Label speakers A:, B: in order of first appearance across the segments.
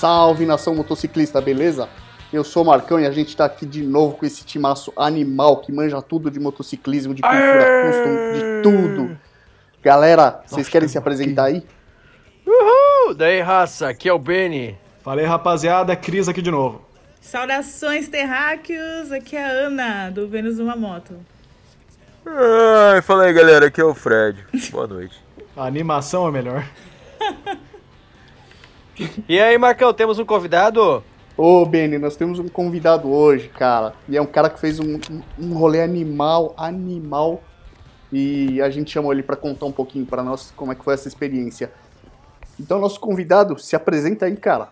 A: salve nação motociclista, beleza? Eu sou o Marcão e a gente tá aqui de novo com esse timaço animal que manja tudo de motociclismo, de cultura custom, de tudo. Galera, vocês querem se apresentar aí?
B: Uhul! Daí, raça, aqui é o Benny.
C: Falei, rapaziada, Cris aqui de novo.
D: Saudações terráqueos, aqui é a Ana, do Vênus Uma Moto.
E: Ai, fala aí galera, aqui é o Fred. Boa noite.
C: A animação é melhor.
B: E aí, Marcão, temos um convidado?
A: Ô, Benny, nós temos um convidado hoje, cara. E é um cara que fez um, um- rolê animal, animal. E a gente chamou ele pra contar um pouquinho pra nós como é que foi essa experiência. Então, nosso convidado, se apresenta aí, cara.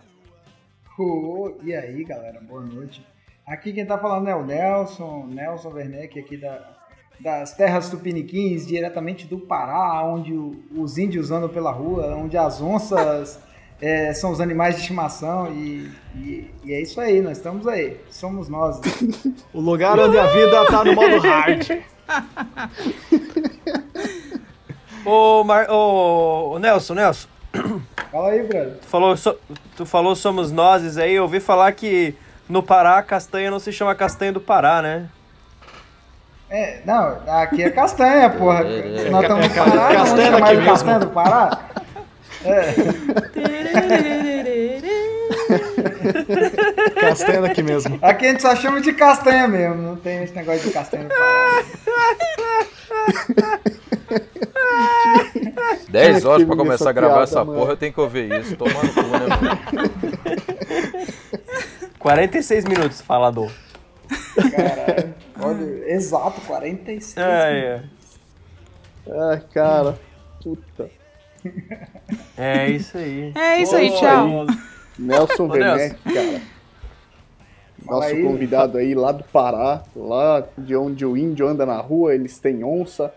F: Ô, e aí, galera, boa noite. Aqui quem tá falando é o Nelson, Nelson Werneck, aqui da, das terras tupiniquins, diretamente do Pará, onde os índios andam pela rua, onde as onças é, são os animais de estimação, e, e- e é isso aí, nós estamos aí, somos nós.
C: O lugar onde a vida tá no modo hard.
B: Ô, Mar... ô, ô, Nelson, Nelson,
F: Fala aí, brother.
B: tu falou, so- tu falou somos nozes aí, eu ouvi falar que no Pará castanha não se chama castanha do Pará, né?
F: É, não, aqui é castanha, porra. Se nós estamos no
C: é
F: Pará,
C: castanha mesmo.
F: castanha do Pará? É.
C: Castanha daqui mesmo.
F: Aqui a gente só chama de castanha mesmo, não tem esse negócio de castanha.
E: 10 horas pra começar a gravar essa
A: mano.
E: porra, eu tenho que ouvir isso. Toma no cu, né, mano?
B: 46 minutos, falador.
F: Caralho. Olha, exato, 46.
B: É, é.
A: Ai, cara. Puta.
B: É isso aí.
D: É isso aí, tchau.
A: Nelson
B: Ô,
A: Werneck, cara. Nosso
F: aí.
A: convidado aí lá do Pará, lá de onde o índio anda na rua, eles têm onça.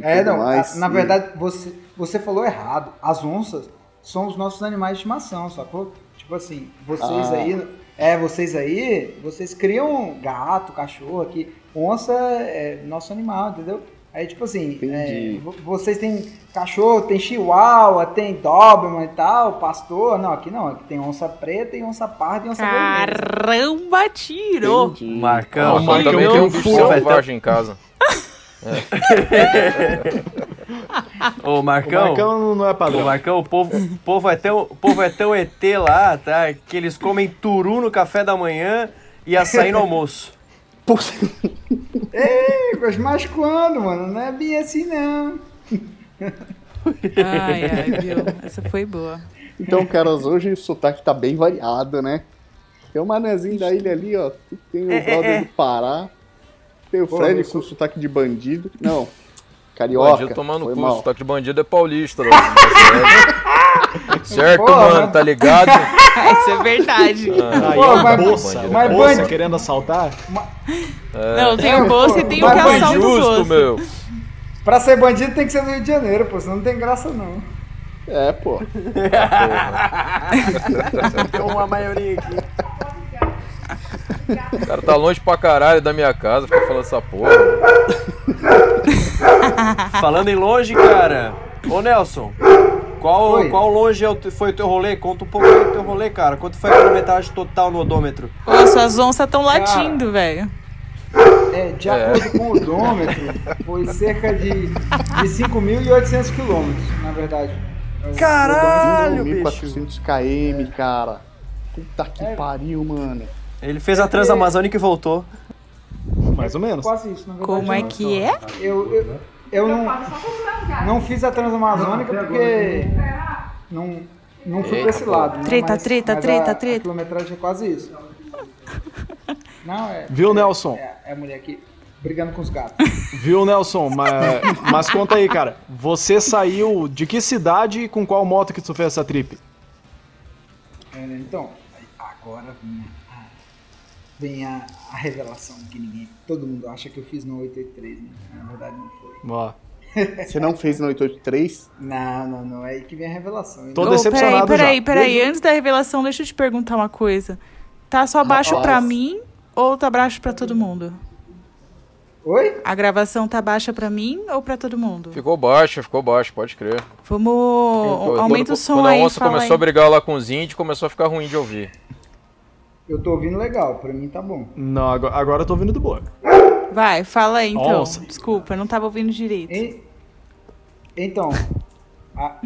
F: É, não,
A: mais.
F: na
A: E-
F: verdade, você, você falou errado. As onças são os nossos animais de estimação, sacou? Tipo assim, vocês
A: Ah.
F: aí. É, vocês aí, vocês criam gato, cachorro aqui. Onça é nosso animal, entendeu? Aí, tipo assim, é, vo- vocês têm cachorro, tem chihuahua, tem doberman e tal, pastor. Não, aqui não. Aqui tem onça preta e onça parda e onça vermelha.
D: Caramba, tirou.
A: Entendi.
B: Marcão,
C: o Marcão
E: também
C: é
E: tem
C: um
E: bicho selvagem em casa.
B: Ô,
C: O
B: Marcão,
C: Marcão não é
B: Ô,
C: padrão.
B: Marcão, o povo, o povo é tão, o povo é tão ET lá, tá? Que eles comem turu no café da manhã e açaí no almoço.
F: Ei, mas- mas quando, mano? Não é bem assim, não.
D: Ai, ai, viu? Essa foi boa.
A: Então, caras, hoje o sotaque tá bem variado, né? Tem o manezinho da ilha ali, ó. Tem o
B: É, é,
A: brother
B: é.
A: do Pará. Tem o
F: Pô,
A: Fred
F: eu
A: com
F: sou-
A: sotaque de bandido. Não, carioca.
E: Bandido tomando
A: foi
E: cu,
A: mal.
E: sotaque de bandido é paulista. né? certo,
F: Pô,
E: mano,
F: mas-
E: tá ligado?
D: Isso é verdade.
C: Aí,
F: Pô,
C: ó,
F: mas-
C: bolsa.
E: mas
C: bolsa
F: bandido-
C: querendo assaltar.
D: Não, tem o bolso e tem o que assalta o bolso.
E: meu.
F: Pra ser bandido tem que ser do Rio de Janeiro, pô, senão não tem graça não.
A: É, pô.
B: Como a maioria aqui.
E: O cara tá longe pra caralho da minha casa, fica falando essa porra.
B: Falando em longe, cara. Ô, Nelson. Qual,
F: Oi.
B: qual longe é foi o teu rolê? Conta um pouco do teu rolê, cara. Quanto foi a quilometragem total no odômetro?
D: Ô, suas onças tão latindo, velho.
F: É, de
E: É.
F: acordo com o odômetro, foi cerca de, de 5.800 quilômetros, na verdade.
B: Caralho, bicho.
A: 1400 km, cara. Puta que pariu, mano.
B: Ele fez a Transamazônica e voltou.
C: Mais ou menos.
F: Quase isso, na verdade.
D: Como é que é?
F: Eu, eu, eu não, não fiz a Transamazônica porque não, não fui pra esse lado. Né?
D: Treta,
F: Mas-
D: treta,
F: mas
D: treta,
F: a,
D: treta.
F: A quilometragem é quase isso. Não, é.
C: Viu, Nelson?
F: É, é a mulher aqui brigando com os gatos.
C: Viu, Nelson? Mas, mas conta aí, cara. Você saiu de que cidade e com qual moto que tu fez essa trip?
F: É, então, agora vem, a, vem a, a revelação que ninguém, todo mundo acha que eu fiz no 883, né? Na verdade não.
C: Ó,
A: Você não fez no 883?
F: Não, não, não, é aí que vem a revelação. hein?
C: Tô
D: Ô,
C: decepcionado
D: peraí, peraí,
C: já.
D: peraí. Antes da revelação, deixa eu te perguntar uma coisa. Tá só baixo
A: Nossa.
D: pra mim ou tá baixo pra todo mundo?
F: Oi?
D: A gravação tá baixa pra mim ou pra todo mundo?
E: Ficou baixo, ficou baixo, pode crer.
D: Vamos.
E: Quando-
D: Aumenta o som
E: quando
D: aí.
E: a onça começou a
D: aí.
E: brigar lá com os índios, começou a ficar ruim de ouvir.
F: Eu tô ouvindo legal, pra mim tá bom.
C: Não, agora, agora eu tô ouvindo do boa.
D: Vai, fala aí então.
C: Nossa.
D: Desculpa, eu não tava ouvindo direito.
F: E- então, a-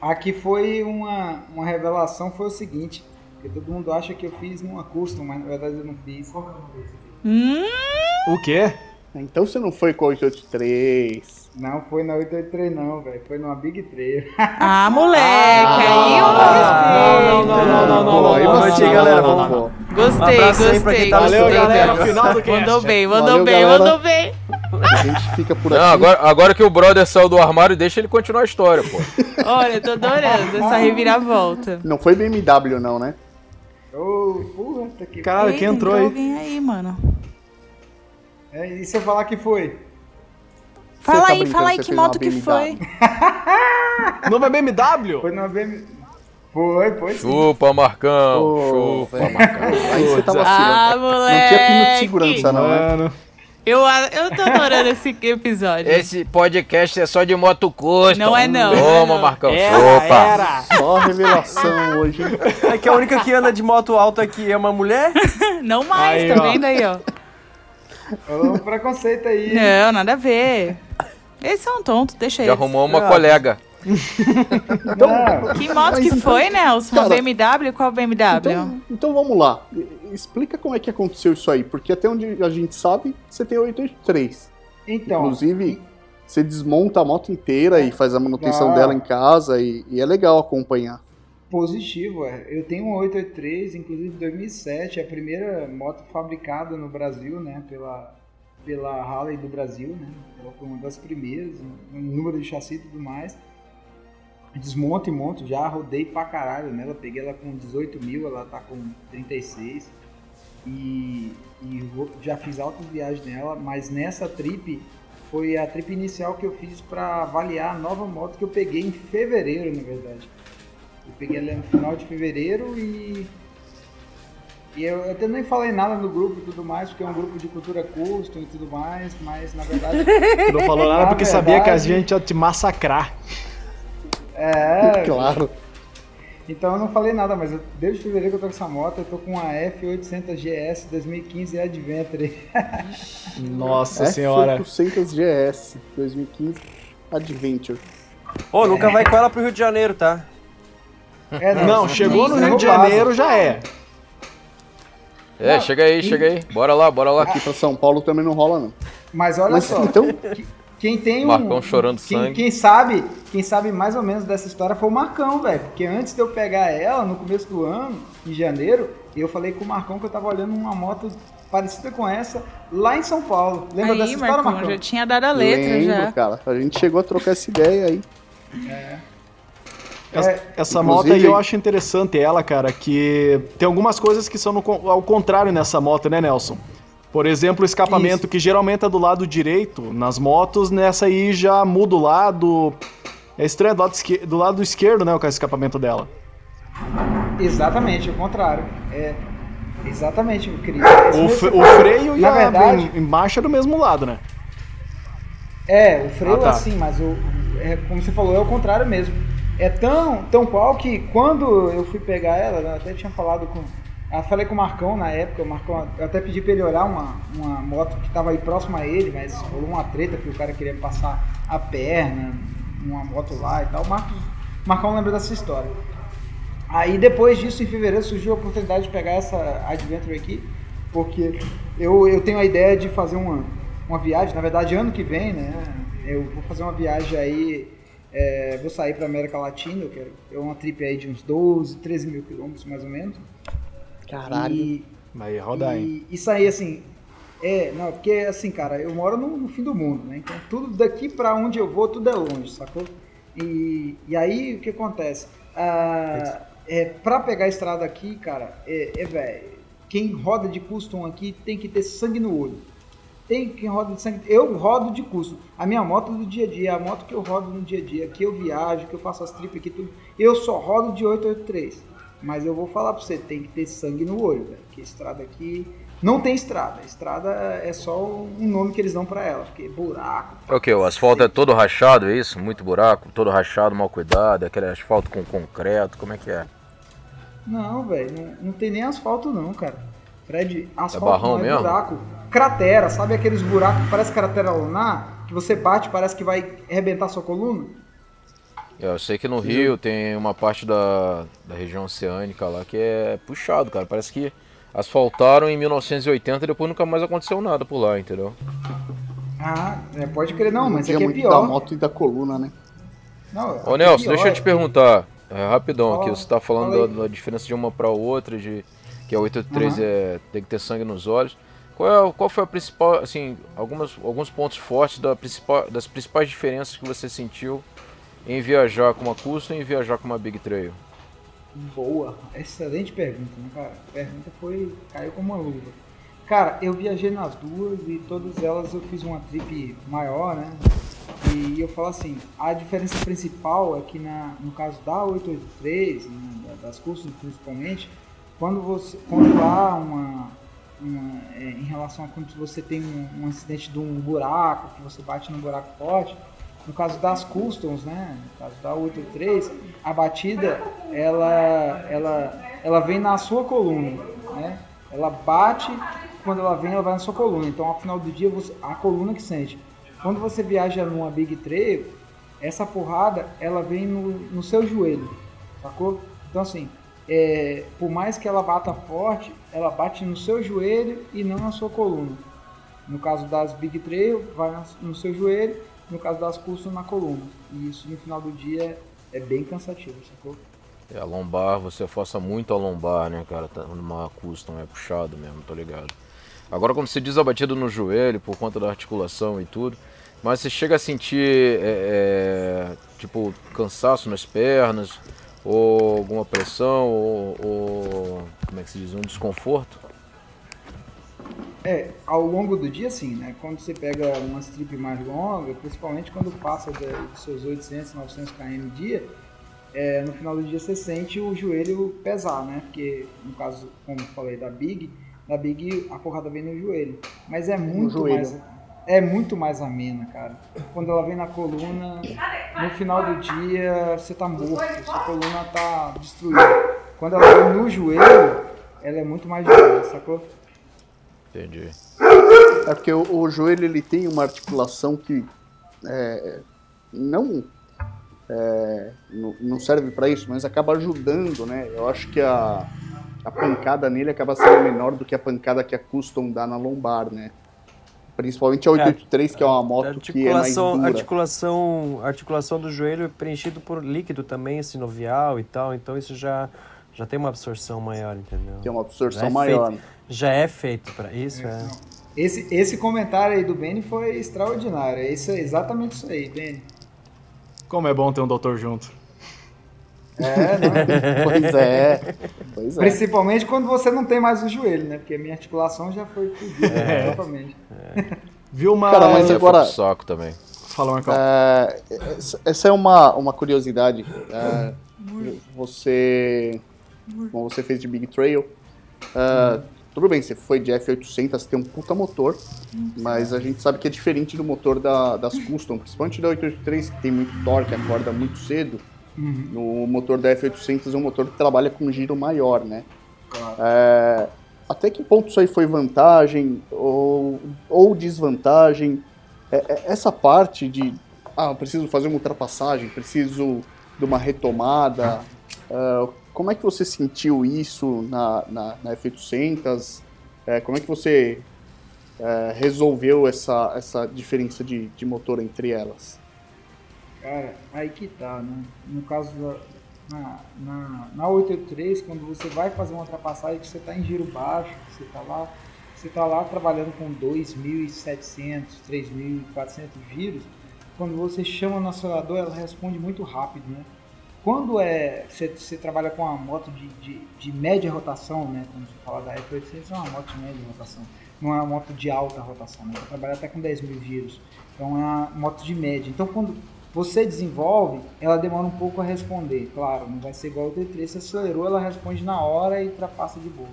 F: aqui foi uma, uma revelação, foi o seguinte, porque todo mundo acha que eu fiz numa custom, mas na verdade eu não fiz.
D: Hum,
C: O quê?
A: Então você não foi com a 883.
F: Não foi na 883 não, velho, foi numa Big Trail.
D: ah, moleque, aí eu
C: não, não, não, não, não,
A: aí
C: não,
B: noite,
A: vacila,
B: galera. Vamos-?
D: Gostei,
B: Um aí
D: gostei.
B: tá
C: Valeu,
D: gostei,
C: galera. Final do cast.
D: Mandou bem, mandou
A: Valeu,
D: bem,
A: galera.
D: mandou bem.
A: A gente fica por aqui.
E: Não, agora, agora que o brother saiu do armário, deixa ele continuar a história, pô.
D: Olha, eu tô adorando essa reviravolta.
A: Não foi BMW não, né?
F: Ô, puta que...
C: Cara, quem entrou aí?
D: alguém aí, mano.
F: É, e se eu falar que foi?
D: Fala
A: tá
D: aí, fala aí que moto que foi.
C: Não vai BMW?
F: Foi numa BMW... Foi, foi sim.
E: Chupa, Marcão.
A: Ô,
E: chupa. Marcão.
A: Aí você tá vacilando.
D: Ah,
A: Não tinha pino de
D: moleque.
A: segurança não, né?
C: Mano.
D: Eu, eu tô adorando esse episódio.
E: Esse podcast é só de moto custom.
D: Não é não,
E: Toma,
D: não é.
E: Marcão.
C: Era,
E: chupa.
C: era.
A: Só revelação hoje. hein?
B: É que a única que anda de moto alta aqui é uma mulher?
D: Não mais,
C: Aí,
D: tá
C: ó.
D: vendo aí, ó?
F: Um preconceito aí.
D: Não, nada a ver. Eles são tontos, deixa
E: Já
D: eles.
E: arrumou uma
B: Ah.
E: colega.
F: Não,
D: Que moto que
A: então,
D: foi, Nelson? Uma
A: cara,
D: BMW? Qual BMW?
A: Então, então vamos lá. Explica como é que aconteceu isso aí, porque até onde a gente sabe, você tem 883.
F: então...
A: Inclusive, você desmonta a moto inteira e faz a manutenção
F: Ah.
A: dela em casa e, e é legal acompanhar.
F: Positivo, é. Eu tenho um 883, inclusive 2007, a primeira moto fabricada no Brasil, né, pela, pela Harley do Brasil, né, ela foi uma das primeiras, um número de chassi e tudo mais. Desmonto e monto, já rodei pra caralho nela, peguei ela com 18 mil, ela tá com 36. E, e já fiz altas viagens nela, mas nessa trip foi a trip inicial que eu fiz pra avaliar a nova moto que eu peguei em fevereiro, na verdade. Eu peguei ela no final de fevereiro e. E eu, eu até nem falei nada no grupo e tudo mais, porque é um grupo de cultura custom e tudo mais, mas na verdade.
C: Tu não falou nada
F: Na
C: porque sabia que a
F: verdade-
C: gente ia te massacrar.
F: É.
A: Claro.
F: Então eu não falei nada, mas eu- desde fevereiro que eu tô com essa moto, eu tô com a F800 GS 2015 Adventure.
C: Nossa senhora.
A: F800 GS 2015 Adventure.
B: Ô, nunca vai com ela pro Rio de Janeiro, tá?
F: É,
C: Não, chegou no Rio de. Janeiro, já é.
E: É, chega aí, chega aí. Bora lá, bora lá.
A: Aqui pra São Paulo também não rola, não.
F: Mas olha
A: Mas,
F: só,
A: então,
F: quem tem um.
E: Marcão chorando
F: quem,
E: sangue.
F: Quem sabe, quem sabe mais ou menos dessa história foi o Marcão, velho. Porque antes de eu pegar ela, no começo do ano, em janeiro, eu falei com o Marcão que eu tava olhando uma moto parecida com essa lá em São Paulo. Lembra dessa
D: Aí,
F: história,
D: Marcão,
F: Marcão?
D: já tinha dado a letra
A: lembro,
D: já.
A: cara. A gente chegou a trocar essa ideia aí.
F: É,
C: essa
A: inclusive-
C: moto aí eu acho interessante ela, cara, que tem algumas coisas que são no ao contrário nessa moto, né, Nelson? Por exemplo, o escapamento
F: Isso.
C: que geralmente é do lado direito nas motos, nessa aí já muda o lado. É estranho, do lado, esque- do lado esquerdo, né, o escapamento dela.
F: Exatamente, o contrário. É, exatamente, Cris. Esse
C: O, fre- o freio e
F: Na
C: a
F: verdade-
C: marcha é do mesmo lado, né?
F: É, o freio
C: Ah, tá.
F: assim, mas o, é, como você falou, é o contrário mesmo. É tão, tão qual que quando eu fui pegar ela, eu até tinha falado com. Eu falei com o Marcão na época, o Marcão, eu até pedi pra ele olhar uma, uma moto que tava aí próxima a ele, mas rolou uma treta porque o cara queria passar a perna, uma moto lá e tal. O Marcos, Marcão lembra dessa história. Aí depois disso, em fevereiro, surgiu a oportunidade de pegar essa Adventure aqui, porque eu, eu tenho a ideia de fazer uma, uma viagem, na verdade ano que vem, né? Eu vou fazer uma viagem aí, é, vou sair para América Latina, eu quero é uma trip aí de uns 12, 13 mil quilômetros mais ou menos.
A: Caralho.
F: E,
C: Vai rodar, hein?
F: e aí, assim, é, não, porque assim, cara, eu moro no, no fim do mundo, né? Então tudo daqui pra onde eu vou, tudo é longe, sacou? E, e aí o que acontece? Ah, é, pra pegar a estrada aqui, cara, é, é velho, quem roda de custom aqui tem que ter sangue no olho. Tem quem roda de sangue. Eu rodo de custom. A minha moto do dia a dia, a moto que eu rodo no dia a dia, que eu viajo, que eu faço as trips aqui, tudo. Eu só rodo de 883. Mas eu vou falar pra você, tem que ter sangue no olho, velho. Que estrada aqui Não tem estrada. Estrada é só um nome que eles dão pra ela, porque buraco.
E: Ok, o asfalto é todo rachado, é isso? Muito buraco, todo rachado, mal cuidado, aquele asfalto com concreto, como é que é?
F: Não, velho, não, não tem nem asfalto não, cara. Fred, asfalto
E: barrão
F: não é
E: mesmo?
F: buraco. Cratera, sabe aqueles buracos que parece cratera lunar? Que você bate parece que vai arrebentar sua coluna?
E: Eu sei que no Rio tem uma parte da, da região oceânica lá que é puxado, cara. Parece que asfaltaram em 1980 e depois nunca mais aconteceu nada por lá, entendeu?
F: Ah, é, pode crer não, mas aqui é
A: muito
F: pior.
A: da moto e da coluna, né?
F: Não, aqui
E: Ô
F: é
E: Nelson,
F: pior,
E: deixa eu te
F: é-
E: perguntar, é, rapidão aqui, você tá falando
F: fala
E: da, da diferença de uma pra outra, de que a 883
F: Aham.
E: é, tem que ter sangue nos olhos. Qual, é, qual foi a principal, assim, algumas, alguns pontos fortes da principal, das principais diferenças que você sentiu em viajar com uma Custom e viajar com uma Big Trail?
F: Boa, excelente pergunta, né, cara? A pergunta foi. caiu como uma luva. Cara, eu viajei nas duas e todas elas eu fiz uma trip maior, né? E eu falo assim, a diferença principal é que na, no caso da 883, né, da- das cursos principalmente, quando você. Quando há uma. Uma, é, em relação a quando você tem um, um acidente de um buraco, que você bate num buraco forte, no caso das customs, né? No caso da 883, a batida ela, ela, ela vem na sua coluna, né? Ela bate, quando ela vem, ela vai na sua coluna. Então, ao final do dia, você, a coluna que sente. Quando você viaja numa Big Trail, essa porrada ela vem no, no seu joelho, sacou? Então, assim, é, por mais que ela bata forte, ela bate no seu joelho e não na sua coluna. No caso das Big Trail, vai no seu joelho, no caso das custom, na coluna. E isso no final do dia é bem cansativo, sacou?
E: É, a lombar, você força muito a lombar, né, cara? Tá numa custom, é puxado mesmo, tô ligado. Agora, quando você diz a batida no joelho, por conta da articulação e tudo, mas você chega a sentir, é, é, tipo, cansaço nas pernas, ou alguma pressão, ou, ou, como é que se diz, um desconforto?
F: É, ao longo do dia sim, né? Quando você pega uma strip mais longa, principalmente quando passa de- dos seus 800, 900 km dia, é, no final do dia você sente o joelho pesar, né? Porque no caso, como eu falei da Big, da Big a porrada vem no joelho. Mas é muito
A: joelho.
F: mais é muito mais amena, cara. Quando ela vem na coluna, no final do dia você tá morto, sua coluna tá destruída. Quando ela vem no joelho, ela é muito mais leve, sacou?
E: Entendi.
A: É porque o, o joelho ele tem uma articulação que é, não é, não serve para isso, mas acaba ajudando, né? Eu acho que a, a pancada nele acaba sendo menor do que a pancada que a Custom dá na lombar, né? Principalmente a 883, que é uma moto que é mais
B: articulação,
A: dura.
B: articulação, articulação do joelho é preenchido por líquido também, sinovial e tal, então isso já, já tem uma absorção maior, entendeu?
A: Tem uma absorção
B: Já é
A: maior.
B: feito- já é feito para isso, é.
F: Esse, esse comentário aí do Benny foi extraordinário. É isso, exatamente isso aí, Benny.
C: Como é bom ter um doutor junto.
F: É, não.
A: Pois é. Pois é.
F: Principalmente quando você não tem mais o joelho, né? Porque a minha articulação já foi fodida,
A: É.
F: totalmente.
C: Viu uma.
A: Cara, mas agora-
E: saco também.
C: Fala, Marcão.
A: É, essa- essa é uma, uma curiosidade. É, você, como você fez de Big Trail, é, tudo bem, você foi de F800, você tem um puta motor, mas a gente sabe que é diferente do motor da, das Custom, principalmente da 883, que tem muito torque, acorda muito cedo. No motor da F800 é um motor que trabalha com giro maior, né? É, até que ponto isso aí foi vantagem ou, ou desvantagem? É, é, essa parte de, ah, preciso fazer uma ultrapassagem, preciso de uma retomada, ah, como é que você sentiu isso na, na, na F800? É, como é que você é, resolveu essa, essa diferença de, de motor entre elas?
F: Cara, aí que tá, né? No caso da. Na, na, na 883, quando você vai fazer uma ultrapassagem, que você tá em giro baixo, você tá lá, você tá lá trabalhando com 2.700, 3.400 giros, quando você chama no acelerador, ela responde muito rápido, né? Quando é, você, você trabalha com uma moto de, de, de média rotação, né? Quando você fala da F800, é uma moto de média rotação. Não é uma moto de alta rotação, né? Você trabalha até com 10 mil giros. Então é uma moto de média. Então quando você desenvolve, ela demora um pouco a responder. Claro, não vai ser igual o T3. Você acelerou, ela responde na hora e ultrapassa de boa.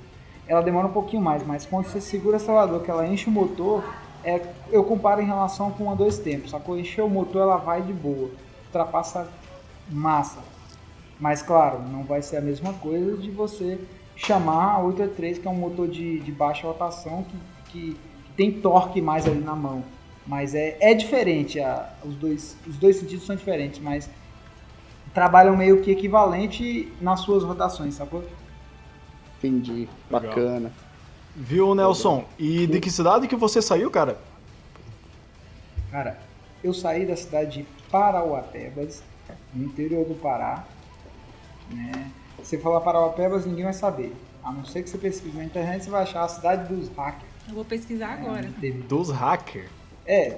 F: ela demora um pouquinho mais, mas quando você segura o acelerador, que ela enche o motor, é, eu comparo em relação com a dois tempos. Sacou? Encher o motor, ela vai de boa. Ultrapassa massa. Mas claro, não vai ser a mesma coisa de você chamar a 883, que é um motor de, de baixa rotação que, que, que tem torque mais ali na mão. Mas é, é diferente, a, os, dois, os dois sentidos são diferentes, mas trabalham meio que equivalente nas suas rotações, sacou?
A: Entendi.
C: Legal.
A: Bacana.
C: Viu, Nelson? E de que cidade que você saiu, cara?
F: Cara, eu saí da cidade de Parauapebas, no interior do Pará. Né? Se falar Parauapebas, ninguém vai saber. A não ser que você pesquise na internet, você vai achar a cidade dos hackers.
D: Eu vou pesquisar agora.
F: Teve-
C: Dos hackers.
F: É,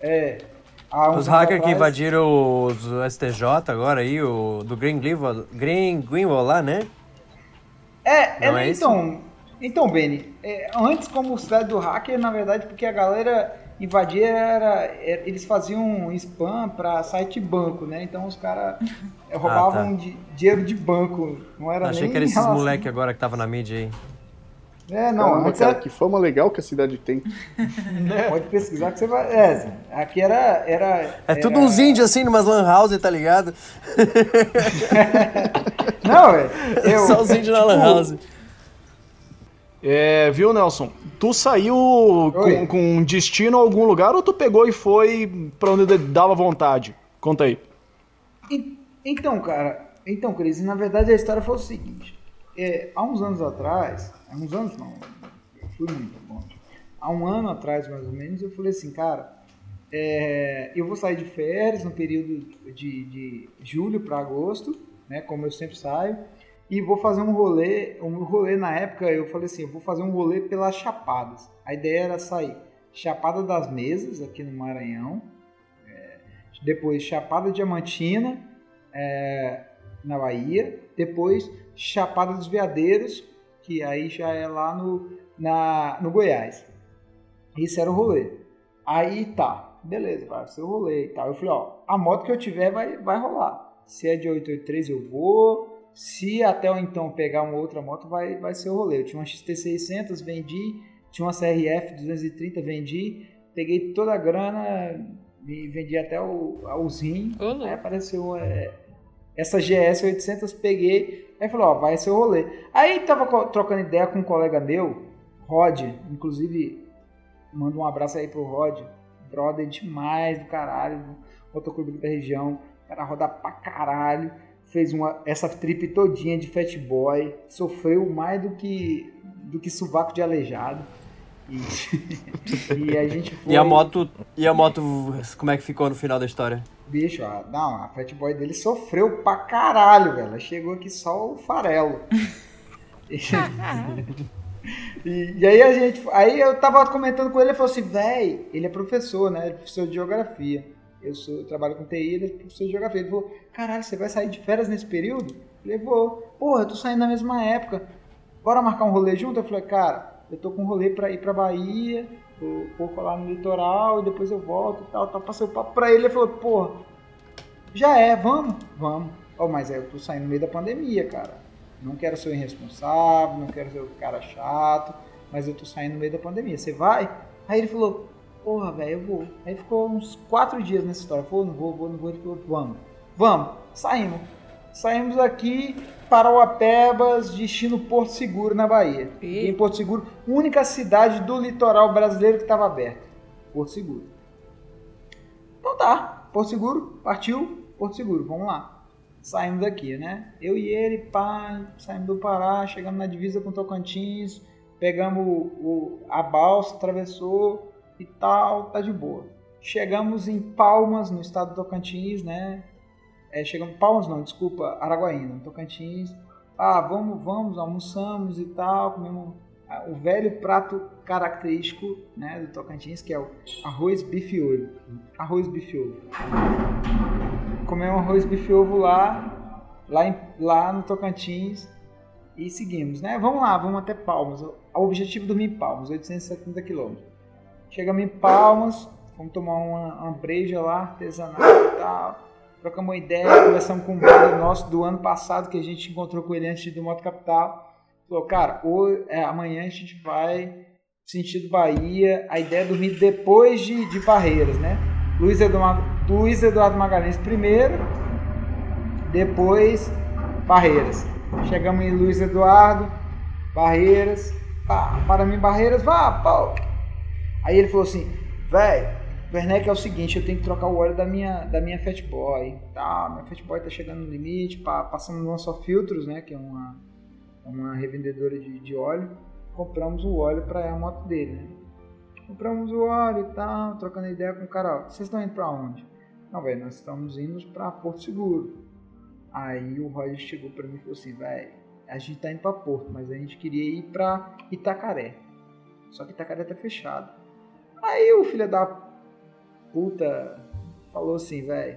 F: é.
B: Os hackers que invadiram os STJ agora aí, o do Green Greenwald, Green Greenwald lá, né?
F: É, é,
B: é
F: então, então, Benny, é, antes como cidade do hacker, na verdade, porque a galera invadia era, era- eles faziam spam pra site banco, né? Então os caras roubavam di- dinheiro de banco, não era
B: Ah, tá. Achei
F: nem
B: que era esses
F: relação-
B: moleque agora que tava na mídia aí.
F: É, não,
A: Caramba,
F: antes
A: cara,
F: era-
A: que fama legal que a cidade tem.
F: pode pesquisar que você vai, é, assim, aqui era era
B: É tudo
F: era-
B: uns índios assim, numas lan house, tá ligado?
F: Não, é, eu,
B: Só os índios na lan
F: tipo,
B: house.
C: É, viu, Nelson? Tu saiu com, com destino a algum lugar ou tu pegou e foi pra onde dava vontade? Conta aí.
F: En- Então, cara, então, Cris, na verdade a história foi o seguinte. É, há uns anos atrás, há uns anos não, eu fui muito longe. Há um ano atrás, mais ou menos, eu falei assim, cara, é, eu vou sair de férias no período de, de julho para agosto, né, como eu sempre saio, e vou fazer um rolê, um rolê na época, eu falei assim, eu vou fazer um rolê pelas Chapadas. A ideia era sair Chapada das Mesas, aqui no Maranhão, é, depois Chapada Diamantina, é, na Bahia, depois Chapada dos Veadeiros, que aí já é lá no, na, no Goiás. Esse era o rolê. Aí tá, beleza, vai ser o rolê e tal. Eu falei, ó, a moto que eu tiver vai, vai rolar. Se é de 883 eu vou, se até então pegar uma outra moto vai, vai ser o rolê. Eu tinha uma XT600, vendi, tinha uma CRF 230, vendi, peguei toda a grana e vendi até o, os
D: louco.
F: Aí apareceu é, essa GS 800, peguei. Aí falou, ó, vai ser o rolê. Aí tava trocando ideia com um colega meu, Rod, inclusive manda um abraço aí pro Rod, brother demais do caralho, motoclube da região, o cara roda pra caralho, fez uma, essa trip todinha de fat boy, sofreu mais do que do que sovaco de aleijado. E, e a gente foi.
B: E a moto, e a moto, como é que ficou no final da história?
F: Bicho, a, não, a Fat Boy dele sofreu pra caralho, velho. Ela Chegou aqui só o farelo. e, e aí a gente. Aí eu tava comentando com ele, ele falou assim, véi, ele é professor, né? Ele é professor de geografia. Eu, sou, eu trabalho com TI, ele é professor de geografia. Ele falou, caralho, você vai sair de férias nesse período? Eu falei, vou. Porra, eu tô saindo na mesma época. Bora marcar um rolê junto? Eu falei, cara, eu tô com um rolê pra ir pra Bahia, um pouco lá no litoral, e depois eu volto e tal, tal. Passei o papo pra ele, ele falou, porra, já é, vamos? Vamos. Oh, mas eu tô saindo no meio da pandemia, cara. Não quero ser o irresponsável, não quero ser o cara chato, mas eu tô saindo no meio da pandemia. Você vai? Aí ele falou, porra, velho, eu vou. Aí ficou uns quatro dias nessa história. Falou, não vou, vou, não vou. Ele falou, vamos. Vamos. Saímos. Saímos aqui para o Apebas, destino Porto Seguro, na Bahia.
D: E?
F: Em Porto Seguro, única cidade do litoral brasileiro que estava aberta. Porto Seguro. Então tá, Porto Seguro, partiu, Porto Seguro, vamos lá. Saímos daqui, né? Eu e ele, pá, saímos do Pará, chegamos na divisa com Tocantins, pegamos o, o- a balsa, atravessou e tal, tá de boa. Chegamos em Palmas, no estado do Tocantins, né? É, chegamos, Palmas não, desculpa, Araguaína, Tocantins. Ah, vamos, vamos, almoçamos e tal, comemos ah, o velho prato característico né, do Tocantins, que é o arroz bife. Arroz bife ovo. Comemos arroz bife ovo lá, lá, em- lá no Tocantins e seguimos, né? Vamos lá, vamos até Palmas. O objetivo do em Palmas, 870 quilômetros. Chegamos em Palmas, fomos tomar uma, uma breja lá, artesanal e tal. Trocamos uma ideia, conversamos com um brother nosso do ano passado que a gente encontrou com ele antes do Moto Capital. Falou, cara, é, amanhã a gente vai sentido Bahia. A ideia é dormir depois de, de Barreiras, né? Luiz Eduardo, Luiz Eduardo Magalhães primeiro, depois Barreiras. Chegamos em Luiz Eduardo, Barreiras, pá, para mim Barreiras, vá, pô. Aí ele falou assim, velho, Werneck é o seguinte, eu tenho que trocar o óleo da minha, da minha Fatboy, tá, minha Fatboy tá chegando no limite, pá, passamos no Só Filtros, né, que é uma, uma revendedora de, de óleo, compramos o óleo para a moto dele, né. Compramos o óleo e tal, trocando ideia com o cara, ó, vocês estão indo para onde? Não, velho, nós estamos indo para Porto Seguro. Aí o Roger chegou para mim e falou assim, velho, a gente tá indo para Porto, mas a gente queria ir para Itacaré. Só que Itacaré tá fechado. Aí o filho da puta falou assim, velho,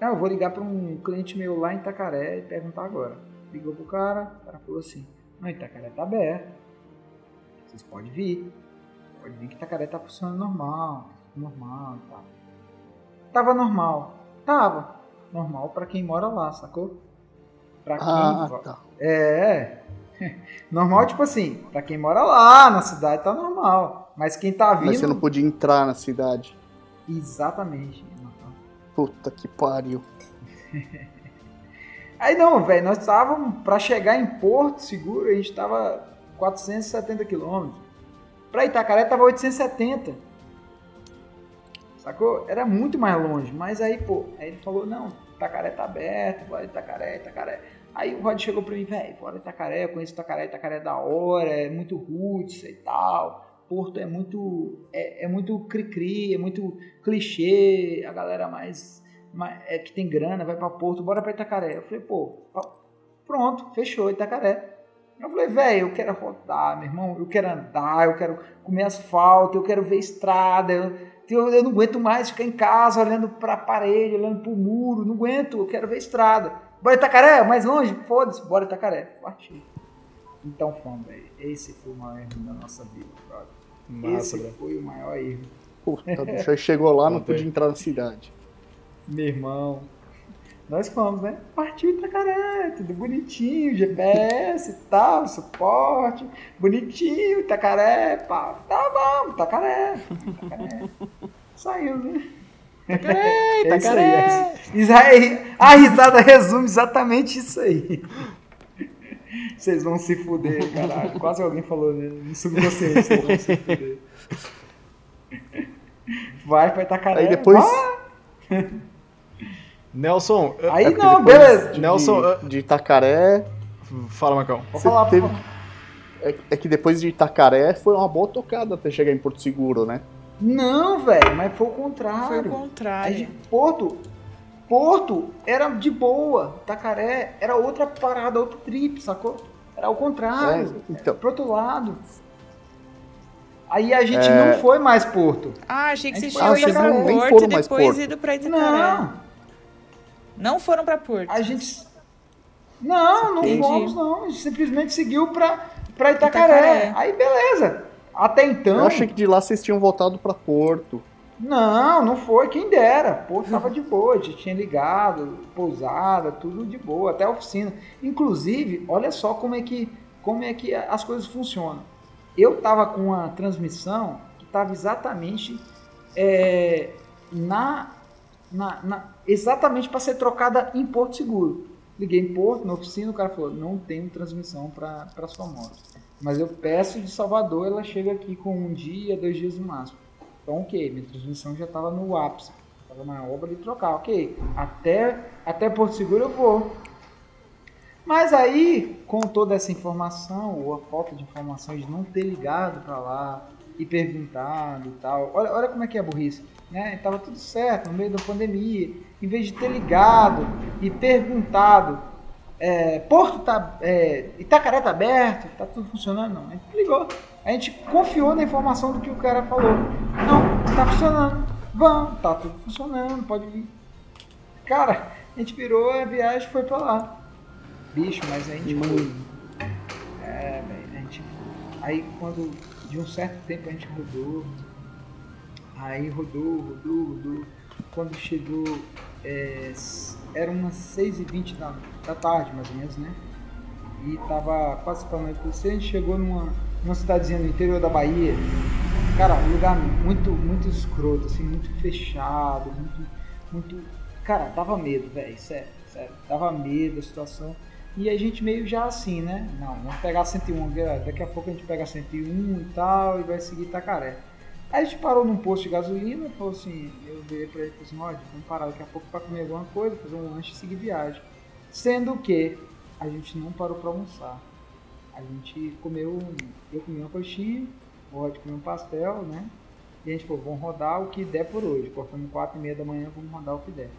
F: não, eu vou ligar para um cliente meu lá em Itacaré e perguntar agora. Ligou pro cara, o cara falou assim, não, Itacaré tá aberto. Vocês podem vir. Pode vir que Itacaré tá funcionando normal, normal e tal. Tava normal. Tava normal para quem mora lá, sacou? Pra quem
A: Ah, tá.
F: É. Normal, tipo assim, pra quem mora lá na cidade tá normal. Mas quem tá vindo.
A: Mas você não podia entrar na cidade.
F: Exatamente.
A: Puta que pariu.
F: Aí não, velho, nós estávamos, pra chegar em Porto Seguro, a gente tava 470 quilômetros. Pra Itacaré tava 870. Sacou? Era muito mais longe. Mas aí, pô, aí ele falou, não, Itacaré tá aberto, bora Itacaré, Itacaré. Aí o Rod chegou pra mim, velho, bora Itacaré, eu conheço Itacaré, Itacaré é da hora, é muito roots e tal. Porto é muito, é, é muito cri-cri, é muito clichê, a galera mais, mais é, que tem grana vai pra Porto, bora pra Itacaré. Eu falei, pô, pronto, fechou Itacaré. Eu falei, velho, eu quero rodar, meu irmão, eu quero andar, eu quero comer asfalto, eu quero ver estrada, eu, eu, não aguento mais ficar em casa olhando pra parede, olhando pro muro, não aguento, eu quero ver estrada. Bora Itacaré, mais longe? Foda-se, bora Itacaré. Partiu. Então fomos, velho. Esse foi o maior erro da nossa vida, brother.
C: Massa,
F: Esse foi o maior erro.
A: Puta, bicho, aí chegou lá, não podia entrar na cidade.
F: Meu irmão. Nós fomos, né? Partiu Itacaré, tudo bonitinho, GPS e tal, suporte, bonitinho, Itacaré, pá, tá bom, Itacaré, Itacaré. Saiu, né? Itacaré, é isso aí, é isso. Isso aí, a risada resume exatamente isso aí. Vocês vão se fuder, caralho. Quase alguém falou né? no subconsciente, vocês vão se fuder. Vai pra Itacaré.
A: Aí depois-
F: vai.
C: Nelson, eh,
F: Aí
A: É
F: não, beleza.
A: De,
C: Nelson,
A: de Itacaré.
C: fala, Macão.
F: Vou
A: Você
F: falar,
A: teve-
F: pô.
A: É, é que depois de Itacaré foi uma boa tocada até chegar em Porto Seguro, né?
F: Não, velho, mas foi o
D: Foi
F: contrário.
D: o
F: A
D: contrário.
F: gente- Porto, Porto era de boa. Tacaré era outra parada, outro trip, sacou? Era o contrário.
A: É, então.
F: Pro outro lado. Aí a gente
A: É.
F: não foi mais Porto.
D: Ah, achei que vocês tinham ido pra Porto
A: foram
D: e
A: mais
D: depois
A: Porto.
D: ido pra Itacaré.
F: Não,
D: Não foram pra Porto.
F: a gente. Não, não
D: Entendi.
F: fomos, não. A gente simplesmente seguiu pra, pra Itacaré.
D: Itacaré.
F: Aí beleza. Até então.
A: Eu achei que de lá vocês tinham voltado pra Porto.
F: Não, não foi, quem dera. Pô, tava de boa, já tinha ligado, pousada, tudo de boa, até a oficina. Inclusive, olha só como é que, como é que as coisas funcionam. Eu tava com a transmissão que tava exatamente é, na, na, na- exatamente para ser trocada em Porto Seguro. Liguei em Porto, na oficina, o cara falou: não tenho transmissão para sua moto. Mas eu peço de Salvador, ela chega aqui com um dia, dois dias no máximo. Então, ok, minha transmissão já estava no ápice. Estava na obra de trocar, ok. Até, até Porto Seguro eu vou. Mas aí, com toda essa informação, ou a falta de informação de não ter ligado para lá e perguntado e tal, olha, olha como é que é a burrice. Né? Tava tudo certo, no meio da pandemia. Em vez de ter ligado e perguntado, é, Porto tá. É, Itacaré tá aberto, tá tudo funcionando? Não. A gente ligou. A gente confiou na informação do que o cara falou. Não, tá funcionando. Vamos, tá tudo funcionando, pode vir. Cara, a gente virou a viagem foi pra lá. Bicho, mas a gente foi. É, velho, a gente. Aí quando de um certo tempo a gente rodou. Aí rodou, rodou, rodou. Quando chegou. É, era umas 6h20 da, da tarde, mais ou menos, né? e tava quase para anoitecer, a gente chegou numa, numa cidadezinha no interior da Bahia. Cara, um lugar muito, muito escroto, assim, muito fechado, muito, muito... Cara, dava medo, velho, sério, sério. Dava medo a situação. E a gente meio já assim, né? Não, vamos pegar 101, daqui a pouco a gente pega 101 e tal, e vai seguir Itacaré. Aí a gente parou num posto de gasolina, falou assim, eu virei pra ele e falei assim, Rod, vamos parar daqui a pouco pra comer alguma coisa, fazer um lanche e seguir viagem. Sendo que a gente não parou pra almoçar. A gente comeu, eu comi uma coxinha, o Rod comeu um pastel, né? E a gente falou, vamos rodar o que der por hoje. Cortamos 4 e meia da manhã, vamos rodar o que der.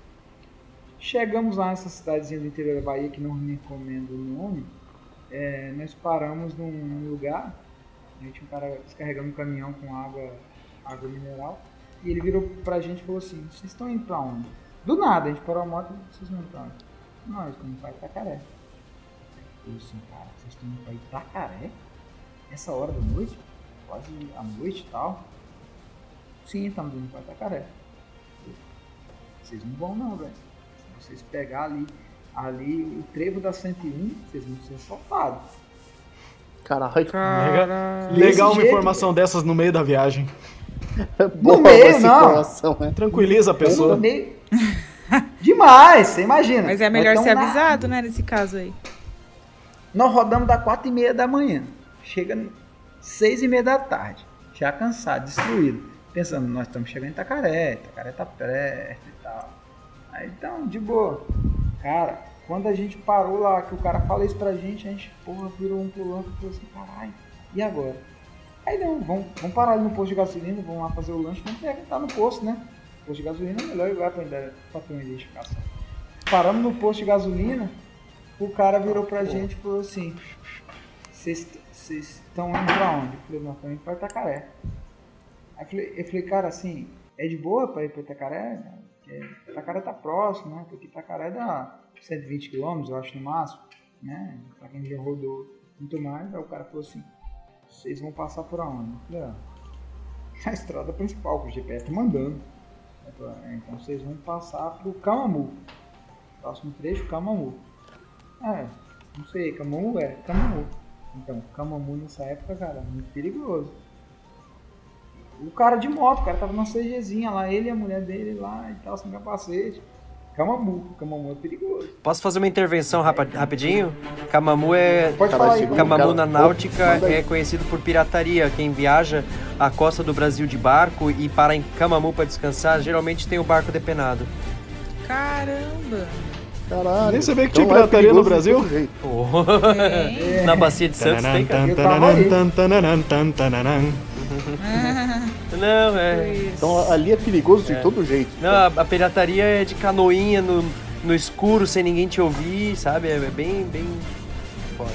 F: Chegamos lá nessa cidadezinha do interior da Bahia, que não recomendo o nome, é, nós paramos num, num lugar, a gente um cara descarregando um caminhão com água água mineral. E ele virou pra gente e falou assim: Vocês estão indo pra onde? Do nada, a gente parou a moto vocês vão pra onde? Nós estamos pra Itacaré. Eu falei assim: Cara, vocês estão indo pra Itacaré? Essa hora da noite? Quase a noite e tal? Sim, estamos indo pra Itacaré. Vocês não vão, não, velho. Se vocês pegar ali, ali o trevo da 101, vocês vão ser assaltados.
A: Caralho.
D: Cara...
C: Legal uma
F: jeito,
C: informação dessas no meio da viagem.
A: Boa
F: meio, não.
A: né?
C: Tranquiliza a pessoa.
F: Meio- Demais, você imagina.
D: Mas é melhor ser
F: na-
D: avisado, né, nesse caso aí.
F: Nós rodamos da 4 e meia da manhã. Chega 6 e meia da tarde. Já cansado, destruído. Pensando, nós estamos chegando em Itacaré, Itacaré tá perto e tal. Aí então, de boa. Cara, quando a gente parou lá, que o cara fala isso pra gente, a gente, porra, virou um outro e falou assim, caralho, e agora? Aí não, vamos, vamos parar ali no posto de gasolina, vamos lá fazer o lanche, vamos perguntar no posto, né? Posto de gasolina é o melhor lugar pra, pra ter uma identificação. Paramos no posto de gasolina, o cara virou pra gente e falou assim: Vocês estão indo pra onde? Eu falei: Nós estamos indo pra Itacaré. Aí eu falei, eu falei: Cara, assim, é de boa pra ir pra Itacaré? Porque Itacaré tá próximo, né? Porque Itacaré dá 120 km, eu acho, no máximo, né? Pra quem já rodou muito mais. Aí o cara falou assim: Vocês vão passar por aonde? Eu falei: ah, Na estrada principal, que o GPS tá mandando. Falei, "Ah, Então vocês vão passar pro Camamu. Próximo trecho, Camamu. É, não sei, Camamu é, Camamu. Então, Camamu nessa época, cara, muito perigoso. O cara de moto, o cara tava numa CGzinha lá, ele e a mulher dele lá e tal, sem capacete. Camamu, Camamu é perigoso.
B: Posso fazer uma intervenção rapa- rapidinho? Camamu é.
F: Pode
A: Caralho,
F: falar aí,
B: Camamu na náutica é conhecido por pirataria. Quem viaja a costa do Brasil de barco e para em Camamu para descansar, geralmente tem o barco depenado.
D: Caramba!
A: Caralho.
C: Nem sabia que
A: Então
C: tinha
A: é
C: pirataria no
A: perigoso de
C: Brasil.
A: jeito.
D: Tem.
B: Na Bacia de Santos tem, cara.
F: Eu.
B: Não, é.
A: Então ali é perigoso de todo jeito.
B: Não, a, a pirataria é de canoinha no, no escuro, sem ninguém te ouvir, sabe? É bem, bem. Foda.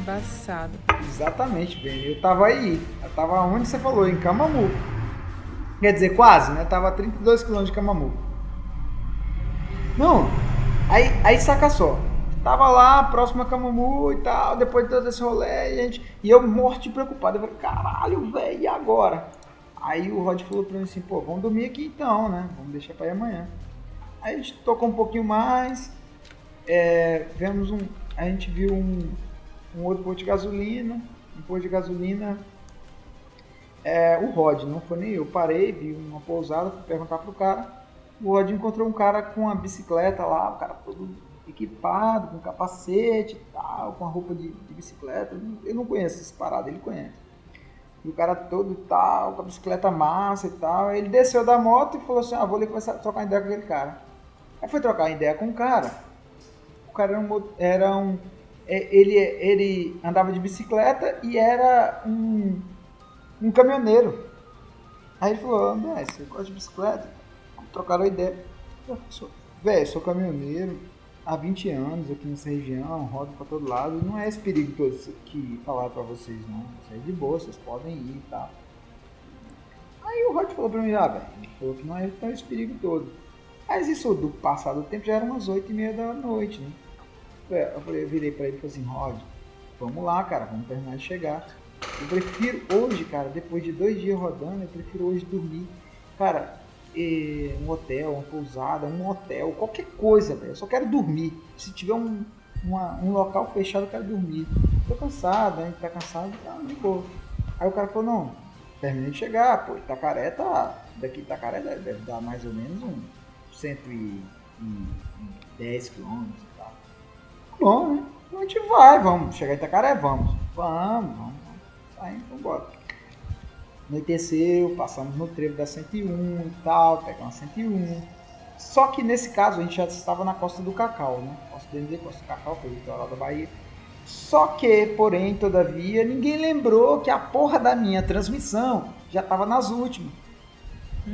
D: embaçado.
F: Exatamente, bem. Eu tava aí. Eu tava onde você falou, em Camamu. Quer dizer, quase, né? Tava a 32 km de Camamu. Não, aí, aí saca só. Tava lá, próximo a Camamu e tal, depois de todo esse rolê, e, a gente, e eu morto e preocupado. Eu falei, caralho, velho, e agora? Aí o Rod falou pra mim assim, pô, vamos dormir aqui então, né? Vamos deixar pra ir amanhã. Aí a gente tocou um pouquinho mais, é, vemos um. A gente viu um, um outro posto de gasolina, um posto de gasolina. É, o Rod, não foi nem eu. Parei, vi uma pousada, fui perguntar pro cara. O Rod encontrou um cara com uma bicicleta lá, o cara todo equipado, com capacete e tal, com a roupa de, de bicicleta. Eu não conheço esse parado, ele conhece. E o cara todo tal, com a bicicleta massa e tal. Ele desceu da moto e falou assim: Ah, vou ali começar a trocar ideia com aquele cara. Aí foi trocar ideia com o cara. O cara era um. Era um é, ele, ele andava de bicicleta e era um, um caminhoneiro. Aí ele falou: André, você gosta de bicicleta? Trocaram ideia. Eu sou- caminhoneiro há 20 anos aqui nessa região, rodo pra todo lado. Não é esse perigo todo que falaram pra vocês, não. Isso é de boa, vocês podem ir e tal. Aí o Rod falou pra mim, ah, velho, ele falou que não é tão esse perigo todo. Mas isso do passado do tempo já era umas 8 e meia da noite, né? É, Eu falei, eu virei pra ele e falei assim, Rod, vamos lá, cara, vamos terminar de chegar. Eu prefiro hoje, cara, depois de dois dias rodando, eu prefiro hoje dormir. Cara, um hotel, uma pousada, um hotel, qualquer coisa, velho. Eu só quero dormir. Se tiver um, uma- um local fechado, eu quero dormir. Tô cansado, a gente tá cansado, tá de boa. Aí o cara falou, não, terminei de chegar, pô, Itacaré tá. Daqui Itacaré deve, deve dar mais ou menos um 110 quilômetros e tal. Bom, né? A gente vai, vamos. Chegar em Itacaré, vamos. Vamos, vamos, vamos embora. Anoiteceu, passamos no trevo da 101 e tal, pegamos a 101. Só que nesse caso a gente já estava na costa do Cacau, né? Costa do DND, costa do Cacau, foi o litoral da Bahia. Só que, porém, todavia, ninguém lembrou que a porra da minha transmissão já estava nas últimas.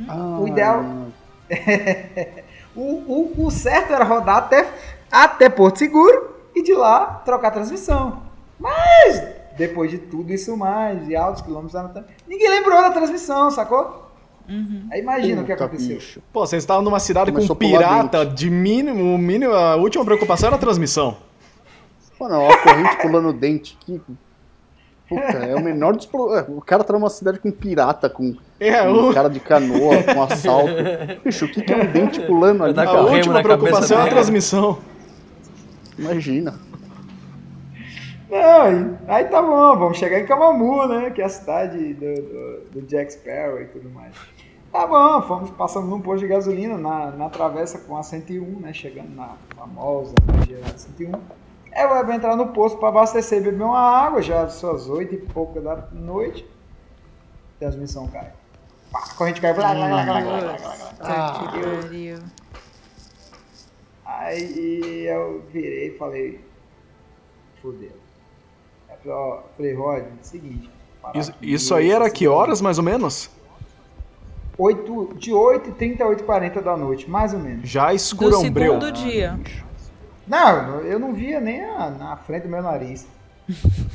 A: Ah,
F: O ideal- O, o, o certo era rodar até, até Porto Seguro e de lá trocar a transmissão. Mas, depois de tudo isso mais, e altos quilômetros, anotando, ninguém lembrou da transmissão, sacou?
D: Uhum.
F: Aí imagina o que
A: puta,
F: aconteceu.
A: bicho.
C: Pô, vocês estavam numa cidade
A: Começou
C: com
A: a
C: um pirata de mínimo, mínimo, a última preocupação era a transmissão.
A: Mano, uma corrente pulando dente aqui. Puta, é o menor dos problemas. O cara tá numa cidade com pirata, com
C: É,
A: um
C: o,
A: cara de canoa, com assalto. Bicho, o que, que é um dente pulando ali?
C: A
B: com
C: última preocupação é a
B: dele.
C: transmissão.
A: Imagina.
F: Não, aí, aí tá bom, vamos chegar em Camamu, né? Que é a cidade do, do, do Jack Sparrow e tudo mais. Tá bom, fomos passando num posto de gasolina na, na travessa com a 101, né? Chegando na famosa da 101. Aí eu vou entrar no posto para abastecer e beber uma água, já são as 8 e pouca da noite. Transmissão cai. Pá, a corrente cai. Blá, blá, blá, blá, blá, blá, blá,
D: que pariu.
F: Aí eu virei e falei, fodeu. Ó, falei, Rod, é o seguinte.
C: Isso,
F: aqui,
C: isso aí era que horas, mais ou menos?
F: Oito, de 8h30 a 8h40 da noite, mais ou menos.
C: Já
D: Do
C: escurão breu.
D: segundo dia.
F: Não, eu não via nem a- na frente do meu nariz.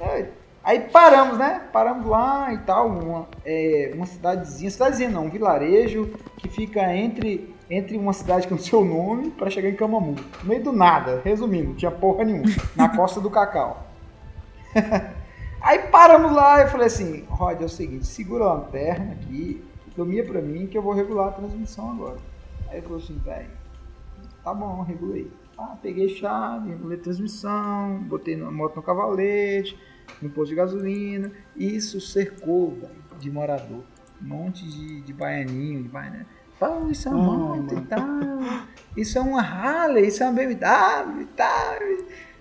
F: É, Aí paramos, né? Paramos lá e tal, uma, é, uma cidadezinha, cidadezinha não, um vilarejo que fica entre, entre uma cidade com o seu nome para chegar em Camamu. No meio do nada, resumindo, não tinha porra nenhuma, na costa do Cacau. Aí paramos lá, eu falei assim, Rod, é o seguinte, segura a lanterna aqui, domia pra mim que eu vou regular a transmissão agora. Aí ele falou assim, velho, tá bom, regulei. Ah, peguei chave, regulei a transmissão, botei a moto no cavalete, no posto de gasolina. Isso cercou, velho, de morador. Um monte de, de baianinho, de baianinho. Fala, isso é uma moto e tal. Isso é uma Harley, isso é uma BMW e tal.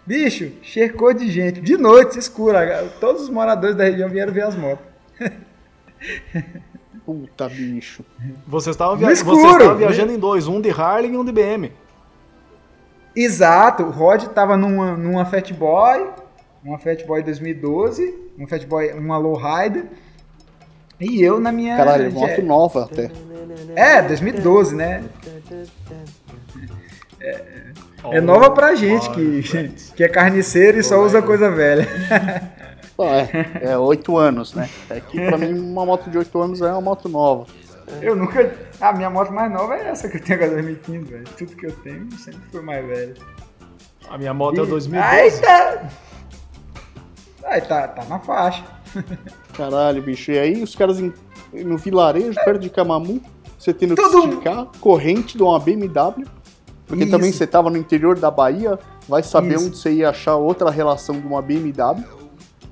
F: Bicho, cercou de gente. De noite, escura. Todos os moradores da região vieram ver as motos.
A: Puta, bicho.
C: Vocês estavam via estavam
F: né?
C: viajando em dois, um de Harley e um de BM.
F: Exato, o Rod tava numa, numa Fat Boy, uma Fat Boy 2012, uma Fat Boy, uma Lowrider, e eu na minha...
A: Caralho,
F: Jet.
A: moto nova até.
F: É, 2012, né? É nova pra gente que, que é carniceiro e só usa coisa velha.
A: É, é 8 anos, né? É que pra mim uma moto de 8 anos é uma moto nova.
F: Eu nunca... A minha moto mais nova é essa que eu tenho agora 2015, velho. Tudo que eu tenho sempre foi mais velho.
C: A minha moto é
F: Ih,
C: 2012.
F: Aí tá... Aí tá, tá na faixa.
A: Caralho, bicho. E aí os caras em- no vilarejo, perto de Camamu, você tendo que
F: Todo
A: esticar, corrente de uma BMW. Porque
F: Isso.
A: também você tava no interior da Bahia, vai saber
F: Isso.
A: onde você ia achar outra relação de uma BMW.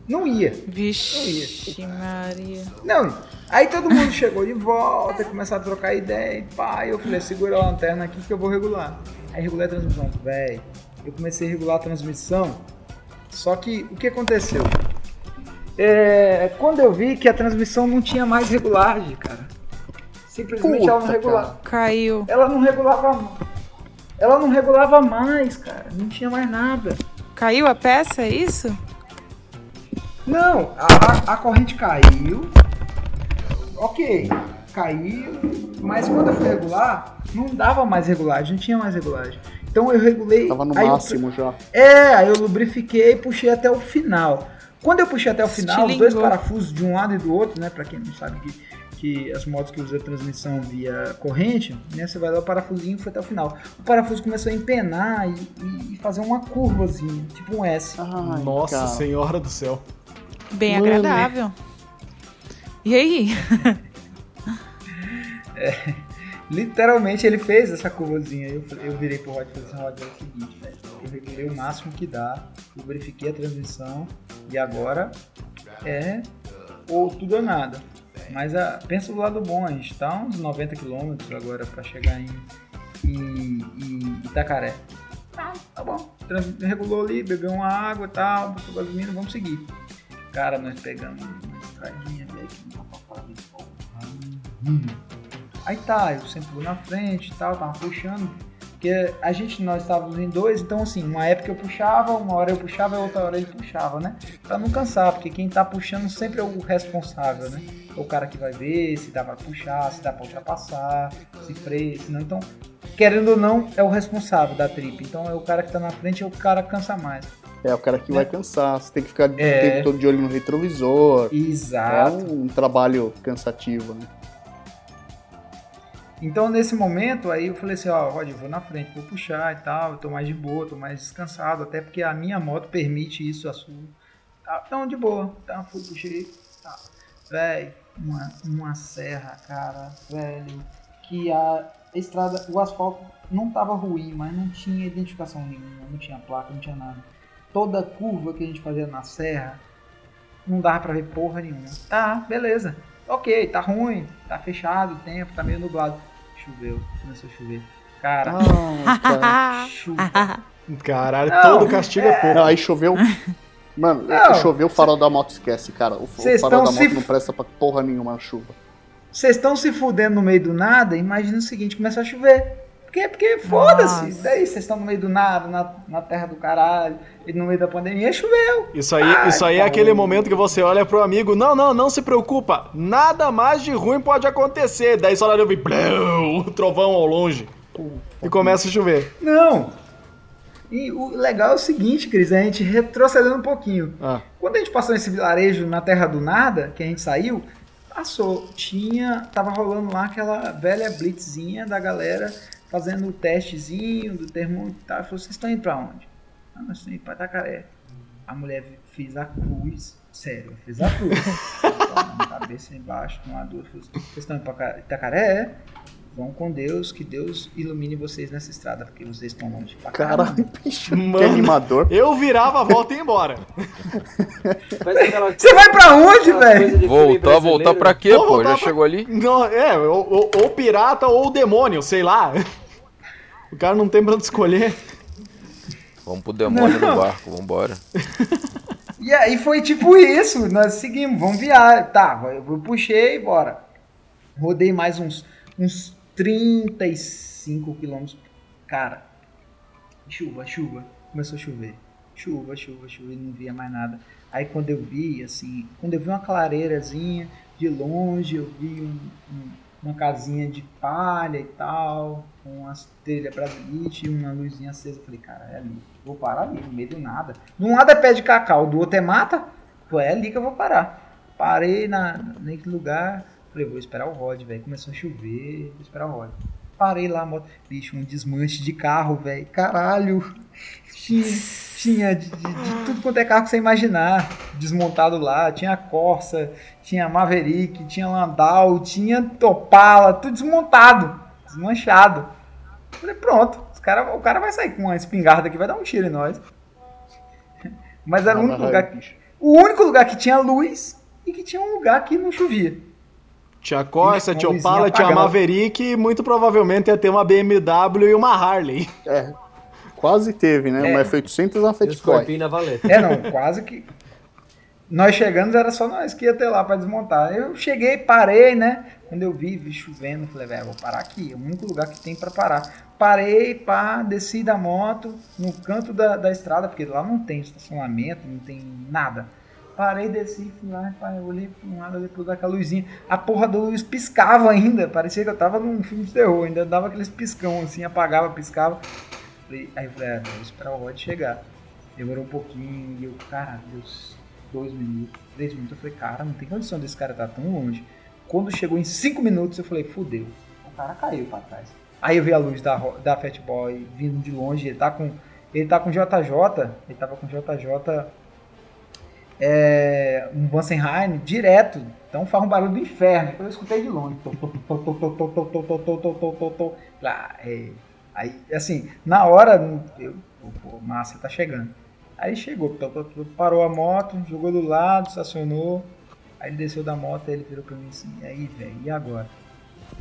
F: Não ia.
D: Vixe, Maria.
F: Não, aí todo mundo chegou de volta, começaram a trocar ideia, e pá, eu falei, segura a lanterna aqui que eu vou regular. Aí regulei a transmissão, véi, eu comecei a regular a transmissão, só que o que aconteceu? É, quando eu vi que a transmissão não tinha mais regulagem, cara, simplesmente ela não
A: Puta,
F: regulava,
D: Caiu.
F: ela não regulava, ela não regulava mais, cara, não tinha mais nada.
D: Caiu a peça, é isso?
F: Não, a, a- a corrente caiu. Ok, caiu. Mas quando eu fui regular, não dava mais regulagem, não tinha mais regulagem. Então eu regulei.
A: Tava no
F: aí eu-
A: máximo já.
F: é, aí eu lubrifiquei e puxei até o final. Quando eu puxei até o final, os dois parafusos de um lado e do outro, né? Pra quem não sabe que, que as motos que usam transmissão via corrente, né? Você vai dar o parafusinho e foi até o final. O parafuso começou a empenar e, e- fazer uma curvazinha, tipo um S.
A: Ai,
C: Nossa
A: cara.
C: senhora do céu.
D: Bem
A: Mano.
D: agradável. E aí?
F: Literalmente ele fez essa curvazinha. Eu, eu virei pro Rod e falei assim, Rod, é o seguinte, velho. eu regulei o máximo que dá, lubrifiquei a transmissão e agora é ou tudo ou nada. Mas a, pensa do lado bom, a gente tá uns 90 km agora para chegar em, em, Itacaré. Tá, tá bom. Regulou ali, bebeu uma água e tal, botou gasolina, vamos seguir. Cara, nós pegamos uma estradinha. Hum. Aí tá, eu sempre vou na frente e tal, tava puxando. Porque a gente, nós estávamos em dois, então assim, uma época eu puxava, uma hora eu puxava e outra hora ele puxava, né? Pra não cansar, porque quem tá puxando sempre é o responsável, né? É o cara que vai ver se dá pra puxar, se dá pra ultrapassar, se freia, se não. Então, querendo ou não, é o responsável da trip. Então é o cara que tá na frente, é o cara que cansa mais.
A: É o cara que vai cansar, você tem que ficar
F: É.
A: o tempo todo de olho no retrovisor. É
F: Exato.
A: um trabalho cansativo, né?
F: Então, nesse momento, aí eu falei assim, ó, Rod, eu vou na frente, vou puxar e tal, eu tô mais de boa, tô mais descansado, até porque a minha moto permite isso, a sua. Tá, então, de boa. Tá, fui, puxei, tá. Véi, uma, uma serra, cara, velho, que a estrada, o asfalto não tava ruim, mas não tinha identificação nenhuma, não tinha placa, não tinha nada. Toda curva que a gente fazia na serra, não dava pra ver porra nenhuma. Tá, beleza. Ok, tá ruim, tá fechado o tempo, tá meio nublado. Choveu, começou a chover. Cara,
A: cara.
F: chuva.
C: Caralho,
F: Não,
C: todo castigo é pouco.
A: Não, aí choveu. Mano,
F: Não.
A: choveu o farol da moto, esquece, cara. O, farol da moto
F: se
A: não presta pra porra nenhuma na chuva.
F: Vocês estão se fudendo no meio do nada, imagina o seguinte, começa a chover. Por quê? Porque foda-se. Daí vocês estão no meio do nada, na, na terra do caralho, e no meio da pandemia choveu.
C: Isso aí,
F: Ai,
C: isso aí é aquele momento que você olha pro amigo, não, não, não se preocupa, nada mais de ruim pode acontecer. Daí só lá eu vi, o trovão ao longe. E começa a chover.
F: Não. E o legal é o seguinte, Cris, a gente retrocedendo um pouquinho.
C: Ah,
F: Quando a gente passou nesse vilarejo na Terra do Nada, que a gente saiu, passou. Tinha. Tava rolando lá aquela velha blitzinha da galera fazendo o testezinho do termômetro e tal. Falou, vocês estão indo pra onde? Ah, nós estamos indo pra Itacaré. A mulher fez a cruz. Sério, fez a cruz. Cabeça embaixo, com a dor. Vocês estão indo pra Ca- Itacaré? É. Vão com Deus, que Deus ilumine vocês nessa estrada, porque vocês estão longe pra.
A: Caralho, bicho,
C: Mano.
A: que animador.
C: eu virava a volta e ia embora.
F: Você vai pra onde, velho?
E: Voltar, voltar pra quê,
C: Vou
E: pô?
C: voltar
E: Já
C: pra-
E: chegou ali?
C: Não, é, ou, ou- ou pirata ou demônio, sei lá. O cara não tem pra onde escolher.
E: Vamos pro demônio
F: Não.
E: no barco, vambora.
F: E aí foi tipo isso, nós seguimos, vamos viajar. Tá, eu eu puxei, bora. Rodei mais uns, uns 35 quilômetros. Cara, chuva, chuva. Começou a chover. Chuva, chuva, chuva, e não via mais nada. Aí quando eu vi, assim, quando eu vi uma clareirazinha, de longe eu vi um- um- uma casinha de palha e tal, com as telhas brasilite e uma luzinha acesa. Eu falei, cara, é ali. Vou parar ali, no meio do nada. De um lado é pé de cacau, do outro é mata. Pô, é ali que eu vou parar. Parei na, naquele lugar. Falei, vou esperar o Rod, velho. Começou a chover, vou esperar o Rod. Parei lá, moto. Bicho, um desmanche de carro, velho. Caralho. Tinha, tinha de, de- de tudo quanto é carro que você imaginar. Desmontado lá. Tinha Corsa, tinha Maverick, tinha Landau, tinha Topala, tudo desmontado. Desmanchado. Falei, pronto. Os cara, o cara vai sair com uma espingarda aqui, vai dar um tiro em nós. Mas era o único lugar que, o único lugar que tinha luz e que tinha um lugar que não chovia.
C: Tinha Corsa, tinha Opala, tinha. Maverick e muito provavelmente ia ter uma BMW e uma Harley.
A: É, quase teve, né?
F: É.
A: Uma F800 e uma Boy.
B: Scorpion na valeta.
F: É, não, quase que. Nós chegamos, era só nós que ia ter lá pra desmontar. Eu cheguei, parei, né? Quando eu vi, vi chovendo, falei, velho, vou parar aqui. É o único lugar que tem pra parar. Parei, pá, desci da moto, no canto da, da estrada, porque lá não tem estacionamento, não tem nada. Parei, desci, fui lá, eu olhei pra um lado, olhei pro outro, luzinha. A porra da luz piscava ainda, parecia que eu tava num filme de terror, ainda dava aqueles piscão assim, apagava, piscava. Aí eu falei, ah, vou esperar o Rod chegar. Demorou um pouquinho e eu, cara, Deus, dois minutos, três minutos. Eu falei, cara, não tem condição desse cara estar tão longe. Quando chegou em cinco minutos, eu falei, fudeu. O cara caiu pra trás. Aí eu vi a luz da, da Fat Boy vindo de longe. Ele tá com. Ele tá com JJ. Ele tava com JJ é, um Bansenheim direto. Então faz um barulho do inferno. Eu escutei de longe. Aí, assim, na hora, eu, pô, massa, tá chegando. Aí chegou, parou a moto, jogou do lado, estacionou. Aí ele desceu da moto, ele virou pra mim assim, e aí, velho, e agora?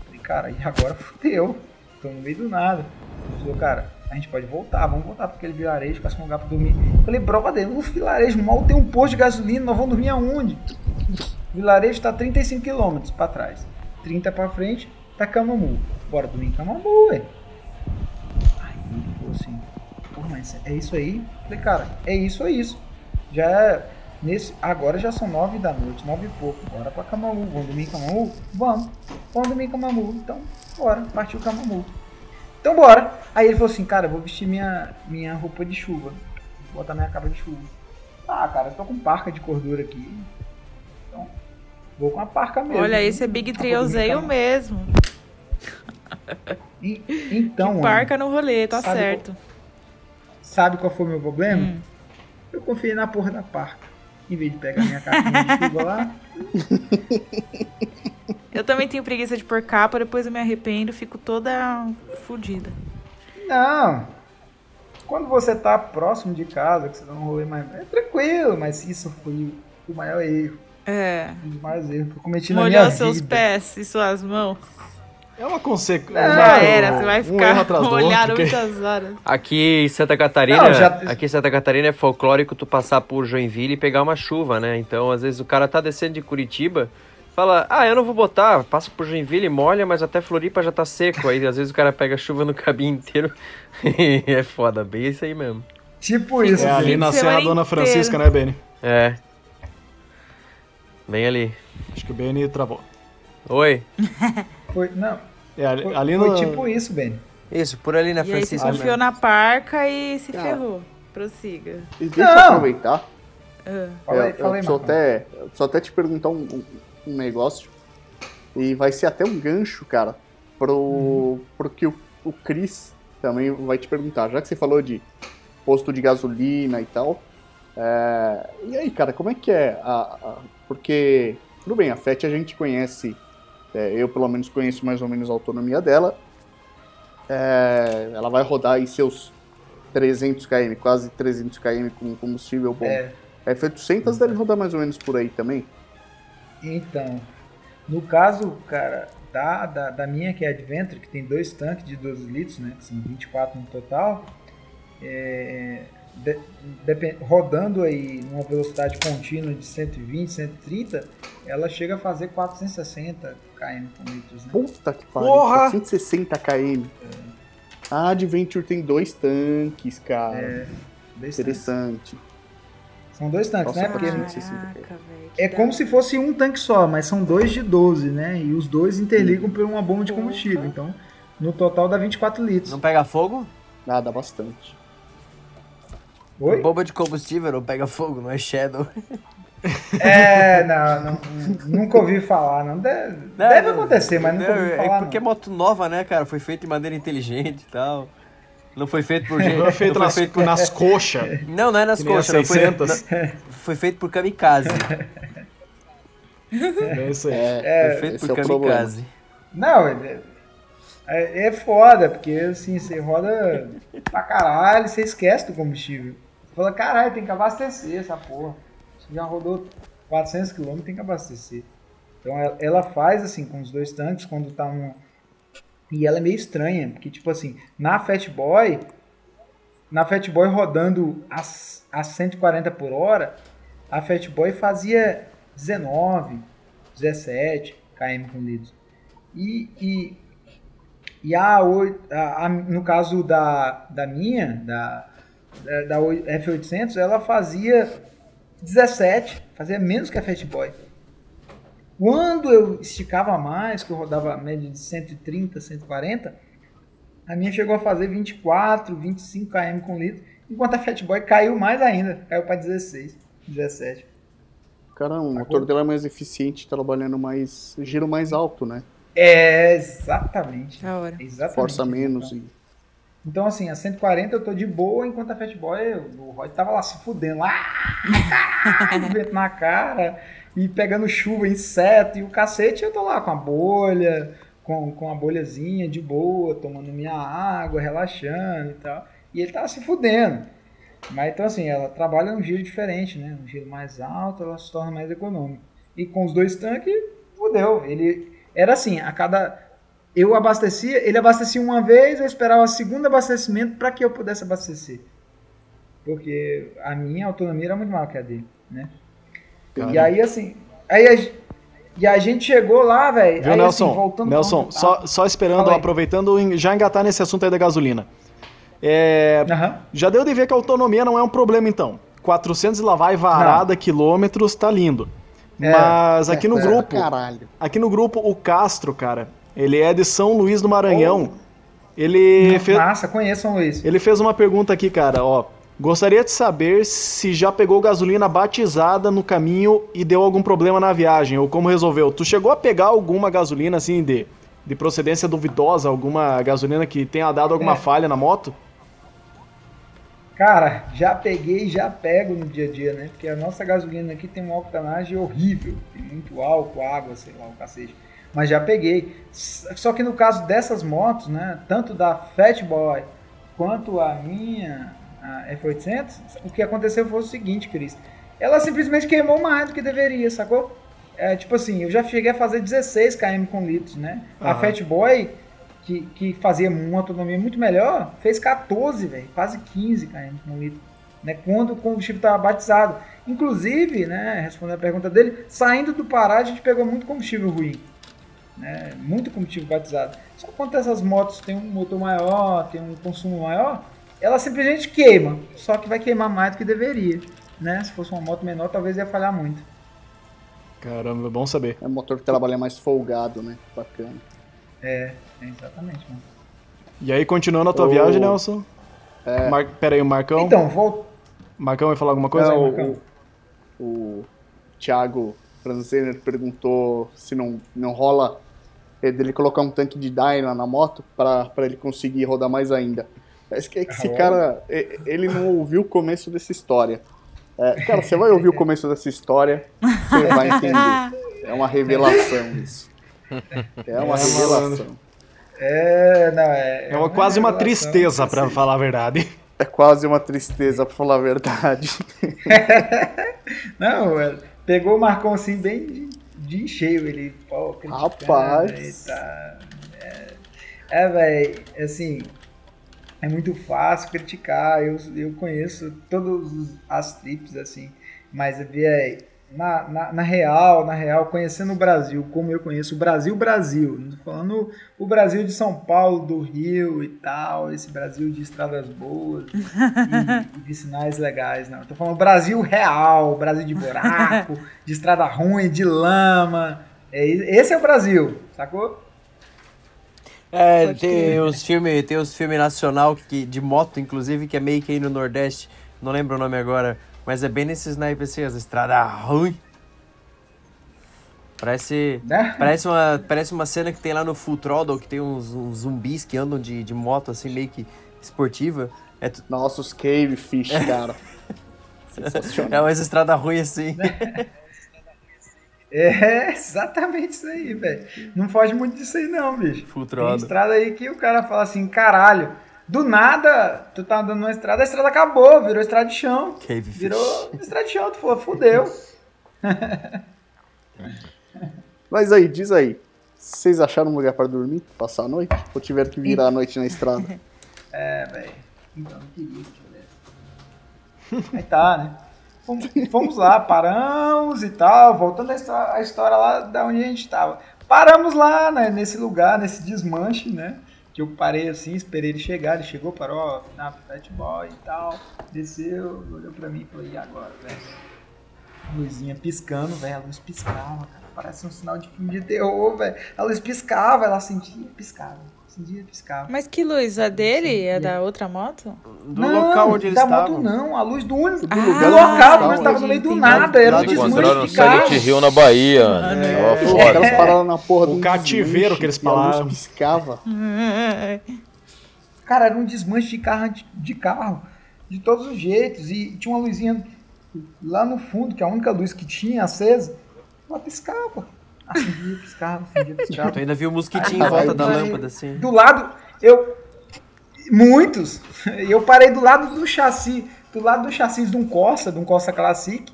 F: Falei, cara, e agora fudeu. Tô no meio do nada. Ele falou, cara, a gente pode voltar, vamos voltar pra aquele vilarejo, caçar um lugar pra dormir. Eu falei, brother, no vilarejo mal tem um posto de gasolina, nós vamos dormir aonde? O vilarejo tá 35 km pra trás. 30 pra frente, tá Camamu. Bora dormir em Camamu, ué. Aí ele falou assim, pô, mas é isso aí? Eu falei, cara, é isso, é isso. Já é, nesse, agora já são 9 da noite, 9 e pouco. Bora pra Camamu, vamos dormir em Camamu? Vamos. Vamos dormir em Camamu. Então, bora, partiu Camamu. Então bora. Aí ele falou assim, cara, eu vou vestir minha, minha roupa de chuva. Vou botar minha capa de chuva. Ah, cara, eu tô com parca de cordura aqui. Então, vou com a parca mesmo.
D: Olha, esse é Big Triozeio mesmo.
F: E- então, mano,
D: Parca no rolê, tá
F: Sabe
D: certo.
F: sabe qual foi o meu problema?
D: Hum.
F: Eu confiei na porra da parca. Em vez de pegar minha capinha de chuva lá,
D: Eu também tenho preguiça de pôr capa, depois eu me arrependo, fico toda fodida.
F: Não. Quando você tá próximo de casa, que você dá um rolê mais. É tranquilo, mas isso foi o maior erro.
D: É.
F: Um dos maiores erros que eu cometi na
D: Molhou
F: minha
D: seus
F: vida.
D: pés e suas mãos.
C: É uma consequência.
D: Já era, você vai
C: um
D: ficar
C: do
D: molhado
C: outro,
D: muitas horas.
B: Aqui em Santa Catarina,
F: Não, já-
B: aqui em Santa Catarina é folclórico tu passar por Joinville e pegar uma chuva, né? Então, às vezes o cara tá descendo de Curitiba, fala: "Ah, eu não vou botar, passa por Joinville, molha, mas até Floripa já tá seco". Aí às vezes o cara pega chuva no cabinho inteiro. é foda, bem isso aí mesmo.
F: Tipo isso.
C: É ali na Serra Dona
D: inteiro.
C: Francisca, né, Beni?
B: É. Bem ali.
C: Acho que o Beni travou.
B: Oi.
F: Foi, não,
C: É, ali,
F: foi,
C: ali
F: foi
C: no...
F: tipo isso, Ben.
B: Isso, por ali na
D: E aí você
B: Francisca.
D: confiou na parca e se
A: Cara.
D: ferrou. Prossiga.
A: E deixa eu
F: Não.
A: aproveitar.
D: Ah.
F: Fala aí,
A: É, eu,
F: fala aí,
A: eu só até, só até te perguntar um, um- um negócio. E vai ser até um gancho, cara, pro,
F: Uhum.
A: pro que o, o Cris também vai te perguntar. Já que você falou de posto de gasolina e tal. é, e aí, cara, como é que é? A, a- porque, tudo bem, a FET a gente conhece, é, eu pelo menos conheço mais ou menos a autonomia dela. É, ela vai rodar aí seus 300 km, quase 300 km com combustível bom.
F: É,
A: A F800 deve rodar mais ou menos por aí também.
F: Então, no caso, cara, da, da, da minha que é a Adventure, que tem dois tanques de 12 litros, né, que são 24 no total, é, de- depen- rodando aí numa velocidade contínua de 120, 130, ela chega a fazer 460 km por litros, né?
A: Puta que pariu.
C: Porra!
A: 460 km. A Adventure tem dois tanques, cara.
F: É, dois tanques. São dois tanques,
A: Nossa,
F: né? Porque
A: 460
D: Caraca,
F: É como se fosse um tanque só, mas são dois de 12, né? E os dois interligam por uma bomba de combustível. Então, no total dá 24 litros.
B: Não pega fogo?
A: Ah, dá bastante.
F: Oi?
B: Bomba de combustível não pega fogo, não é Shadow.
F: É, não, não, nunca ouvi falar, não. Deve, deve acontecer, mas nunca ouvi
B: é
F: falar.
B: porque é
F: não.
B: moto nova, né, cara? Foi feita de maneira inteligente e tal. Não foi feito por gente.
C: Foi feito
B: não
C: nas,
B: foi feito por...
C: nas coxas.
B: Não, não é nas coxas. Não foi...
C: 600.
B: não- foi feito por kamikaze.
C: É isso aí.
A: É,
B: foi feito por
A: é
B: kamikaze.
F: Não, é, é, é foda, porque assim, você roda pra caralho, você esquece do combustível. Você fala, caralho, tem que abastecer essa porra. Você já rodou 400 km, tem que abastecer. Então ela- ela faz assim com os dois tanques quando tá um. E ela é meio estranha, porque tipo assim, na Fat Boy, na Fat Boy rodando a, a 140 por hora, a Fat Boy fazia 19, 17 km por litro. E, e, e a, a- a- no caso da, da minha, da, da, da oi- F800, ela fazia 17, fazia menos que a Fat Boy. Quando eu esticava mais, que eu rodava a média de 130, 140, a minha chegou a fazer 24, 25 km com litro, enquanto a Fat Boy caiu mais ainda, caiu para 16, 17.
A: Cara, o motor dela é mais eficiente, trabalhando mais. giro mais alto, né?
F: É, exatamente.
D: Da hora.
F: Exatamente.
A: Força menos e.
F: Então, assim, a 140 eu tô de boa, enquanto a Fat Boy, o Rod tava lá se fudendo, lá, caralho, vento na cara, e pegando chuva, inseto, e o cacete eu tô lá com a bolha, com, com a bolhazinha de boa, tomando minha água, relaxando e tal. E ele tava se fudendo. Mas então assim, ela trabalha num giro diferente, né? Um giro mais alto, ela se torna mais econômica. E com os dois tanques, fudeu. Ele era assim, a cada eu abastecia, ele abastecia uma vez, eu esperava o segundo abastecimento para que eu pudesse abastecer. Porque a minha autonomia era muito maior que a dele, né? E aí assim, aí a, e a gente chegou lá, velho.
C: Viu,
F: aí,
C: Nelson?
F: Assim, voltando
C: Nelson, só, só esperando,
F: aí.
C: aproveitando, já engatar nesse assunto aí da gasolina. É,
F: Aham.
C: já deu de ver que a autonomia não é um problema, então. 400 e lá vai varada quilômetros, tá lindo.
F: É,
C: Mas aqui no
A: É,
C: grupo,
A: Caralho.
C: aqui no grupo, o Castro, cara, ele é de São Luís do Maranhão. Ele, fez,
F: Massa, conheço São Luís.
C: ele fez uma pergunta aqui, cara, ó. Gostaria de saber se já pegou gasolina batizada no caminho e deu algum problema na viagem, ou como resolveu. Tu chegou a pegar alguma gasolina, assim, de, de procedência duvidosa, alguma gasolina que tenha dado alguma
F: É.
C: falha na moto?
F: Cara, já peguei e já pego no dia a dia, né? Porque a nossa gasolina aqui tem uma octanagem horrível. Tem muito álcool, água, sei lá, o cacete. Mas já peguei. Só que no caso dessas motos, né? Tanto da Fatboy quanto a minha, a F800, o que aconteceu foi o seguinte, Cris. Ela simplesmente queimou mais do que deveria, sacou? É, tipo assim, eu já cheguei a fazer 16 km com litros, né? A
C: Aham.
F: Fatboy, que, que fazia uma autonomia muito melhor, fez 14, velho, quase 15 km com litro, né? Quando o combustível estava batizado. Inclusive, né, respondendo a pergunta dele, saindo do Pará a gente pegou muito combustível ruim, né? Muito combustível batizado. Só que quando essas motos têm um motor maior, tem um consumo maior, ela simplesmente queima, só que vai queimar mais do que deveria, né? Se fosse uma moto menor, talvez ia falhar muito.
C: Caramba, é bom saber.
A: É um motor que trabalha mais folgado, né? Bacana.
F: É, é exatamente, mano.
C: E aí, continuando a tua viagem, Nelson? Mar... Pera aí, o Marcão.
F: Então, vou,
C: Marcão vai falar alguma coisa?
A: Não,
F: Marcão.
A: o, o Thiago Franzener perguntou se não, não rola é, dele colocar um tanque de Dyna na moto para ele conseguir rodar mais ainda. Parece que, é que esse cara, é, ele não ouviu o começo dessa história. É, cara, você vai ouvir o começo dessa história, você vai entender. É uma revelação isso. É uma
C: É,
A: revelação.
F: É, não, é.
C: É uma, quase uma tristeza, pra
F: cacete.
C: falar a verdade.
A: É quase uma tristeza, pra falar a verdade.
F: Não, é, pegou o Marcão assim bem de, de cheio. Ele, pô, criticando,
A: Rapaz.
F: e tá, é, é velho, assim, é muito fácil criticar. Eu, eu conheço todas as trips, assim, mas, velho, na, na, na real, na real, conhecendo o Brasil, como eu conheço o Brasil, Brasil, não tô falando o Brasil de São Paulo, do Rio e tal, esse Brasil de estradas boas e, e de sinais legais, não. Tô falando Brasil real, Brasil de buraco, de estrada ruim, de lama. É, esse é o Brasil, sacou?
B: É,
D: Pode
B: tem os filmes, tem os filmes nacional que, de moto, inclusive, que é meio que aí no Nordeste, não lembro o nome agora, mas é bem nesses naipes assim, as estradas ruins. Parece,
F: Né?
B: parece, uma, parece uma cena que tem lá no Full Throttle, que tem uns, uns zumbis que andam de, de moto, assim, meio que esportiva. É, tu-
A: Nossa, os Cave Fish, cara.
B: é
A: Sensacional.
B: umas estradas ruins assim.
F: É exatamente isso aí, velho. Não foge muito disso aí, não, bicho.
B: Full
F: Tem estrada aí que o cara fala assim, caralho, do nada, tu tá andando numa estrada, a estrada acabou, virou estrada de chão.
B: Cave fish.
F: Virou estrada de chão, tu falou, fudeu.
A: Mas aí, diz aí. Vocês acharam um lugar pra dormir? Passar a noite? Ou tiveram que virar a noite na estrada?
F: É, velho. Então, não queria que tivesse. Aí tá, né? Fomos, fomos lá, paramos e tal, voltando à histó- à história lá da onde a gente tava. Paramos lá, né, nesse lugar, nesse desmanche, né? Que eu parei assim, esperei ele chegar, ele chegou, parou, na Fat Boy e tal, desceu, olhou pra mim e falou, e agora, velho? A luzinha piscando, velho, a luz piscava, cara. Parece um sinal de filme de terror, velho. A luz piscava, ela sentia, piscava. Sentia, piscava.
D: Mas que luz? A dele? É da outra moto?
B: Do local onde eles
F: da
B: estavam.
F: moto não, a luz do único.
A: Do
F: do
A: lugar
F: local,
A: onde
F: nós
A: estavam,
F: estávamos no meio do nada, era um
B: do
F: desmanche
E: Encontraram no
F: de carro.
E: Silent Hill na Bahia, Ana.
B: É.
E: Tava
A: Os
E: foda.
A: caras pararam na porra
C: O
A: de um
C: cativeiro
A: desmanche
C: que eles
A: e a luz
C: falaram.
A: piscava.
F: Cara, era um desmanche de carro, de, de carro, de todos os jeitos. E tinha uma luzinha lá no fundo, que é a única luz que tinha acesa, ela piscava. Acendia, piscava, acendia, piscava.
B: Tu ainda viu o mosquitinho em
A: Caralho,
B: volta da lâmpada, assim.
F: Do lado, eu. Muitos. Eu parei do lado do chassi, do lado do chassi de um Corsa, de um Corsa Classic.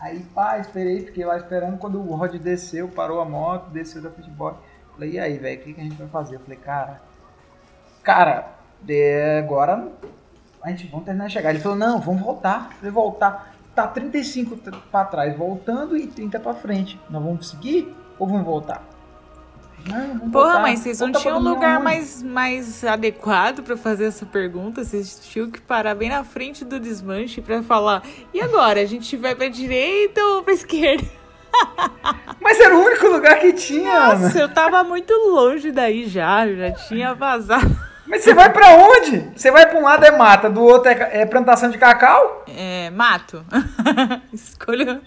F: Aí, pá, esperei, fiquei lá esperando. Quando o Rod desceu, parou a moto, desceu da futebol. Falei, e aí, velho, o que, que a gente vai fazer? Eu falei, cara, cara, de- agora a gente vamos terminar de chegar. Ele falou, não, vamos voltar. Eu falei, voltar. Tá 35 t- pra trás voltando e 30 pra frente. Nós vamos seguir ou vamos voltar? Não, vamos
D: Porra,
F: voltar.
D: mas vocês não tinham um lugar
F: onde?
D: mais, mais adequado pra fazer essa pergunta? Vocês tinham que parar bem na frente do desmanche pra falar. E agora? A gente vai pra direita ou pra esquerda?
F: Mas era o único lugar que tinha, Ana.
D: Nossa, eu tava muito longe daí já. Já tinha vazado.
F: Mas você vai pra onde? Você vai pra um lado é mata, do outro é, é plantação de cacau?
D: É, mato. escolha,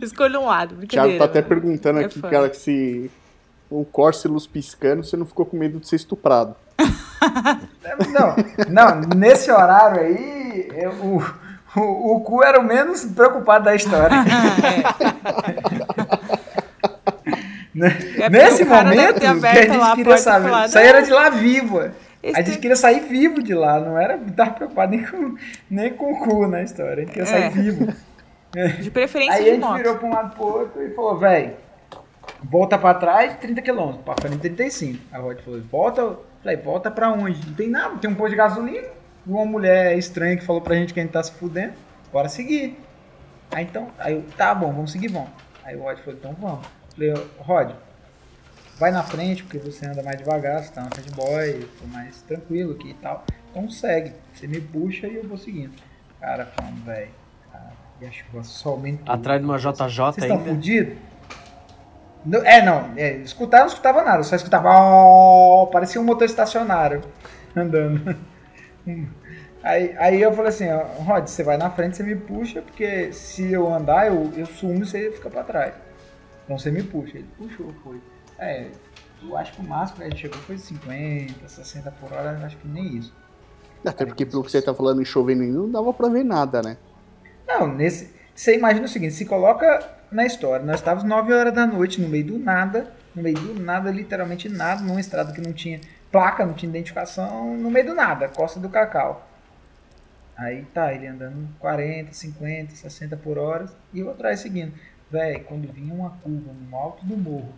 D: escolha um lado.
A: O Thiago tá até perguntando
D: É
A: aqui,
D: foda.
A: cara, que se o Corsa e luz piscando, você não ficou com medo de ser estuprado.
F: Não, não, nesse horário aí, eu- o, o, o cu era o menos preocupado da história.
D: É
F: Nesse
D: o cara deve
F: momento, que a gente queria saber,
D: "Ah,
F: de lá vivo.
D: Esse
F: A gente queria sair vivo de lá, não era estar preocupado nem com, nem com o cu na história, a gente queria sair
D: É.
F: vivo.
D: De preferência
F: Aí a
D: de
F: gente
D: moto.
F: virou pra um lado pro outro e falou, velho, volta pra trás 30 km, pra frente 35. A Rod falou, volta, falei, volta pra onde? Não tem nada, tem um posto de gasolina, uma mulher estranha que falou pra gente que a gente tá se fudendo, bora seguir. Aí então, aí eu, tá bom, vamos seguir, vamos. Aí o Rod falou, então vamos. Falei, Rod, vai na frente, porque você anda mais devagar, você tá na frente boy, tô mais tranquilo aqui e tal. Então segue, você me puxa e eu vou seguindo. Cara, falando, velho, e a chuva só aumentou.
B: Atrás de uma JJ
F: Vocês estão
B: ainda.
F: fudidos? No- É, não. É, escutar eu não escutava nada. Só escutava. "Ó", parecia um motor estacionário andando. Aí, aí eu falei assim: ó, Rod, você vai na frente, você me puxa, porque se eu andar, eu, eu sumo e você fica pra trás. Então você me puxa. Ele puxou, foi. É, eu acho que o máximo que gente chegou foi 50, 60 por hora, eu acho que nem isso.
A: Até porque pelo que você tá falando chovendo não dava pra ver nada, né?
F: Não, nesse. Você imagina o seguinte, se coloca na história, nós estávamos 9 horas da noite, no meio do nada, no meio do nada, literalmente nada, numa estrada que não tinha placa, não tinha identificação, no meio do nada, Costa do Cacau. Aí tá, ele andando 40, 50, 60 por hora e eu atrás seguindo. Véi, quando vinha uma curva no alto do morro,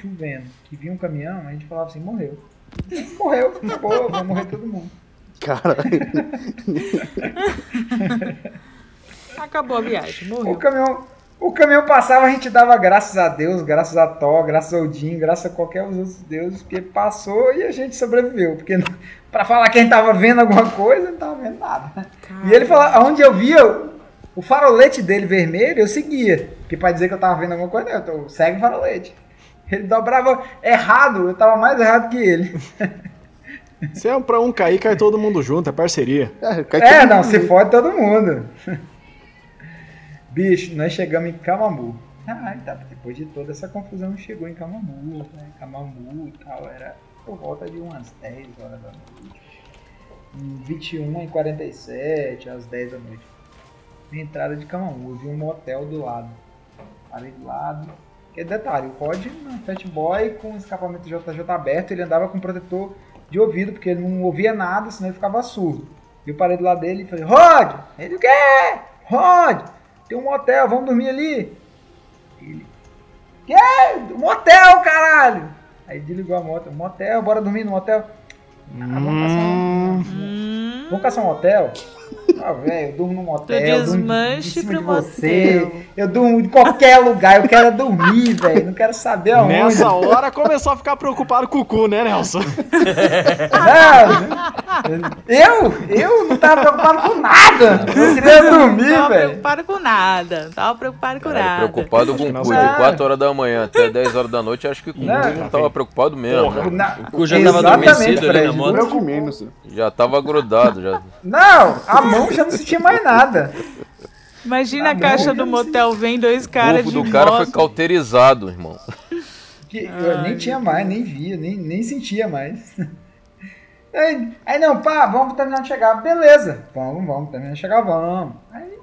F: chovendo, que vinha um caminhão, a gente falava assim, morreu. Morreu, acabou, vai morrer todo mundo.
A: Cara,
D: Acabou a viagem, morreu.
F: O caminhão, o caminhão passava, a gente dava graças a Deus, graças a Thó, graças ao Odin, graças a qualquer um dos outros deuses, porque passou e a gente sobreviveu. Porque pra falar que a gente tava vendo alguma coisa, não tava vendo nada. E ele falava, aonde eu via o, o farolete dele vermelho, eu seguia. Porque pra dizer que eu tava vendo alguma coisa, não, eu tô, segue o farolete. Ele dobrava errado, eu tava mais errado que ele.
C: Se é pra um cair, cai todo mundo junto, é parceria.
A: é,
F: É, não, se fode todo mundo. Bicho, nós chegamos em Camamu. Ah, tá, depois de toda essa confusão, chegou em Camamu, né? Camamu e tal, era por volta de umas 10 horas da noite. Em 21 e 47, às 10 da noite. Na entrada de Camamu, eu vi um motel do lado. Parei do lado. Que detalhe, o Rod, um Fat Boy com escapamento JJ aberto, ele andava com protetor de ouvido, porque ele não ouvia nada, senão ele ficava surdo. E eu parei do lado dele e falei, Rod! Ele, o quê? Rod! Tem um motel, vamos dormir ali. Ele, quê? Motel, caralho! Aí desligou a moto, motel, bora dormir no motel. Ah, vamos caçar um,
D: Hum,
F: vamos caçar um hotel? Ah, velho, eu durmo num motel. Durmo
D: desmanche pro
F: de você.
D: motel.
F: Eu durmo em qualquer lugar, eu quero dormir, velho. Não quero saber aonde.
C: Nessa hora começou a ficar preocupado com o cu, né, Nelson?
F: Não, eu, eu não tava preocupado com nada. Eu queria
D: não
F: dormir,
D: tava
F: velho.
D: preocupado com nada. Não tava preocupado com
E: Cara,
D: nada.
E: preocupado com o cu, de
F: Não.
E: 4 horas da manhã até 10 horas da noite, acho que com o cu
F: Não.
E: não tava preocupado mesmo. né?
F: Na-
B: O cu já tava adormecido ali na moto.
E: Já tava grudado, já.
F: Não, a mão já não sentia mais nada.
D: Imagina a
F: Tá
D: caixa
F: bom.
D: do motel, vem dois
E: O
D: caras de
E: do cara foi
D: moto.
E: cauterizado, irmão.
F: Que eu nem tinha mais, nem via, nem, nem sentia mais. Aí, aí não, pá, vamos terminar de chegar. Beleza, vamos, vamos terminar de chegar, vamos. Aí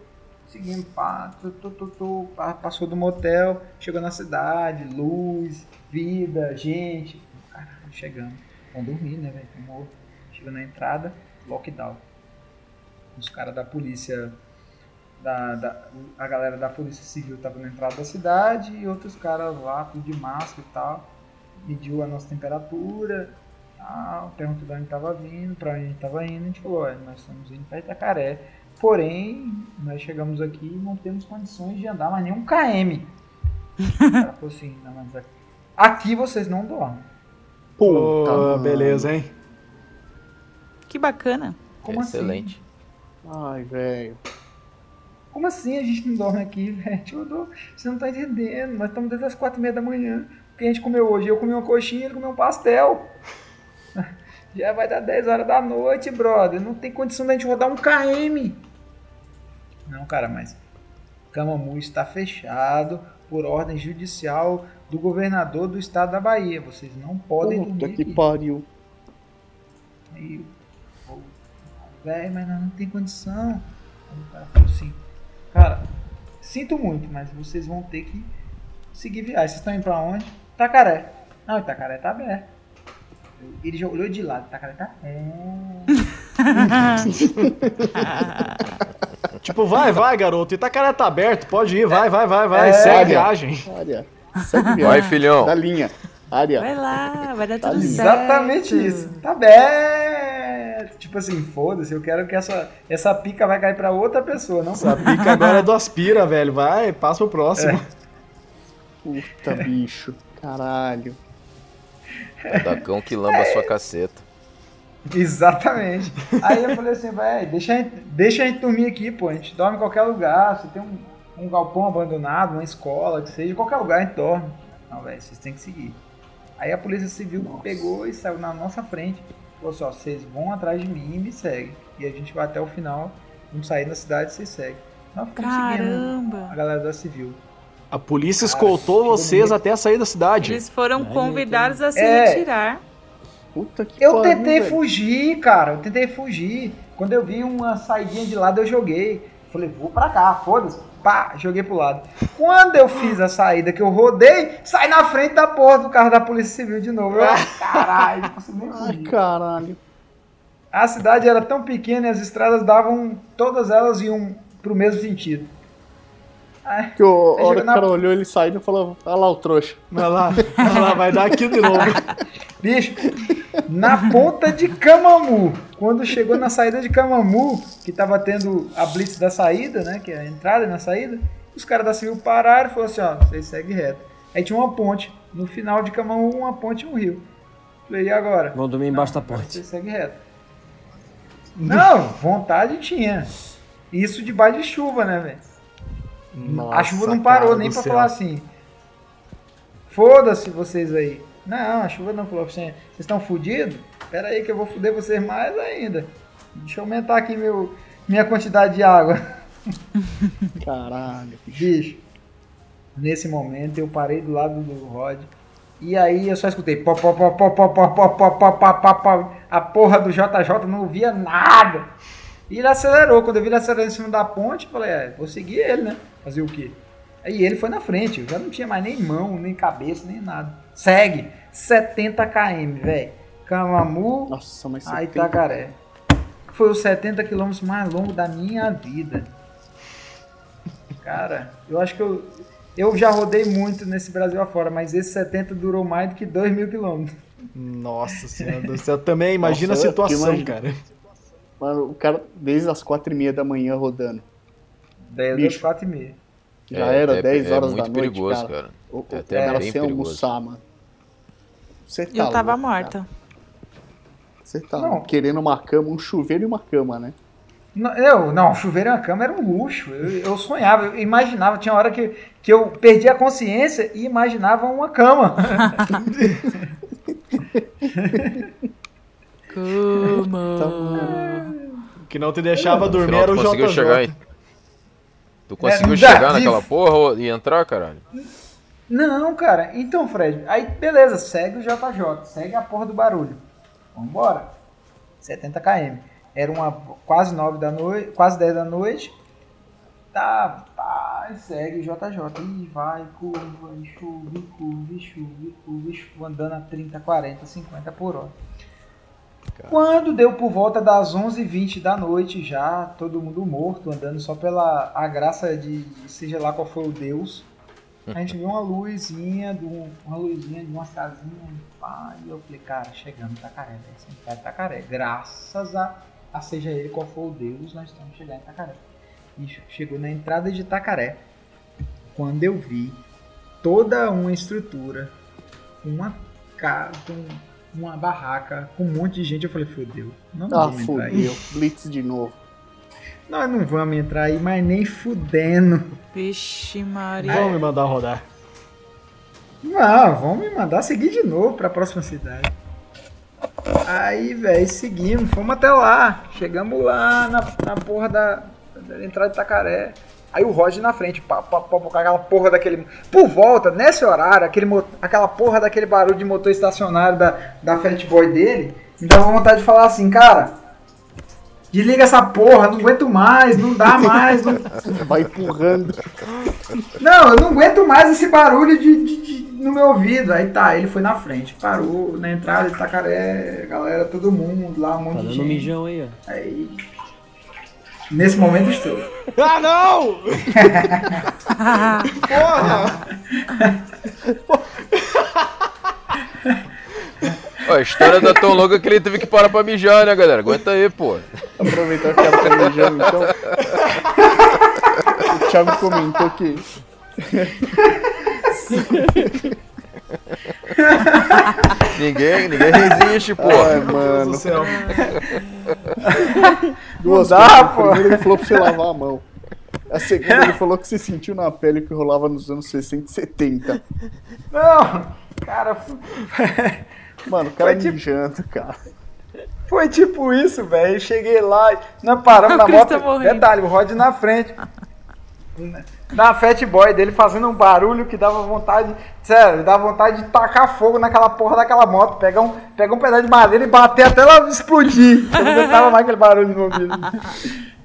F: seguimos, pá, tu, tu, tu, tu, pá, passou do motel, chegou na cidade, luz, vida, gente. Caralho, chegamos. Vamos dormir, né, velho? Vamos- chega na entrada, lockdown. Os caras da polícia, da, da- a galera da polícia civil tava na entrada da cidade e outros caras lá, tudo de máscara e tal, mediu a nossa temperatura, tal, perguntou de onde tava vindo, pra onde a gente tava indo, a gente falou, olha, nós estamos indo pra Itacaré, porém, nós chegamos aqui e não temos condições de andar mais nem um km. O cara falou assim, não, mas aqui, aqui vocês não dormem.
A: Puta, mano.
C: beleza, hein?
D: Que bacana.
F: Como assim?
A: Ai, velho.
F: Como assim a gente não dorme aqui, velho? Tipo, Você não tá entendendo. Nós estamos desde as quatro e meia da manhã. O que a gente comeu hoje? Eu comi uma coxinha, ele comeu um pastel. Já vai dar 10 horas da noite, brother. Não tem condição da gente rodar um KM. Não, cara, mas Camamu está fechado por ordem judicial do governador do estado da Bahia. Vocês não podem
A: Puta
F: dormir
A: que
F: aqui.
A: pariu.
F: Aí, velho, mas não, não tem condição. Aí o cara falou assim, cara, sinto muito, mas vocês vão ter que seguir viagem. Vocês estão indo pra onde? Itacaré. Não, Itacaré tá aberto. Ele já olhou de lado, Itacaré tá. É.
C: Tipo, vai, vai, garoto. Itacaré tá aberto, pode ir, vai, vai, vai, vai.
F: É.
C: Segue
A: Área.
C: viagem.
A: Área. Segue
E: Vai,
A: viagem.
E: filhão.
A: Da linha. Área.
D: Vai lá, vai dar
A: Tá
D: tudo
A: lindo.
D: certo.
F: Exatamente isso. Tá aberto. Tipo assim, foda-se, eu quero que essa, essa pica vai cair pra outra pessoa, não
C: Essa pica agora é do Aspira, velho. Vai, passa pro próximo.
A: Puta, bicho. Caralho.
E: Da cão que lamba a sua caceta.
F: Exatamente. Aí eu falei assim, velho, deixa, a gente- deixa a gente dormir aqui, pô. A gente dorme em qualquer lugar. Você tem um, um galpão abandonado, uma escola, que seja, qualquer lugar a gente dorme. Não, velho, vocês têm que seguir. Aí a polícia civil pegou e saiu na nossa frente. Falou assim, ó, vocês vão atrás de mim e me seguem. E a gente vai até o final. Vamos sair da cidade e vocês seguem. Nós ficamos seguindo a
D: Caramba.
F: galera da civil.
C: A polícia escoltou vocês até sair da cidade.
D: Eles foram
C: Ai,
D: convidados a se
F: É.
D: retirar.
A: Puta que
F: Eu
A: pariu,
F: tentei
A: velho.
F: fugir, cara. Eu tentei fugir. Quando eu vi uma saidinha de lado, eu joguei. Falei, vou pra cá, foda-se. Pá, joguei pro lado. Quando eu fiz a saída que eu rodei, sai na frente da porta do carro da Polícia Civil de novo. Eu, "Ah, caralho, não consigo nem
A: Ai, caralho.
F: A cidade era tão pequena e as estradas davam. Todas elas iam pro mesmo sentido. Ai,
A: Que o, a hora que o
F: na-
A: cara olhou ele saindo e falou: Olha lá o trouxa.
C: Vai lá, vai lá, vai dar aqui de novo.
F: Bicho, na ponta de Camamu. Quando chegou na saída de Camamu, que tava tendo a blitz da saída, né? Que é a entrada e na saída, os caras da Civil pararam e falaram assim, ó, vocês seguem reto. Aí tinha uma ponte. No final de Camamu, uma ponte e um rio. Falei, e agora?
B: Vão dormir embaixo da ponte.
F: Vocês seguem reto. Não, vontade tinha. Isso debaixo de chuva, né, velho? A chuva não parou nem pra falar assim. Foda-se vocês aí. Não, a chuva não falou assim. Vocês estão fudidos? Pera aí que eu vou fuder vocês mais ainda. Deixa eu aumentar aqui meu, minha quantidade de água.
A: Caralho, bicho.
F: Nesse momento eu parei do lado do Rod. E aí eu só escutei pó, pó, pó, pó, pó, pó, pó, pó, pó, pó, pó, pó. A porra do JJ não ouvia nada. E ele acelerou. Quando eu vi ele acelerando em cima da ponte, eu falei, é, vou seguir ele, né? Fazer o quê? Aí ele foi na frente. Eu já não tinha mais nem mão, nem cabeça, nem nada. Segue. 70 km, velho. Camamu
A: Nossa, mas
F: a. Itacaré. Foi os 70 quilômetros mais longos da minha vida. Cara, eu acho que eu, eu já rodei muito nesse Brasil afora, mas esse 70 durou mais do que 2 mil quilômetros.
C: Nossa senhora do céu. Também imagina
A: Nossa,
C: a situação, cara.
A: Mano, o cara, desde as quatro e meia da manhã rodando.
F: 10
A: Bicho.
F: das 4 e meia.
A: Já
E: É,
A: era
E: é-
A: 10
E: é
A: horas
E: muito
A: da noite,
E: perigoso,
A: cara.
E: cara.
A: O,
E: É até
A: cara
E: bem
A: sem
E: perigoso.
A: almoçar, mano. Você tá
D: Eu tava
A: louco, cara.
D: morta.
A: Você tá
F: Não.
A: querendo uma cama, um chuveiro e uma cama, né?
F: Não, eu, não, chuveiro e uma cama era um luxo. Eu, eu sonhava, eu imaginava. Tinha hora que, que eu perdi a consciência e imaginava uma cama.
A: Tá,
D: Como?
C: O que não te deixava
E: No
C: dormir era o
E: tu conseguiu
C: JJ.
E: chegar em... Tu conseguiu
F: não
E: chegar naquela porra e entrar, caralho?
F: Não, cara. Então, Fred, aí beleza, segue o JJ, segue a porra do barulho. Vambora. 70 km. Era uma quase 9 da noite, quase 10 da noite. Tá, e segue o JJ. E vai, curva, e chuva, e curva, e chuva, e curva, andando a 30, 40, 50 por hora. Quando deu por volta das 11h20 da noite já, todo mundo morto, andando só pela a graça de, de seja lá qual for o Deus, a gente viu uma luzinha, de um- uma luzinha de umas casinhas, pá, e eu falei, cara, chegando Itacaré, velho, sempre tá em Itacaré. Graças a, a seja ele qual for o Deus, nós estamos chegando em Itacaré. E che- chegou na entrada de Itacaré, quando eu vi toda uma estrutura, uma casa, uma barraca, com um monte de gente, eu falei, fodeu, não
A: Ah,
F: vamos entrar aí.
A: fodeu. Blitz de novo.
F: Nós não vamos entrar aí, mas nem fudendo.
D: Vixe, Maria.
C: Vamos me mandar rodar.
F: Não, vamos me mandar seguir de novo pra próxima cidade. Aí, velho, seguimos, fomos até lá. Chegamos lá na, na porra da, da entrada de Itacaré. Aí o Roger na frente, pá, pá, pá, pá, com aquela porra daquele. Por volta, nesse horário, aquele, aquela porra daquele barulho de motor estacionário da, da Fat Boy dele, me dava vontade de falar assim, cara. Desliga essa porra, não aguento mais, não dá mais, não,
A: Vai empurrando.
F: não, eu não aguento mais esse barulho de, de- de- no meu ouvido. Aí tá, ele foi na frente, parou na entrada de Itacaré, galera, todo mundo lá, um monte
G: Tá
F: de gente.
G: mijão aí, ó.
F: Aí, nesse momento estou.
C: Ah, não! Porra!
E: Ó, a história da tão longa que ele teve que parar pra mijar, né, galera? Aguenta aí, pô.
A: Aproveitar que ela tá mijando, então. O Thiago comentou que.
E: Ninguém, ninguém resiste, pô.
A: Ai,
C: Meu Deus
A: mano.
C: do céu.
A: Duas
F: dá,
A: coisas.
F: pô.
A: Primeiro ele falou pra você lavar a mão. A segunda ele falou que você sentiu na pele o que rolava nos anos 60 e 70.
F: Não, cara,
A: Mano, o cara
F: Foi tipo-
A: mijando, cara.
F: foi tipo isso, velho. Eu Cheguei lá, nós paramos
D: O
F: na
D: Chris
F: moto.
D: tá morrendo.
F: Detalhe, o Rod na frente. Na Fat Boy dele fazendo um barulho que dava vontade, sério, dava vontade de tacar fogo naquela porra daquela moto, pegar um, pegar um pedaço de madeira e bater até ela explodir. Eu não aguentava mais aquele barulho no ouvido.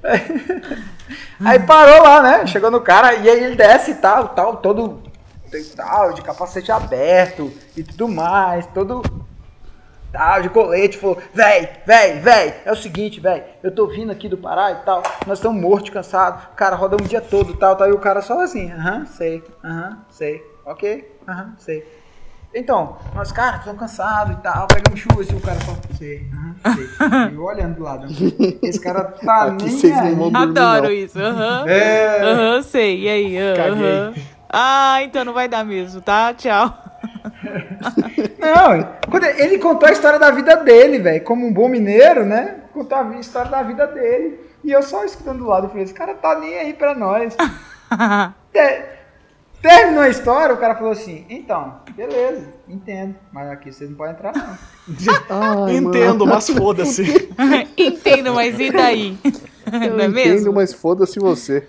F: Aí parou lá, né? Chegou no cara e aí ele desce e tal, tal, todo tal, de capacete aberto e tudo mais, todo tal, de colete, falou, véi, véi, véi, é o seguinte, véi, eu tô vindo aqui do Pará e tal, nós estamos mortos, cansados, cara, rodamos o dia todo e tal, tal, e o cara só assim, aham, sei, aham, sei, ok, aham, sei. Então, nós, cara, estamos cansados e tal, pegamos chuva, assim, o cara só, sei, aham, sei. E eu olhando do lado, esse cara tá
A: Aqui
F: nem aí.
D: Adoro
A: não.
D: isso. Aham.
F: É,
D: Aham, sei. E aí? Ah, aham. Ah, então não vai dar mesmo, tá? Tchau.
F: Não, quando ele contou a história da vida dele, velho, como um bom mineiro, né? Contou a história da vida dele. E eu só escutando do lado, falei, esse cara tá nem aí pra nós. Te- Terminou a história, o cara falou assim, então, beleza, entendo, mas aqui vocês não podem entrar não.
A: Ai,
C: Entendo,
A: mano.
C: mas foda-se.
D: Entendo, mas e daí?
A: Eu
D: não é
A: entendo,
D: mesmo?
A: mas foda-se você.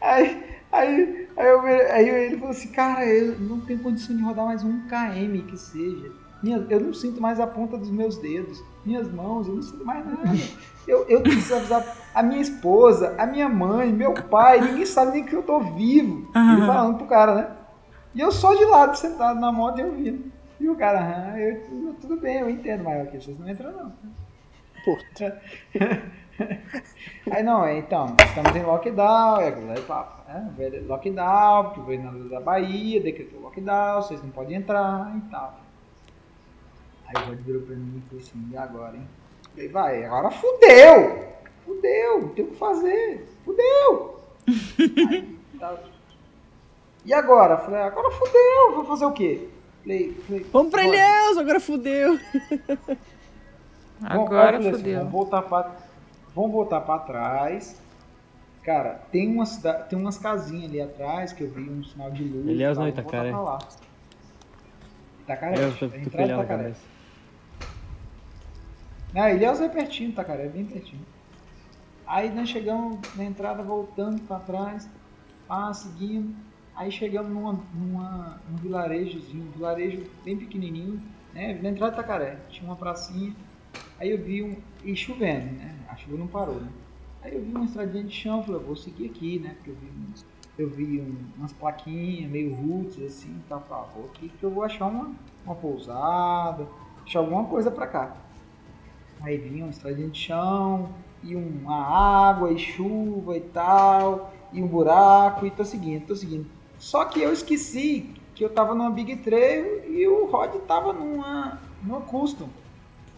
F: Aí, aí, aí, eu, aí ele falou assim, cara, eu não tenho condição de rodar mais um km que seja. Minha- eu não sinto mais a ponta dos meus dedos, minhas mãos, eu não sinto mais nada. Eu, eu preciso avisar a minha esposa, a minha mãe, meu pai, ninguém sabe nem que eu tô vivo. Ele falando pro cara, né? E eu só de lado, sentado na moto e ouvindo. E o cara, ah, eu, tudo bem, eu entendo, mas aqui vocês não entram não.
A: Puta.
F: Aí não, é, então, estamos em lockdown, é aquele papo, né? Velho, Lockdown, porque o governador da Bahia decretou lockdown, vocês não podem entrar e tal. Aí o Rod virou pra mim e falou assim, e agora, hein? Falei, vai, agora fudeu! Fudeu, não tem o que fazer, fudeu! Aí, tá. E agora? Falei, agora fudeu, vou fazer o quê? Falei, falei,
G: Vamos pra
F: "Rod,
G: Ilhéus, agora fudeu.
F: Vamos-
D: Agora
F: falei assim,
D: fodeu.
F: vamos voltar pra, vamos voltar pra trás. Cara, tem umas, tem umas casinhas ali atrás que eu vi um sinal de luz.
G: Ilhéus
F: e tal,
G: não,
F: vamos voltar
G: Itacaré.
F: Itacaré,
G: Eu tô,
F: de
G: pilhando a cabeça.
F: Ilhéus é pertinho, Itacaré, é bem pertinho. Aí nós chegamos na entrada, voltando pra trás, ah, seguindo. Aí chegamos numa, numa, num vilarejozinho, um vilarejo bem pequenininho, né? Na entrada de Itacaré, tinha uma pracinha. Aí eu vi um. E chovendo, né? A chuva não parou, né? Aí eu vi uma estradinha de chão, falei, vou seguir aqui, né? Porque eu vi, eu vi um- umas plaquinhas meio roots assim, e tal. Falei, ah, vou aqui que eu vou achar uma, uma pousada. deixar alguma coisa pra cá. Aí vinha um estradinho de chão, e uma água, e chuva e tal, e um buraco, e tô seguindo, tô seguindo. Só que eu esqueci que eu tava numa Big Trail e o Rod tava numa, numa Custom.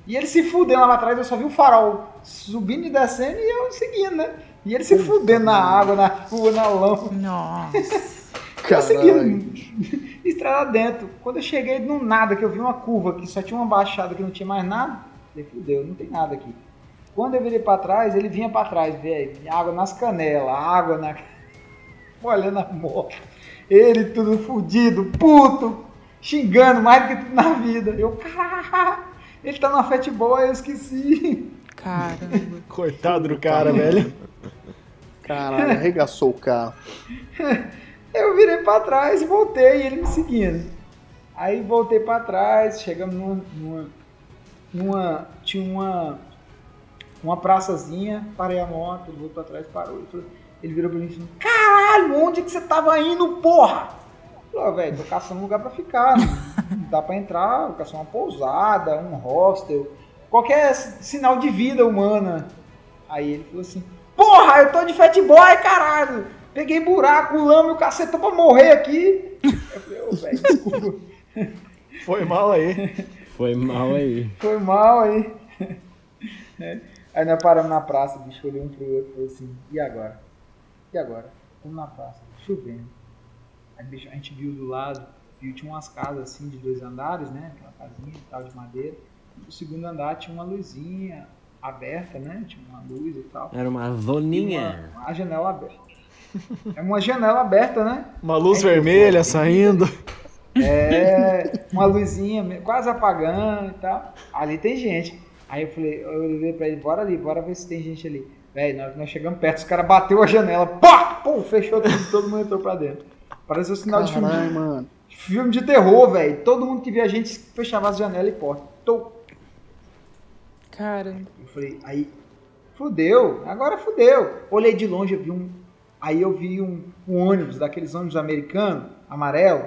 F: E ele se fudendo lá atrás, eu só vi o farol subindo e descendo e eu seguindo, né? E ele se fudendo na água, na rua, na lama.
D: Nossa.
F: Eu seguindo, estrada dentro. Quando eu cheguei no nada, que eu vi uma curva que só tinha uma baixada que não tinha mais nada, falei, fudeu, não tem nada aqui. Quando eu virei pra trás, ele vinha pra trás, velho. Água nas canelas, água na. Olhando a moto. Ele tudo fudido, puto, xingando mais do que tudo na vida. Eu, caralho, ele tá na Fat Boy, eu esqueci.
D: Caramba.
C: Coitado do cara, velho.
A: Caralho, arregaçou o carro.
F: Eu virei pra trás e voltei, e ele me seguindo. Aí voltei pra trás, chegamos numa. numa, numa- tinha uma. Uma praçazinha, parei a moto, ele voltou pra trás, parou. Ele, falou- ele virou pra mim e falou: Caralho, onde que você tava indo, porra? Falei, "Ó, velho, tô caçando um lugar pra ficar. Não, dá pra entrar, vou caçar uma pousada, um hostel, qualquer sinal de vida humana. Aí ele falou assim: Porra, eu tô de fat boy, caralho! Peguei buraco, lama e o cacete tô pra morrer aqui. Eu falei, ô, velho, desculpa.
C: Foi mal aí.
G: Foi mal aí.
F: Foi mal aí. Aí nós paramos na praça, o bicho olhou um pro outro e falou assim, e agora? E agora? Estamos na praça, chovendo. A gente viu do lado, viu, tinha umas casas assim de dois andares, né? Aquela casinha e tal de madeira. No segundo andar tinha uma luzinha aberta, né? Tinha uma luz e tal.
G: Era uma zoninha.
F: Uma, a janela aberta. É uma janela aberta, né?
C: Uma luz vermelha saindo.
F: É, uma luzinha quase apagando e tal. Ali tem gente. Aí eu falei, eu olhei pra ele, bora ali, bora ver se tem gente ali. Véi, nós, nós chegamos perto, os caras bateu a janela, pá! Pum, fechou tudo, todo mundo entrou pra dentro. Parece um sinal de filme,
A: Caralho,
F: de
A: mano.
F: filme de terror, velho. Todo mundo que via a gente fechava as janelas e porta. Tô.
D: Caramba.
F: Eu falei, aí, fudeu, agora fudeu. Olhei de longe, eu vi um. Aí eu vi um, um ônibus, daqueles ônibus americanos, amarelo,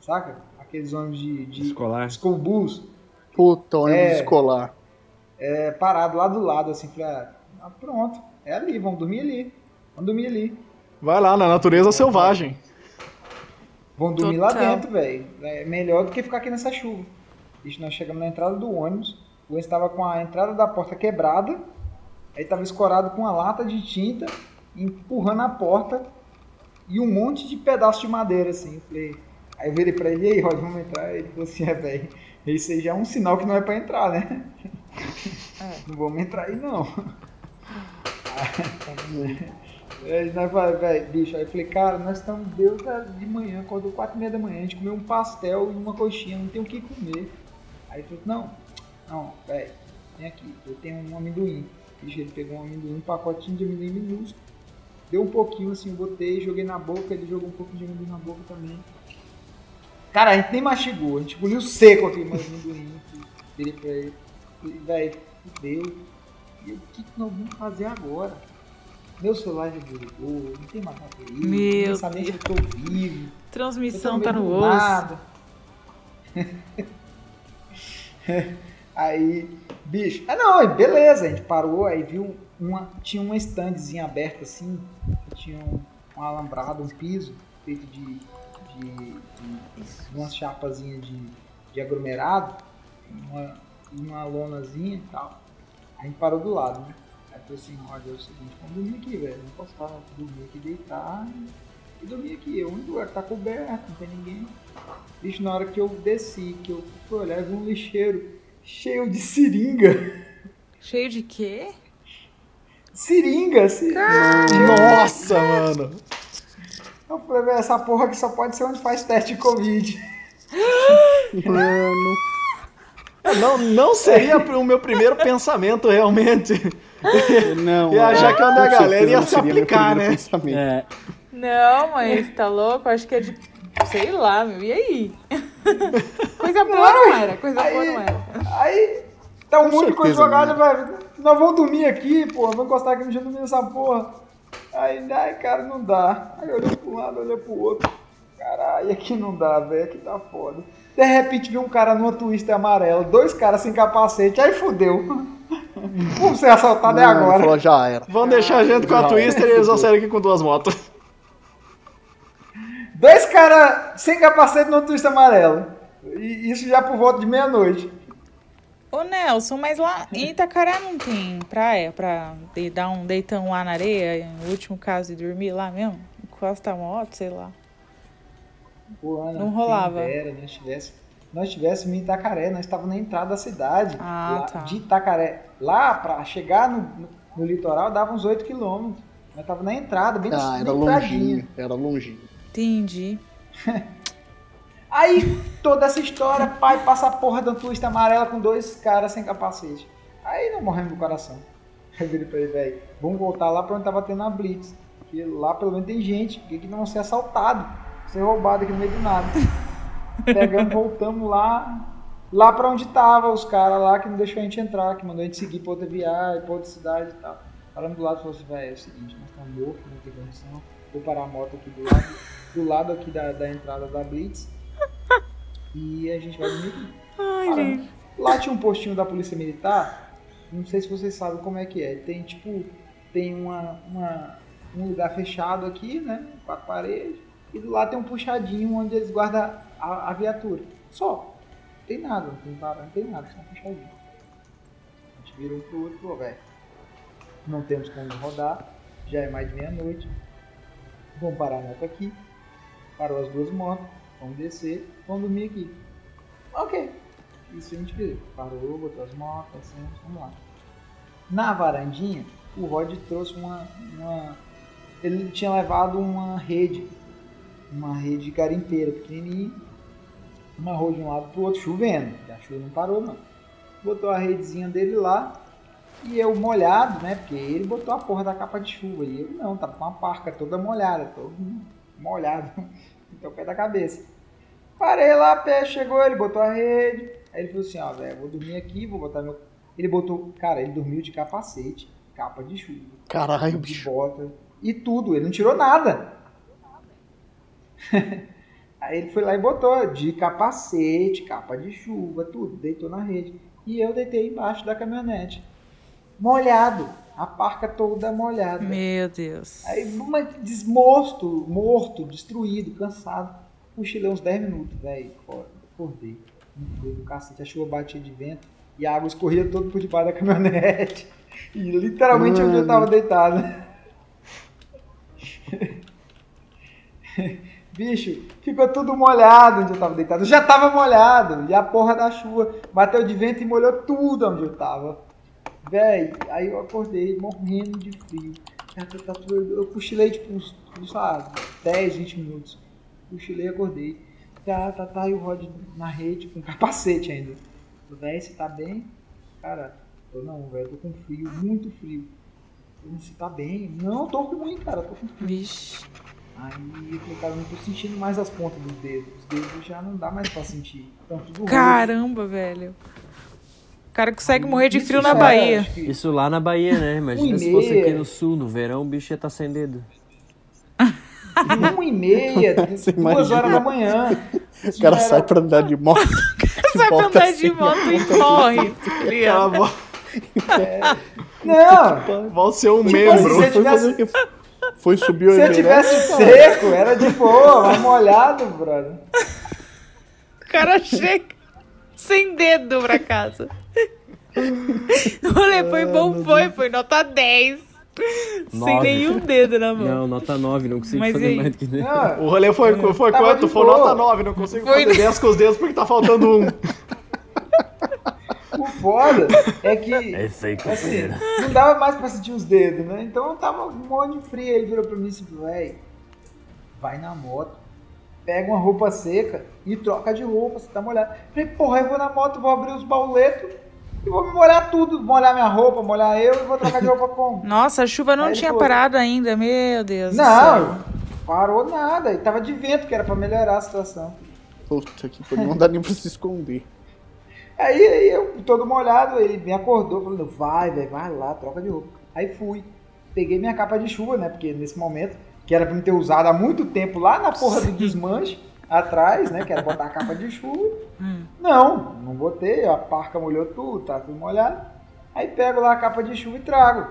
F: saca? Aqueles ônibus de, de
G: Escolar.
F: school bus,
A: Puta, ônibus
F: É.
A: escolar.
F: é, parado lá do lado, assim, falei, ah, ah, pronto, é ali, vamos dormir ali. Vamos dormir ali.
C: Vai lá, na natureza selvagem.
F: Vamos dormir lá
D: Total.
F: dentro, velho. É melhor do que ficar aqui nessa chuva. Bicho, nós chegamos na entrada do ônibus, o ônibus estava com a entrada da porta quebrada, aí tava escorado com uma lata de tinta, empurrando a porta e um monte de pedaço de madeira, assim. Eu falei, aí eu virei pra ele, e aí, Rod, vamos entrar? Ele falou assim, é, velho, isso aí já é um sinal que não é pra entrar, né? Não vamos entrar aí, não. Aí nós falamos, velho, bicho, aí eu falei, cara, nós estamos Deus de manhã, acordou quatro e meia da manhã, a gente comeu um pastel e uma coxinha, não tem o que comer. Aí ele falou, não, não, velho, vem aqui, eu tenho um amendoim. Bicho, ele pegou um amendoim, um pacotinho de amendoim minúsculo, deu um pouquinho assim, eu botei, joguei na boca, ele jogou um pouco de amendoim na boca também. Cara, a gente nem mastigou, a gente engoliu seco aquele amendoim, virei pra ele, velho, fudeu, e o que, que nós vamos fazer agora? Meu celular já desligou, não tem mais bateria,
D: Meu
F: sabe se eu tô vivo.
D: Transmissão tá no osso.
F: aí, bicho. Ah não, beleza, a gente parou, aí viu uma. Tinha uma standzinha aberta assim, tinha um, um alambrado, um piso feito de. de, de umas chapazinhas de, de aglomerado, uma, uma lonazinha e tal. A gente parou do lado, né? Falei assim, Roger, é o seguinte, vamos dormir aqui, velho. Não posso estar dormir aqui, deitar e dormir aqui. É o único lugar que tá coberto, não tem ninguém. Bicho, na hora que eu desci, que eu fui olhar, eu vi um lixeiro cheio de seringa.
D: Cheio de quê?
F: Seringa, seringa.
C: Nossa, mano.
F: Eu falei, velho, essa porra aqui só pode ser onde faz teste de Covid.
A: Mano.
C: Não, não seria o meu primeiro pensamento, realmente.
A: Não.
C: Ia achar que é onde a
A: com
C: galera ia
A: não
C: se aplicar, né?
G: É,
D: Não, mas tá louco? Acho que é de. Sei lá, meu. E aí? Coisa boa não era, coisa boa
F: Aí-
D: não era.
F: Aí tá um
A: Com
F: monte de coisa jogada, velho. Nós vamos dormir aqui, pô. Vamos encostar aqui no chão dormir nessa porra. Aí, ai, cara, não dá. Aí olhou pra um lado, olhou pro outro. Caralho, aqui não dá, velho. Aqui tá foda. De repente vi um cara numa twister amarela, dois caras sem capacete, aí fudeu. Vamos ser assaltados é agora.
A: Falou, já era.
C: Vão deixar a gente com a Twister e eles vão sair aqui com duas motos.
F: Dois caras sem capacete no twister amarelo. E isso já por volta de meia-noite.
D: Ô Nelson, mas lá em Itacaré não tem praia pra de- dar um deitão lá na areia, no último caso, e dormir lá mesmo? Encosta a moto, sei lá.
F: Pô, Ana,
D: Não rolava.
F: quem dera, nós tivéssemos, nós tivéssemos em Itacaré, nós estávamos na entrada da cidade.
D: Ah,
F: lá,
D: tá.
F: De Itacaré. Lá, pra chegar no, no, no litoral, dava uns 8 quilômetros. Nós estávamos na entrada, bem
A: Ah,
F: na
A: era longinho. Era longinho.
D: Entendi.
F: Aí, toda essa história, pai passa a porra da twist amarela com dois caras sem capacete. Aí não morremos do coração. Aí eu virei pra ele, velho, vamos voltar lá pra onde tava tendo a Blitz. Que lá pelo menos tem gente, que que não vão ser assaltado, ser roubado aqui no meio do nada. Pegamos, voltamos lá, lá pra onde tava os caras lá que não deixou a gente entrar, que mandou a gente seguir pra outra viagem, pra outra cidade e tal. Paramos do lado e falou assim, velho, é o seguinte, nós estamos mortos, não tem condição, vou parar a moto aqui do lado, do lado aqui da, da entrada da Blitz. E a gente vai dormir aqui.
D: Ai,
F: Paramos.
D: gente.
F: Lá tinha um postinho da Polícia Militar. Não sei se vocês sabem como é que é. Tem tipo, tem uma, uma- um lugar fechado aqui, né? Quatro paredes. E do lado tem um puxadinho onde eles guardam a, a viatura. Só. Não tem nada, não tem não tem nada, só um puxadinho. A gente vira um pro outro, pô, velho. Não temos como rodar. Já é mais de meia-noite. Vamos parar a moto aqui. Parou as duas motos. Vamos descer. Vamos dormir aqui. Ok. Isso a gente fez. Parou, botou as motos, assim, vamos lá. Na varandinha, o Rod trouxe uma, uma- Ele tinha levado uma rede. Uma rede garimpeira pequenininha. Amarrou de um lado pro outro, chovendo. A chuva não parou, não. Botou a redezinha dele lá. E eu molhado, né? Porque ele botou a porra da capa de chuva. E eu não, tava com a parca toda molhada, todo molhado. Até o pé da cabeça. Parei lá, pé, chegou, ele botou a rede. Aí ele falou assim, ó, velho, vou dormir aqui, vou botar meu. Ele botou, cara, ele dormiu de capacete, capa de chuva,
A: Caralho,
F: de
A: bicho.
F: bota e tudo, ele não tirou nada. Aí ele foi lá e botou de capacete, capa de chuva, tudo, deitou na rede. E eu deitei embaixo da caminhonete, molhado, a parca toda molhada.
D: Meu Deus.
F: Aí, desmosto, morto, destruído, cansado. Cochilei uns 10 minutos, velho. Acordei. Um frio do cacete. A chuva batia de vento e a água escorria todo por debaixo da caminhonete. E literalmente onde eu tava deitado. Bicho, ficou tudo molhado onde eu tava deitado. Eu já tava molhado. E a porra da chuva bateu de vento e molhou tudo onde eu tava. Véi, aí eu acordei morrendo de frio. Tá, tá, tá, Eu cochilei tipo uns, uns, lá, 10, 20 minutos. Cochilei acordei. Tá, tá, tá, e o Rod na rede com capacete ainda. Véi, você tá bem? Cara, eu não, velho, tô com frio, muito frio. Você tá bem? Não, tô ruim, cara, tô com frio.
D: Vixe.
F: Aí eu falei, cara, eu não tô sentindo mais as pontas dos dedos. Os dedos já não dá mais pra sentir. Então tudo roxo.
D: Caramba, velho. O cara consegue morrer de frio
F: já
D: na
F: era,
D: Bahia.
F: que-
B: Isso lá na Bahia, né? Imagina
F: Um
B: se fosse aqui no sul, no verão, o bicho ia estar sem dedo.
F: Uma e meia, duas
A: imagina.
F: horas da manhã.
A: O cara sai pra andar de moto.
D: Sai pra andar
A: assim,
D: de moto e morre. tá ligado?
C: Ela
F: Não,
C: vai ser um
F: Tipo
C: membro.
F: assim, se
A: Foi? Foi subir o
F: se eu tivesse seco, era de boa, mas molhado, brother.
D: O cara chega sem dedo pra casa. O rolê foi bom, foi, foi nota 10. Sem
B: Nove.
D: nenhum dedo na mão.
B: Não, nota 9, não consigo
D: Mas
B: fazer
D: e-
B: mais do que isso.
F: Não,
C: O rolê foi, foi
F: Tava
C: quanto? Foi nota 9, não consigo
D: Foi-
C: fazer 10 com os dedos porque tá faltando um.
F: o foda é que
B: É fake,
F: assim, não dava mais pra sentir os dedos, né? Então eu tava um monte de frio. Ele virou pra mim e disse, véi, vai na moto, pega uma roupa seca e troca de roupa, você tá molhado. Eu Falei, porra, eu vou na moto, vou abrir os bauletos e vou me molhar tudo, molhar minha roupa, molhar eu e vou trocar de roupa como?
D: Nossa, a chuva não
F: Aí
D: tinha parado ainda, meu Deus do
F: Não,
D: céu.
F: parou nada. E tava de vento, que era pra melhorar a situação.
A: Puta que pariu, não dá nem pra se esconder.
F: Aí, aí eu, todo molhado, ele me acordou, falando, vai, velho, vai lá, troca de roupa. Aí fui, peguei minha capa de chuva, né? Porque nesse momento que era pra me ter usado há muito tempo lá na porra do desmanche, atrás, né? Que era botar a capa de chuva.
D: Hum.
F: Não, não botei, a parca molhou tudo, tá tudo molhado. Aí pego lá a capa de chuva e trago.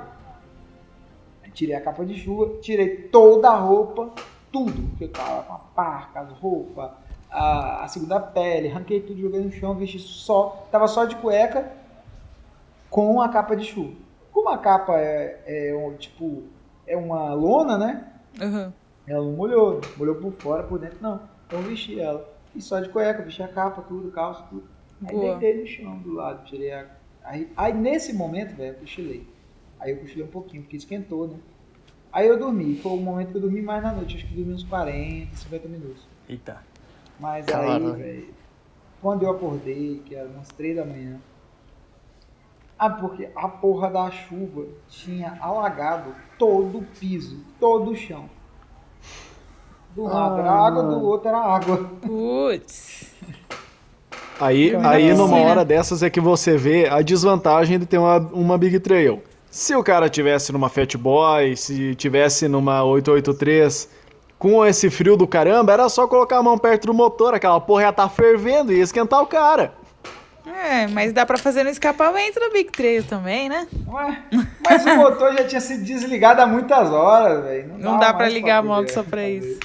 F: Aí tirei a capa de chuva, tirei toda a roupa, tudo que eu tava com a parca, as roupas, a, a segunda pele, arranquei tudo, joguei no chão, vesti só, tava só de cueca com a capa de chuva. Como a capa é, é um, tipo, é uma lona, né?
D: Uhum.
F: Ela não molhou, molhou por fora, por dentro não. Então eu vesti ela. E só de cueca, vesti a capa, tudo, calça, tudo. Aí
D: Boa.
F: deitei no chão do lado, tirei a. Aí, aí nesse momento, velho, eu cochilei. Aí eu cochilei um pouquinho, porque esquentou, né? Aí eu dormi. Foi o momento que eu dormi mais na noite. Acho que dormi uns 40, 50 minutos.
C: Eita.
F: Mas
A: Caralho.
F: aí, velho, quando eu acordei, que era umas 3 da manhã. Ah, porque a porra da chuva tinha alagado todo o piso, todo o chão. Do lado era
A: Ah.
F: água, do outro era água.
D: Putz.
C: Aí, aí numa
D: assim, né?
C: hora dessas é que você vê a desvantagem de ter uma, uma Big Trail. Se o cara tivesse numa Fat Boy, se tivesse numa 883, com esse frio do caramba, era só colocar a mão perto do motor, aquela porra ia tá fervendo e ia esquentar o cara.
D: É, mas dá pra fazer no escapamento do Big Trail também, né?
F: Ué, mas o motor já tinha sido desligado há muitas horas, velho.
D: Não dá pra
F: mais
D: ligar a moto só pra
F: fazer.
D: isso.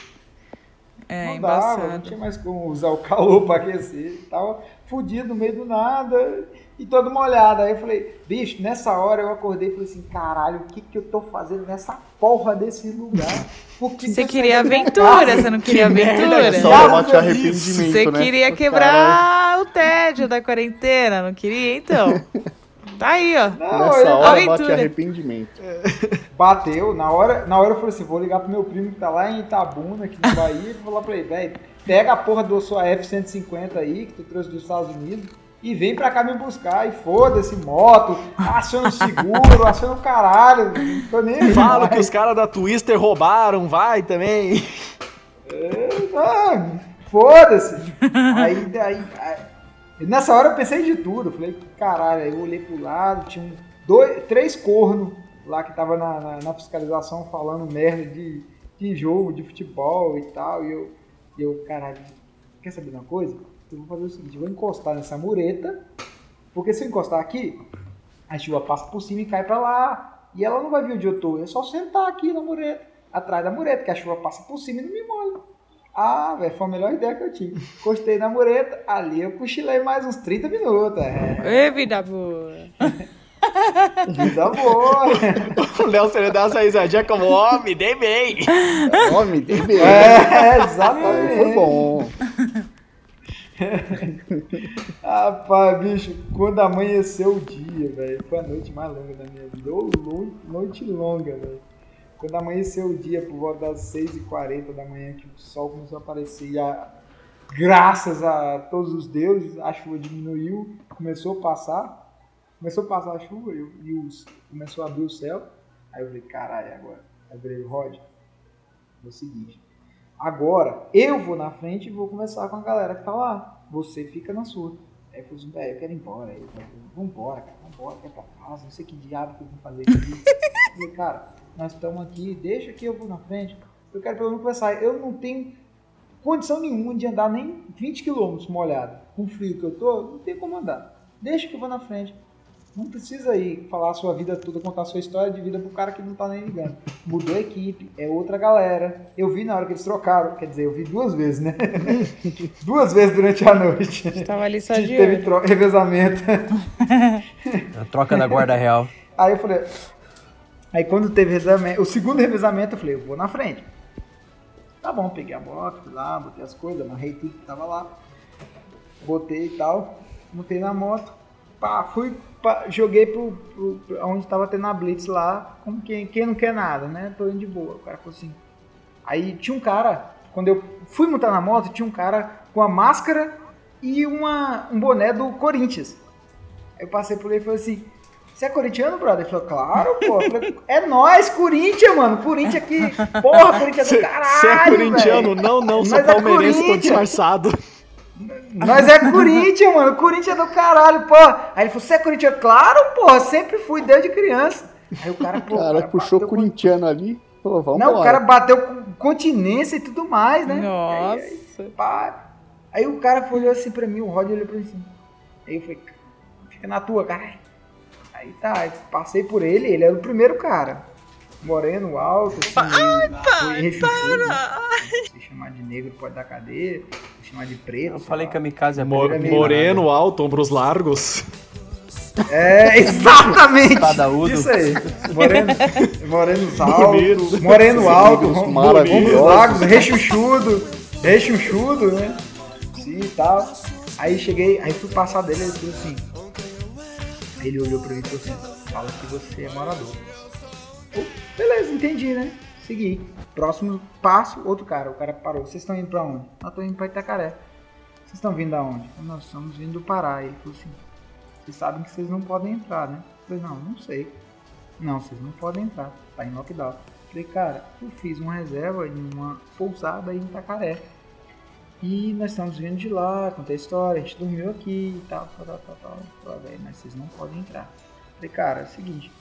D: É,
F: não dava, não
D: embaçado.
F: tinha mais como usar o calor pra aquecer. Tava fudido no meio do nada e todo molhado. Aí eu falei, bicho, nessa hora eu acordei e falei assim, caralho, o que que eu tô fazendo nessa porra desse lugar? Por que
D: Você
F: que
D: queria aventura, você não queria
C: merda,
D: aventura?
A: Bate
F: disso.
A: arrependimento,
D: Você
A: né?
D: queria
A: Caralho.
D: quebrar o tédio da quarentena, não queria, então? Tá aí, ó.
F: Não,
A: Nessa
F: eu-
A: hora bate
D: Aventura.
A: arrependimento.
F: Bateu, na hora, na hora eu falei assim, vou ligar pro meu primo que tá lá em Itabuna, aqui no Bahia, e vou falar pra ele, velho, pega a porra da sua F-150 aí, que tu trouxe dos Estados Unidos, e vem pra cá me buscar, e foda-se, moto, aciona o seguro, aciona o caralho, não tô nem aí
C: Fala
F: mais.
C: que os caras da Twister roubaram, vai também.
F: Ah, foda-se. aí, daí, aí- nessa hora eu pensei de tudo. Falei, caralho, aí eu olhei pro lado, tinha um, dois, três cornos lá que tava na, na- na fiscalização falando merda de, de jogo, de futebol e tal. E eu, eu, caralho, quer saber de uma coisa? Eu vou fazer o seguinte, vou encostar nessa mureta, porque se eu encostar aqui, a chuva passa por cima e cai pra lá. E ela não vai ver onde eu tô. É só sentar aqui na mureta, atrás da mureta, que a chuva passa por cima e não me molha. Ah, velho, foi a melhor ideia que eu tive. Encostei na mureta, ali eu cochilei mais uns 30 minutos. É,
D: Ê, vida boa.
F: vida boa.
C: O Léo seria dar essa risadinha como, ó, me dei bem.
A: Homem, dei bem.
F: É, exatamente.
A: foi bom.
F: Rapaz, bicho, quando amanheceu o dia, velho, foi a noite mais longa da minha vida. Ô, lo- noite longa, velho. Quando amanheceu o dia, por volta das 6h40 da manhã, que o sol começou a aparecer, e a- graças a todos os deuses, a chuva diminuiu, começou a passar, começou a passar a chuva e, e os- começou a abrir o céu. Aí eu falei, caralho, agora? Aí eu falei, Rod, é o seguinte, Agora, eu vou na frente e vou conversar com a galera que tá lá. Você fica na sua. Aí eu falei assim, velho, eu quero ir embora. Aí vambora, cara, vambora, quero ir pra casa, não sei que diabo que eu vou fazer aqui. eu falei, cara, nós estamos aqui, deixa que eu vou na frente. Eu quero pelo menos conversar. Eu não tenho condição nenhuma de andar nem 20 km molhado. Com o frio que eu tô, não tem como andar. Deixa que eu vou na frente. Não precisa aí falar a sua vida toda, contar a sua história de vida pro cara que não tá nem ligando. Mudou a equipe, é outra galera. Eu vi na hora que eles trocaram, quer dizer, eu vi duas vezes, né? duas vezes durante a noite.
D: Tava ali só de
F: teve
D: olho.
F: revezamento.
B: A troca da guarda real.
F: Aí eu falei. Aí quando teve revezamento, o segundo revezamento, eu falei, eu vou na frente. Tá bom, peguei a moto, fui lá, botei as coisas, amarrei tudo que tava lá. Botei e tal, montei na moto, pá, fui, pá, joguei pro, pro, pro- onde tava tendo a Blitz lá, como quem, quem não quer nada, né? Tô indo de boa. O cara falou assim. Aí tinha um cara, quando eu fui montar na moto, tinha um cara com a máscara e uma, um boné do Corinthians. Aí eu passei por ele e falei assim: Você é corintiano, brother? Ele falou: Claro, pô. Falei, é nós, Corinthians, mano. Corinthians aqui. Porra, Corinthians é do caralho.
C: Você é corintiano?
F: velho.
C: Não, não, sou
F: é
C: palmeirense, tô disfarçado.
F: Nós é Corinthians, mano. Corinthians é do caralho, pô. Aí ele falou: Você é corintiano? Claro, pô. Sempre fui desde criança. Aí o cara, pô.
A: O cara puxou
F: bateu com-
A: corintiano ali. Falou, vamos
F: Não, o cara bateu com, continência e tudo mais, né?
D: Nossa.
F: Aí, aí, pá. Aí o cara olhou assim pra mim, o Rod olhou pra mim assim. Aí eu falei, fica na tua, cara. Aí tá, passei por ele, ele era o primeiro cara. Moreno, alto, assim, meio rechuchudo, né? Se chamar de negro pode dar cadeia, se chamar de preto.
B: Eu falei
F: lá.
B: é
C: Mo-
F: Ele é
C: moreno, alto, ombros largos.
F: É, exatamente! Isso aí. Moreno, moreno alto, moreno alto, ombros largos, rechuchudo, rechuchudo, né? Sim e tal. Aí cheguei, aí fui passar dele, ele falou assim. Ele olhou pra mim e falou assim, fala que você é morador. Beleza, entendi, né? Segui. Próximo passo, outro cara. O cara parou. Vocês estão indo pra onde? Eu tô indo pra Itacaré. Vocês estão vindo da onde? Nós estamos vindo do Pará. Ele falou assim, vocês sabem que vocês não podem entrar, né? Eu falei, não, não sei. Não, vocês não podem entrar. Tá em lockdown. Eu falei, cara, eu fiz uma reserva em uma pousada em Itacaré. E nós estamos vindo de lá, contei a história, a gente dormiu aqui e tal, tal, tal, tal, tal. "Véi, mas vocês não podem entrar. Falei, cara, é o seguinte,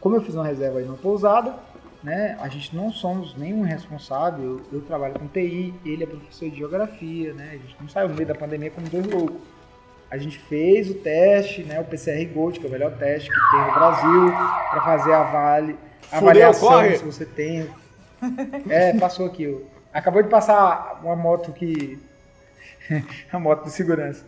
F: como eu fiz uma reserva aí numa pousada, né, a gente não somos nenhum responsável, eu, eu trabalho com TI, ele é professor de geografia, né, a gente não saiu no meio da pandemia como dois loucos. A gente fez o teste, né, o PCR Gold, que é o melhor teste que tem no Brasil, para fazer a vale, avaliação
C: corre!
F: se você tem. É, passou aqui. ó. Acabou de passar uma moto que. a moto de segurança.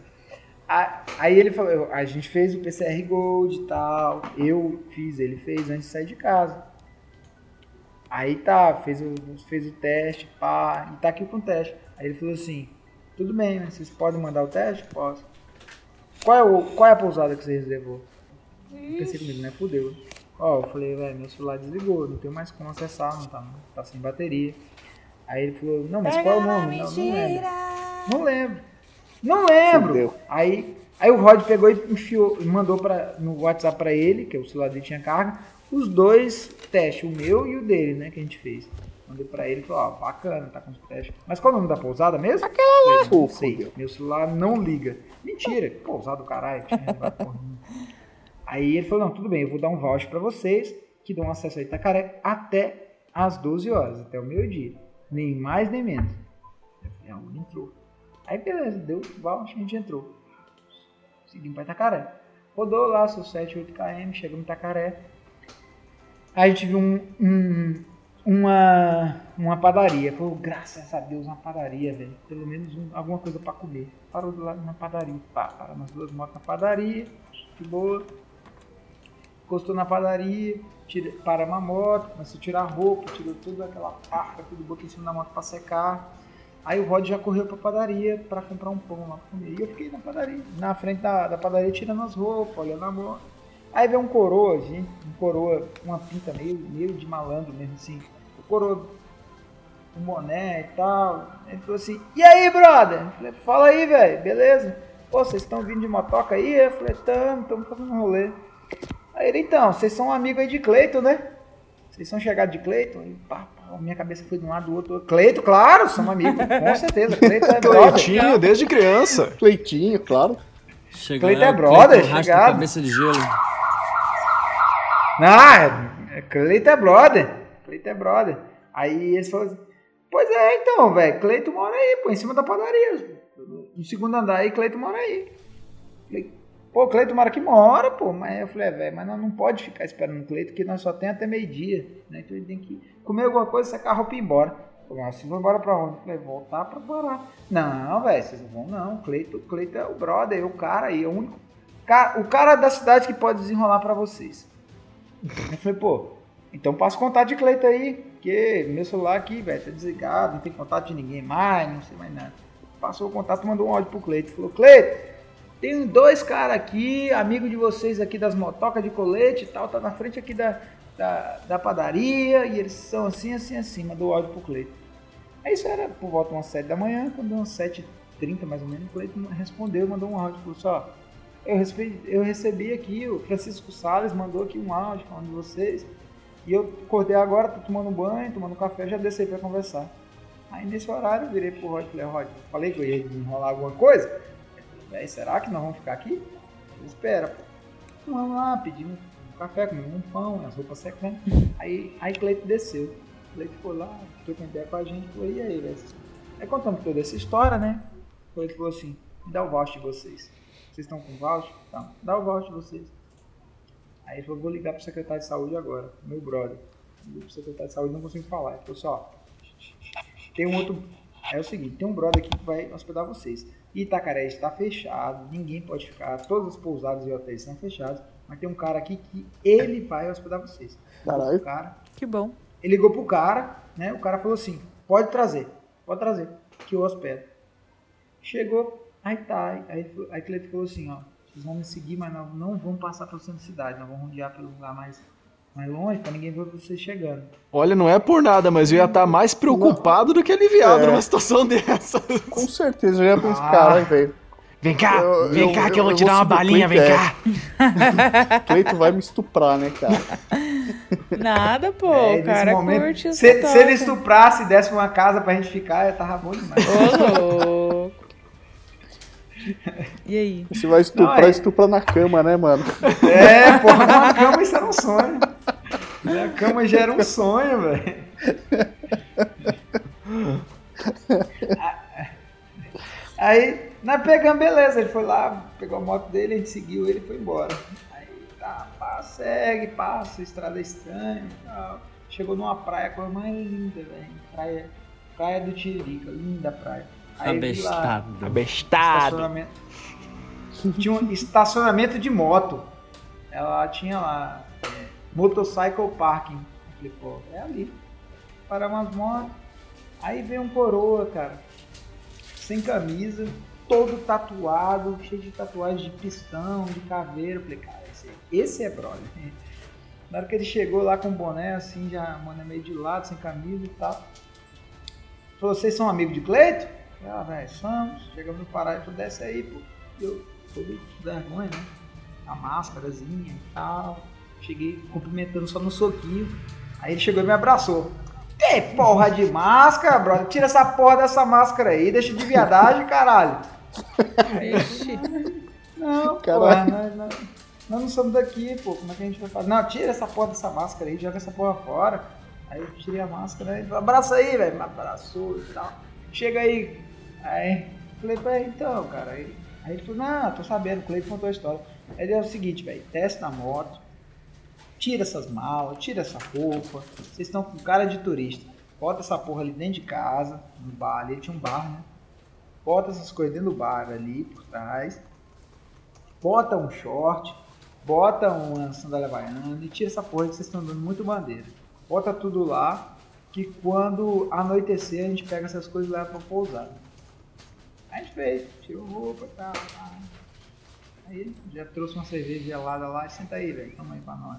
F: Aí ele falou, a gente fez o PCR Gold e tal. Eu fiz, ele fez antes de sair de casa. Aí tá, fez o, fez o teste, pá, e tá aqui com o teste. Aí ele falou assim, tudo bem, mas vocês podem mandar o teste? Posso. Qual é, o, qual é a pousada que você reservou? Eu pensei comigo, né? Fudeu. Ó, eu falei, velho, meu celular desligou, não tenho mais como acessar, não tá, tá sem bateria. Aí ele falou, não, mas qual é o nome? Não, não lembro. Não lembro. Não lembro. Aí, aí o Rod pegou e enfiou, e mandou pra, no WhatsApp pra ele, que o celular dele tinha carga, os dois testes, o meu e o dele, né, que a gente fez. Mandei pra ele e falou, ó, bacana, tá com os testes. Mas qual é o nome da pousada mesmo? Aquela lá. Não sei, meu celular não liga. Mentira, que pousada do caralho. Aí ele falou, não, tudo bem, eu vou dar um voucher pra vocês, que dão acesso a Itacaré até às 12 horas, até o meio-dia. Nem mais, nem menos. Eu falei, ah, entrou. Aí beleza, deu voucher, a gente entrou. Seguimos pra Itacaré. Rodou lá seus 7, 8 km, chegamos em Itacaré. Aí viu um, um- uma, uma padaria. Falou, graças a Deus, uma padaria, velho. Pelo menos um- alguma coisa pra comer. Parou do lado na padaria. Pá, parou nas duas motos na padaria. De boa. Encostou na padaria. Tira, para uma moto. Começou a tirar a roupa. Tirou toda aquela parca, tudo botou em cima da moto pra secar. Aí o Rod já correu pra padaria pra comprar um pão lá pra comer. E eu fiquei na padaria, na frente da, da padaria, tirando as roupas, olhando a moto. Aí veio um coroa, gente, um coroa, uma pinta meio, meio de malandro mesmo, assim. O coroa, um boné e tal. Ele falou assim, e aí, brother? Eu falei, fala aí, velho, beleza? Pô, vocês estão vindo de motoca aí? Eu falei, tamo, estamos fazendo um rolê. Aí ele, então, vocês são amigos aí de Cleiton, né? Vocês são chegados de Cleiton? Aí, pá, pá, minha cabeça foi de um lado do outro. Cleiton, claro, somos amigos, com certeza. Cleiton é brother.
C: Cleitinho, desde criança.
A: Cleitinho, claro.
H: Chega
F: Cleiton é brother,
H: Cleiton
F: chegado.
H: cabeça de gelo.
F: Ah, Cleito é brother. Cleito é brother. Aí eles falaram assim, pois é, então, velho, Cleito mora aí, pô, em cima da padaria. No segundo andar aí, Cleito mora aí. Falei, pô, Cleito mora aqui, mora, pô. Mas eu falei, é, velho, mas nós não pode ficar esperando o Cleito, que nós só tem até meio-dia, né? Então ele tem que comer alguma coisa, secar a roupa e ir embora. Falei, vocês vão embora pra onde? Eu falei, voltar pra Pará. Não, velho, vocês não vão não. Cleito, Cleito é o brother, é o cara aí, é o único. O cara da cidade que pode desenrolar pra vocês. Eu falei, pô, então passa o contato de Cleito aí, porque meu celular aqui, velho, tá desligado, não tem contato de ninguém mais, não sei mais nada. Passou o contato, mandou um áudio pro Cleito. Falou, Cleito, tem dois caras aqui, amigo de vocês aqui das motocas de colete e tal, tá na frente aqui da, da, da padaria, e eles são assim, assim, assim. Mandou o áudio pro Cleito. Aí isso era por volta de umas 7 da manhã, quando deu umas 7h30 mais ou menos, o Cleito respondeu, mandou um áudio, falou só, eu recebi, eu recebi aqui, o Francisco Salles mandou aqui um áudio falando de vocês. E eu acordei agora, tô tomando banho, tomando café, já desci pra conversar. Aí nesse horário eu virei pro Rod falei, Rod, falei que eu ia desenrolar alguma coisa. "Véi, será que nós vamos ficar aqui? Espera, pô. Então, Vamos lá, pedimos um café, comemos um pão, as roupas secando. Aí, aí Cleito desceu. Cleito foi lá, trocou ideia com a gente, falou, e aí, velho? Aí contamos toda essa história, né? Cleito falou assim, me dá o voucher de vocês. Vocês estão com voucher? Tá, dá o voucher de vocês. Aí ele falou, vou ligar pro secretário de saúde agora, meu brother. Liguei pro secretário de saúde, não consigo falar. Ele falou assim, ó, tem um outro... É o seguinte, tem um brother aqui que vai hospedar vocês. Itacaré está fechado, ninguém pode ficar, todas as pousadas e hotéis estão fechados, mas tem um cara aqui que ele vai hospedar vocês.
A: Caralho.
F: O cara,
D: Que bom.
F: ele ligou pro cara, né? O cara falou assim: pode trazer, pode trazer, que eu hospedo. Chegou, aí tá, aí, aí Cleiton falou assim: ó, vocês vão me seguir, mas não, não vão passar pelo centro da cidade, nós vamos rodear pelo lugar mais, mais longe pra ninguém ver vocês chegando.
C: Olha, não é por nada, mas eu ia estar mais preocupado do que aliviado
A: É.
C: numa situação dessa.
A: Com certeza, eu ia pensar,
F: Ah.
A: caralho, velho.
C: Vem cá,
A: Eu-
C: vem
A: eu-
C: cá que eu,
A: eu-
C: vou te dar uma balinha, vem
A: clipe,
C: cá.
A: Cleito vai me estuprar, né, cara?
D: Nada, pô.
F: É,
D: o
F: nesse
D: cara
F: momento,
D: curte
F: se, se ele estuprasse e desse uma casa pra gente ficar, eu tava bom demais.
D: Ô, louco. E aí?
A: Se vai estuprar,
F: Não, é-
A: estupra na cama, né, mano?
F: É, porra, na cama isso era um sonho. Na cama já era um sonho, velho. Aí, nós pegamos, beleza. Ele foi lá, pegou a moto dele, a gente seguiu ele e foi embora. Aí, tá, pá, segue, passa, estrada estranha e tal. Chegou numa praia, a coisa mais linda, velho. Praia, praia do Tiririca, linda praia. Aí vi lá,
G: Abestado.
C: Abestado.
F: estacionamento. Tinha um estacionamento de moto. Ela tinha lá é, motorcycle parking. Eu falei, pô, é ali. Parar umas motos. Aí veio um coroa, cara. Sem camisa, todo tatuado, cheio de tatuagem de pistão, de caveira. Eu falei, cara, esse, esse é brother. Na hora que ele chegou lá com o boné, assim, já mano, meio de lado, sem camisa e tal. Falou, vocês são amigos de Cleito? Ah, velho, somos. Chegamos no Pará e falou, desce aí, pô. Eu, todo vergonha, né? A máscarazinha e tal. Cheguei cumprimentando só no soquinho. Aí ele chegou e me abraçou. Que porra de máscara, brother? Tira essa porra dessa máscara aí, deixa de viadagem, caralho.
D: Ixi.
F: Não,
A: Caralho.
F: porra, nós, nós, nós não somos daqui, pô. Como é que a gente vai fazer? Não, tira essa porra dessa máscara aí, joga essa porra fora. Aí eu tirei a máscara e abraça aí, velho. Me abraçou e tal. Chega aí. Aí, falei pra ele, então, cara. Aí, aí ele falou, não, tô sabendo, o Cleiton contou a história. Aí ele é o seguinte, velho, desce na moto, tira essas malas, tira essa roupa. Vocês estão com cara de turista. Bota essa porra ali dentro de casa, no bar ali, tinha um bar, né? Bota essas coisas dentro do bar ali, por trás bota um short, bota uma sandália baiana e tira essa porra que vocês estão dando muito bandeira. Bota tudo lá, que quando anoitecer a gente pega essas coisas e leva pra pousada. Aí a gente fez, tirou roupa e tal. tá. Aí ele já trouxe uma cerveja gelada lá, senta aí, velho, toma aí pra nós.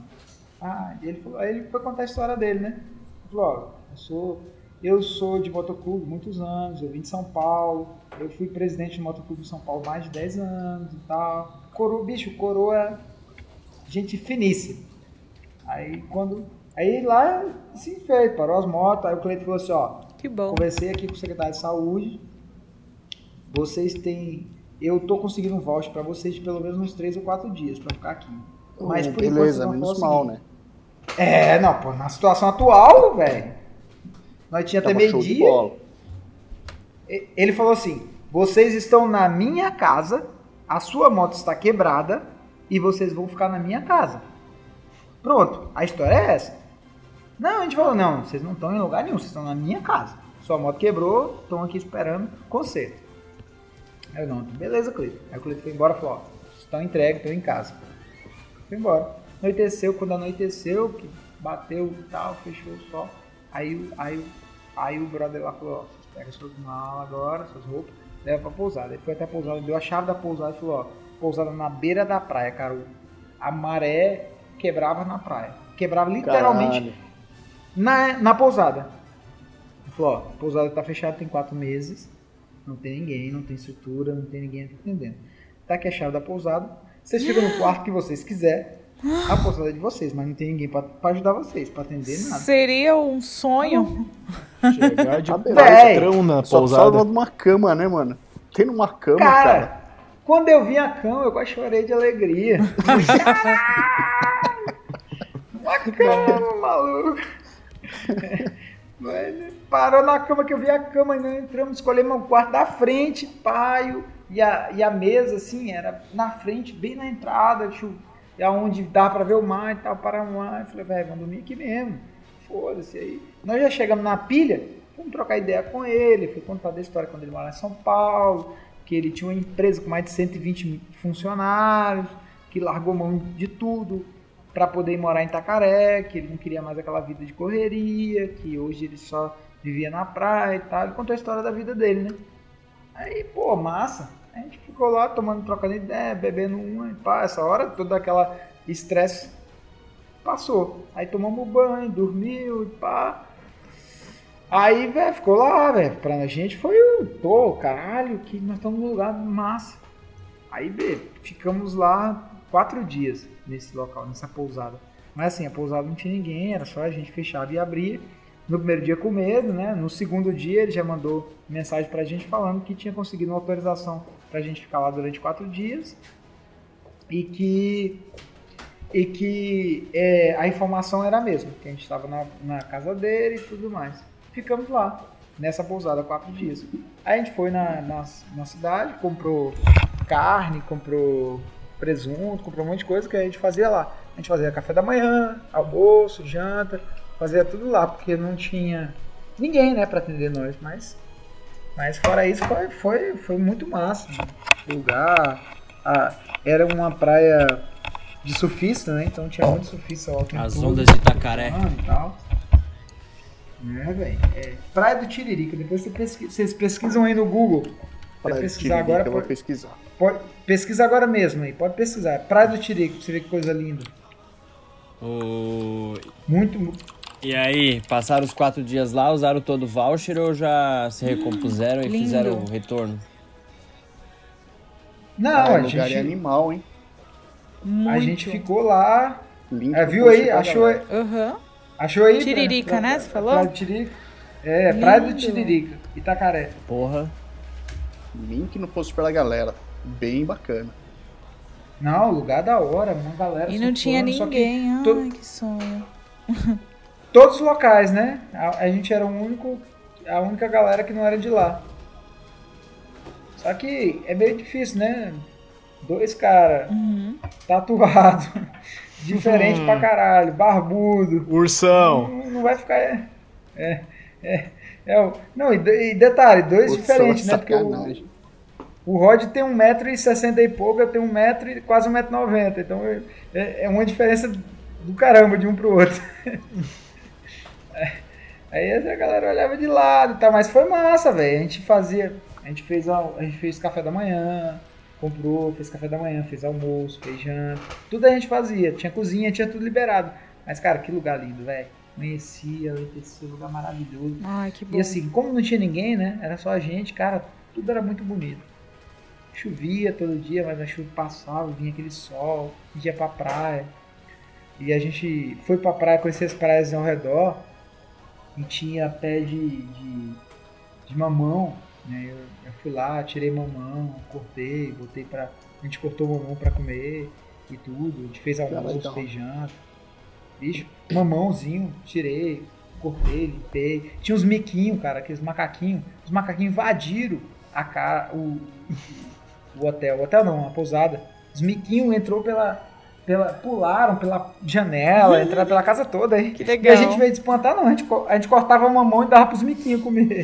F: Ah, e ele falou, aí ele foi contar a história dele, né? Ele falou, ó, eu sou, eu sou de motoclube muitos anos, eu vim de São Paulo, eu fui presidente do motoclube de São Paulo mais de 10 anos e tal. Coroa, bicho, coroa, gente finíssima. Aí quando. Aí lá se fez, parou as motos, aí o cliente falou assim, ó,
D: Que bom.
F: Conversei aqui com o secretário de saúde. Vocês têm. Eu tô conseguindo um voucher pra vocês de pelo menos uns 3 ou 4 dias pra ficar aqui. Mas
A: Hum,
F: por enquanto,
A: beleza,
F: vão
A: menos mal, né?
F: É, não, pô, na situação atual, velho. Nós tinha até meio-dia. Ele falou assim: vocês estão na minha casa, a sua moto está quebrada e vocês vão ficar na minha casa. Pronto, a história é essa. Não, a gente falou: não, vocês não estão em lugar nenhum, vocês estão na minha casa. Sua moto quebrou, estão aqui esperando conserto. Aí eu não, beleza, Cleiton. Aí o Cleiton foi embora e falou: ó, estão entregues, estão em casa. Foi embora. Anoiteceu, quando anoiteceu, que bateu e tal, fechou o sol. Aí, o- aí, aí o brother lá falou, ó, vocês pegam suas malas agora, suas roupas, leva pra pousada. Ele foi até a pousada, deu a chave da pousada e falou, ó, pousada na beira da praia, cara. A maré quebrava na praia. Quebrava literalmente
A: Caralho.
F: na, na pousada. Ele falou, ó, a pousada tá fechada tem quatro meses, não tem ninguém, não tem estrutura, não tem ninguém atendendo. Tá aqui a chave da pousada, vocês ficam no quarto que vocês quiserem, a pousada é de vocês, mas não tem ninguém pra, pra ajudar vocês, pra atender nada.
D: Seria um sonho.
C: Chegar de
A: beleza.
C: patrão na
A: Só
C: pousada.
A: de uma cama, né, mano? Tem numa cama,
F: Cara,
A: cara.
F: quando eu vi a cama, eu quase chorei de alegria. Uma cama, maluco! Parou na cama que eu vi a cama, né? entramos, escolhemos o quarto da frente, paio, e a, e a mesa, assim, era na frente, bem na entrada, chu, e aonde dá pra ver o mar e tal, para um mar. Eu falei, velho, vamos dormir aqui mesmo. Foda-se aí. Nós já chegamos na pilha, fomos trocar ideia com ele, fui contar da história quando ele morava em São Paulo, que ele tinha uma empresa com mais de 120 funcionários, que largou mão de tudo para poder morar em Itacaré, que ele não queria mais aquela vida de correria, que hoje ele só vivia na praia e tal. Ele contou a história da vida dele, né? Aí, pô, massa. A gente ficou lá tomando, trocando ideia, bebendo uma e pá. Essa hora toda aquela estresse passou. Aí tomamos banho, dormiu e pá. Aí, velho, ficou lá, velho. Pra gente foi o, pô, caralho, que nós estamos num lugar massa. Aí, velho, ficamos lá quatro dias nesse local, nessa pousada. Mas assim, a pousada não tinha ninguém, era só a gente fechava e abria. No primeiro dia com medo, né? No segundo dia ele já mandou mensagem pra gente falando que tinha conseguido uma autorização pra gente ficar lá durante quatro dias e que e que é, a informação era a mesma, que a gente estava na, na casa dele e tudo mais. Ficamos lá, nessa pousada, quatro dias. Aí a gente foi na, na, na cidade, comprou carne, comprou presunto, comprou um monte de coisa que a gente fazia lá. A gente fazia café da manhã, almoço, janta, fazia tudo lá, porque não tinha ninguém, né, para atender nós, mas mas fora isso foi foi, foi muito massa. O lugar a, era uma praia de surfista, né? Então tinha muito surfista lá.
B: As
F: todo,
B: ondas de Itacaré.
F: surfando e tal. É, velho. É, praia do Tiririca. Depois você pesqui- vocês pesquisam aí no Google.
A: Praia
F: pesquisar
A: Tiririca,
F: agora.
A: eu vou
F: Pode,
A: pesquisar.
F: pode- pesquisa agora mesmo aí. Pode pesquisar. Praia do Tiririca, pra você ver que coisa linda.
B: O...
F: Muito.
B: E aí, passaram os quatro dias lá, usaram todo o voucher ou já se recompuseram e
D: lindo.
B: fizeram o retorno?
F: Não,
A: Ah,
F: a
A: o lugar
F: gente,
A: é animal, hein?
D: Muito.
F: a gente ficou lá.
A: Link
F: É, viu aí? Achou,
A: galera.
D: Aham.
F: achou aí?
D: Tiririca,
F: Pra-
D: né? Você falou?
F: Praia do Tiririca. É, Praia do
D: Lindo.
F: Tiririca, Itacaré.
B: Porra.
A: Link no post pra galera. Bem bacana.
F: Não, lugar da hora, uma galera.
D: E não tinha
F: surfando, só que
D: ninguém. Ai,
F: to-
D: que sonho.
F: todos os locais, né? A, a gente era o único, a única galera que não era de lá. Só que é meio difícil, né? Dois caras
D: Uhum.
F: tatuado, diferente pra caralho, barbudo.
C: Ursão.
F: Não, não vai ficar. É, é, é, é o- não, e, e detalhe, dois
A: Putz,
F: diferentes, né? Porque o, o Rod tem 1,60m e pouco, eu tenho 1m e quase 1,90m. Então é, é uma diferença do caramba de um pro outro. Aí a galera olhava de lado e tal, mas foi massa, velho. A gente fazia, a gente fez a gente fez café da manhã, comprou, fez café da manhã, fez almoço, fez janta, tudo a gente fazia. Tinha cozinha, tinha tudo liberado. Mas cara, que lugar lindo, velho. Amanhecia, anoitecia, lugar maravilhoso.
D: Ai, que bom.
F: E assim, como não tinha ninguém, né? Era só a gente, cara, tudo era muito bonito. Chovia todo dia, mas a chuva passava, vinha aquele sol, ia pra praia. E a gente foi pra praia, conhecer as praias ao redor e tinha pé de, de, de mamão, né? Eu, eu fui lá, tirei mamão, cortei, botei pra. A gente cortou mamão pra comer e tudo. A gente fez almoço,
A: legal.
F: fez janta. Bicho, mamãozinho, tirei, cortei, limpei. Tinha uns miquinhos, cara, aqueles macaquinhos. Os macaquinhos invadiram a ca... o, o hotel. O hotel não, a pousada. Os miquinhos entrou pela, pela. pularam pela janela, entraram pela casa toda aí.
D: Que
F: E
D: legal.
F: a gente veio despontar, não. A gente, a gente cortava a mamão e dava pros miquinhos comer.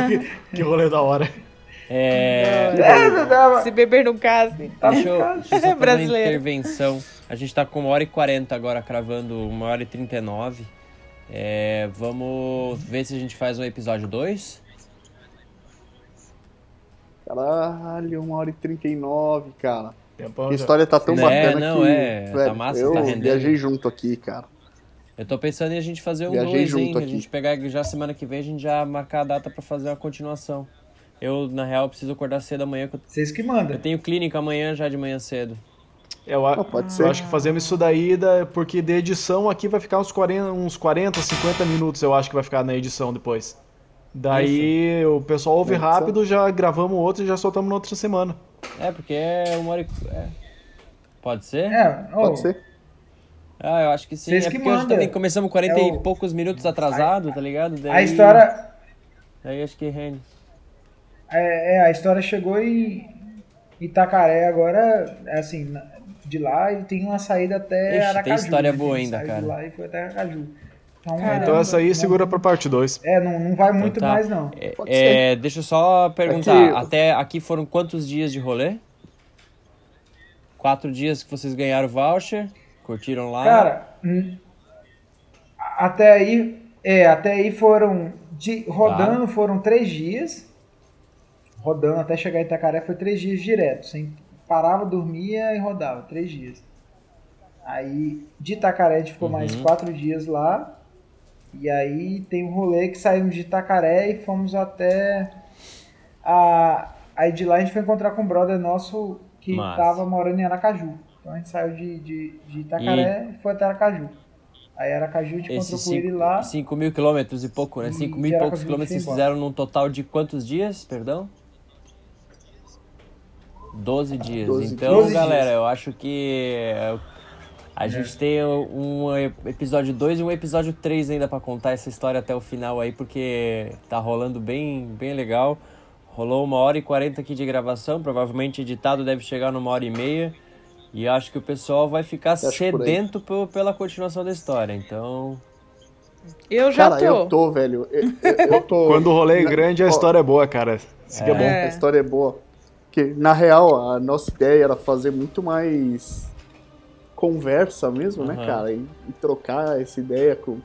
C: Que rolê da hora.
B: É.
F: É.
D: Se beber no case.
F: Tá
B: Deixa eu, deixa eu só fazer uma
D: Brasileiro.
B: intervenção. A gente tá com uma hora e 40 agora, cravando uma hora e 39. É, vamos ver se a gente faz um episódio 2.
A: Caralho, uma hora e 39, cara.
C: Tempão
A: A história tá tão
B: É,
A: bacana
B: não,
A: que.
B: é, tá massa,
A: eu
B: tá rendendo.
A: viajei junto aqui, cara.
B: Eu tô pensando em a gente fazer um
A: Viajei
B: 2,
A: junto
B: hein? A
A: aqui.
B: gente pegar já semana que vem, a gente já marcar a data pra fazer uma continuação. Eu, na real, preciso acordar cedo amanhã, que eu-
F: Vocês que
B: eu
F: mandam.
B: tenho clínica amanhã já de manhã cedo.
C: Eu, a-
A: Ah, pode
C: eu
A: ser.
C: acho que fazemos isso daí, da- porque de edição aqui vai ficar uns 40, uns 40, 50 minutos, eu acho que vai ficar na edição depois. Daí o pessoal ouve
A: edição.
C: rápido, já gravamos outro e já soltamos na outra semana.
B: É, porque é uma hora e... é. Pode ser?
F: É,
A: Pode ser.
B: Ah, eu acho que sim.
F: Vocês
B: é
F: que
B: porque hoje
F: mandam.
B: também começamos 40
F: É
B: e
F: o-
B: poucos minutos atrasado, tá ligado? Daí,
F: A história,
B: Daí acho que rende.
F: é, é, a história chegou em Itacaré agora, é assim, de lá e tem uma saída até
B: Ixi, tem
F: Aracaju.
B: história
F: né?
B: boa
F: Tem
B: ainda, cara.
F: De lá e foi até Aracaju. Então,
D: Caramba.
C: Então essa aí segura pra parte 2.
F: É, não, não vai muito
B: Então tá.
F: mais não.
B: É,
A: Pode
B: é, deixa eu só perguntar,
A: É que-
B: até aqui foram quantos dias de rolê? Quatro dias que vocês ganharam o voucher, curtiram lá.
F: Cara, até aí, é, até aí foram de, rodando foram três dias. Rodando até chegar em Itacaré foi três dias direto, sem parava, dormia e rodava, três dias. Aí de Itacaré a gente ficou mais
B: Uhum.
F: quatro dias lá. E aí tem um rolê que saímos de Itacaré e fomos até a aí de lá a gente foi encontrar com um brother nosso que
B: Massa.
F: tava morando em Aracaju. Então a gente saiu de, de, de Itacaré e foi até Aracaju. Aí Aracaju a gente encontrou com ele lá.
B: 5 mil quilômetros e pouco, né?
F: E
B: 5 mil e poucos quilômetros vocês fizeram num total de quantos dias, perdão? 12 dias.
A: 12
B: então,
F: dias.
B: galera, eu acho que é, a gente tem um episódio 2 e um episódio 3 ainda pra contar essa história até o final aí, porque tá rolando bem, bem legal. Rolou uma hora e 40 aqui de gravação, provavelmente editado deve chegar numa hora e meia. E acho que o pessoal vai ficar
A: Acho
B: sedento pe- pela continuação da história. Então,
D: Eu já
A: Cara,
D: tô.
A: eu tô, velho. Eu, eu- eu tô.
C: Quando o rolê é grande, a história é boa, cara. Isso que é, bom.
D: É.
A: A história é boa. Porque, na real, a nossa ideia era fazer muito mais conversa mesmo, né,
B: Aham.
A: cara? E, e trocar essa ideia com,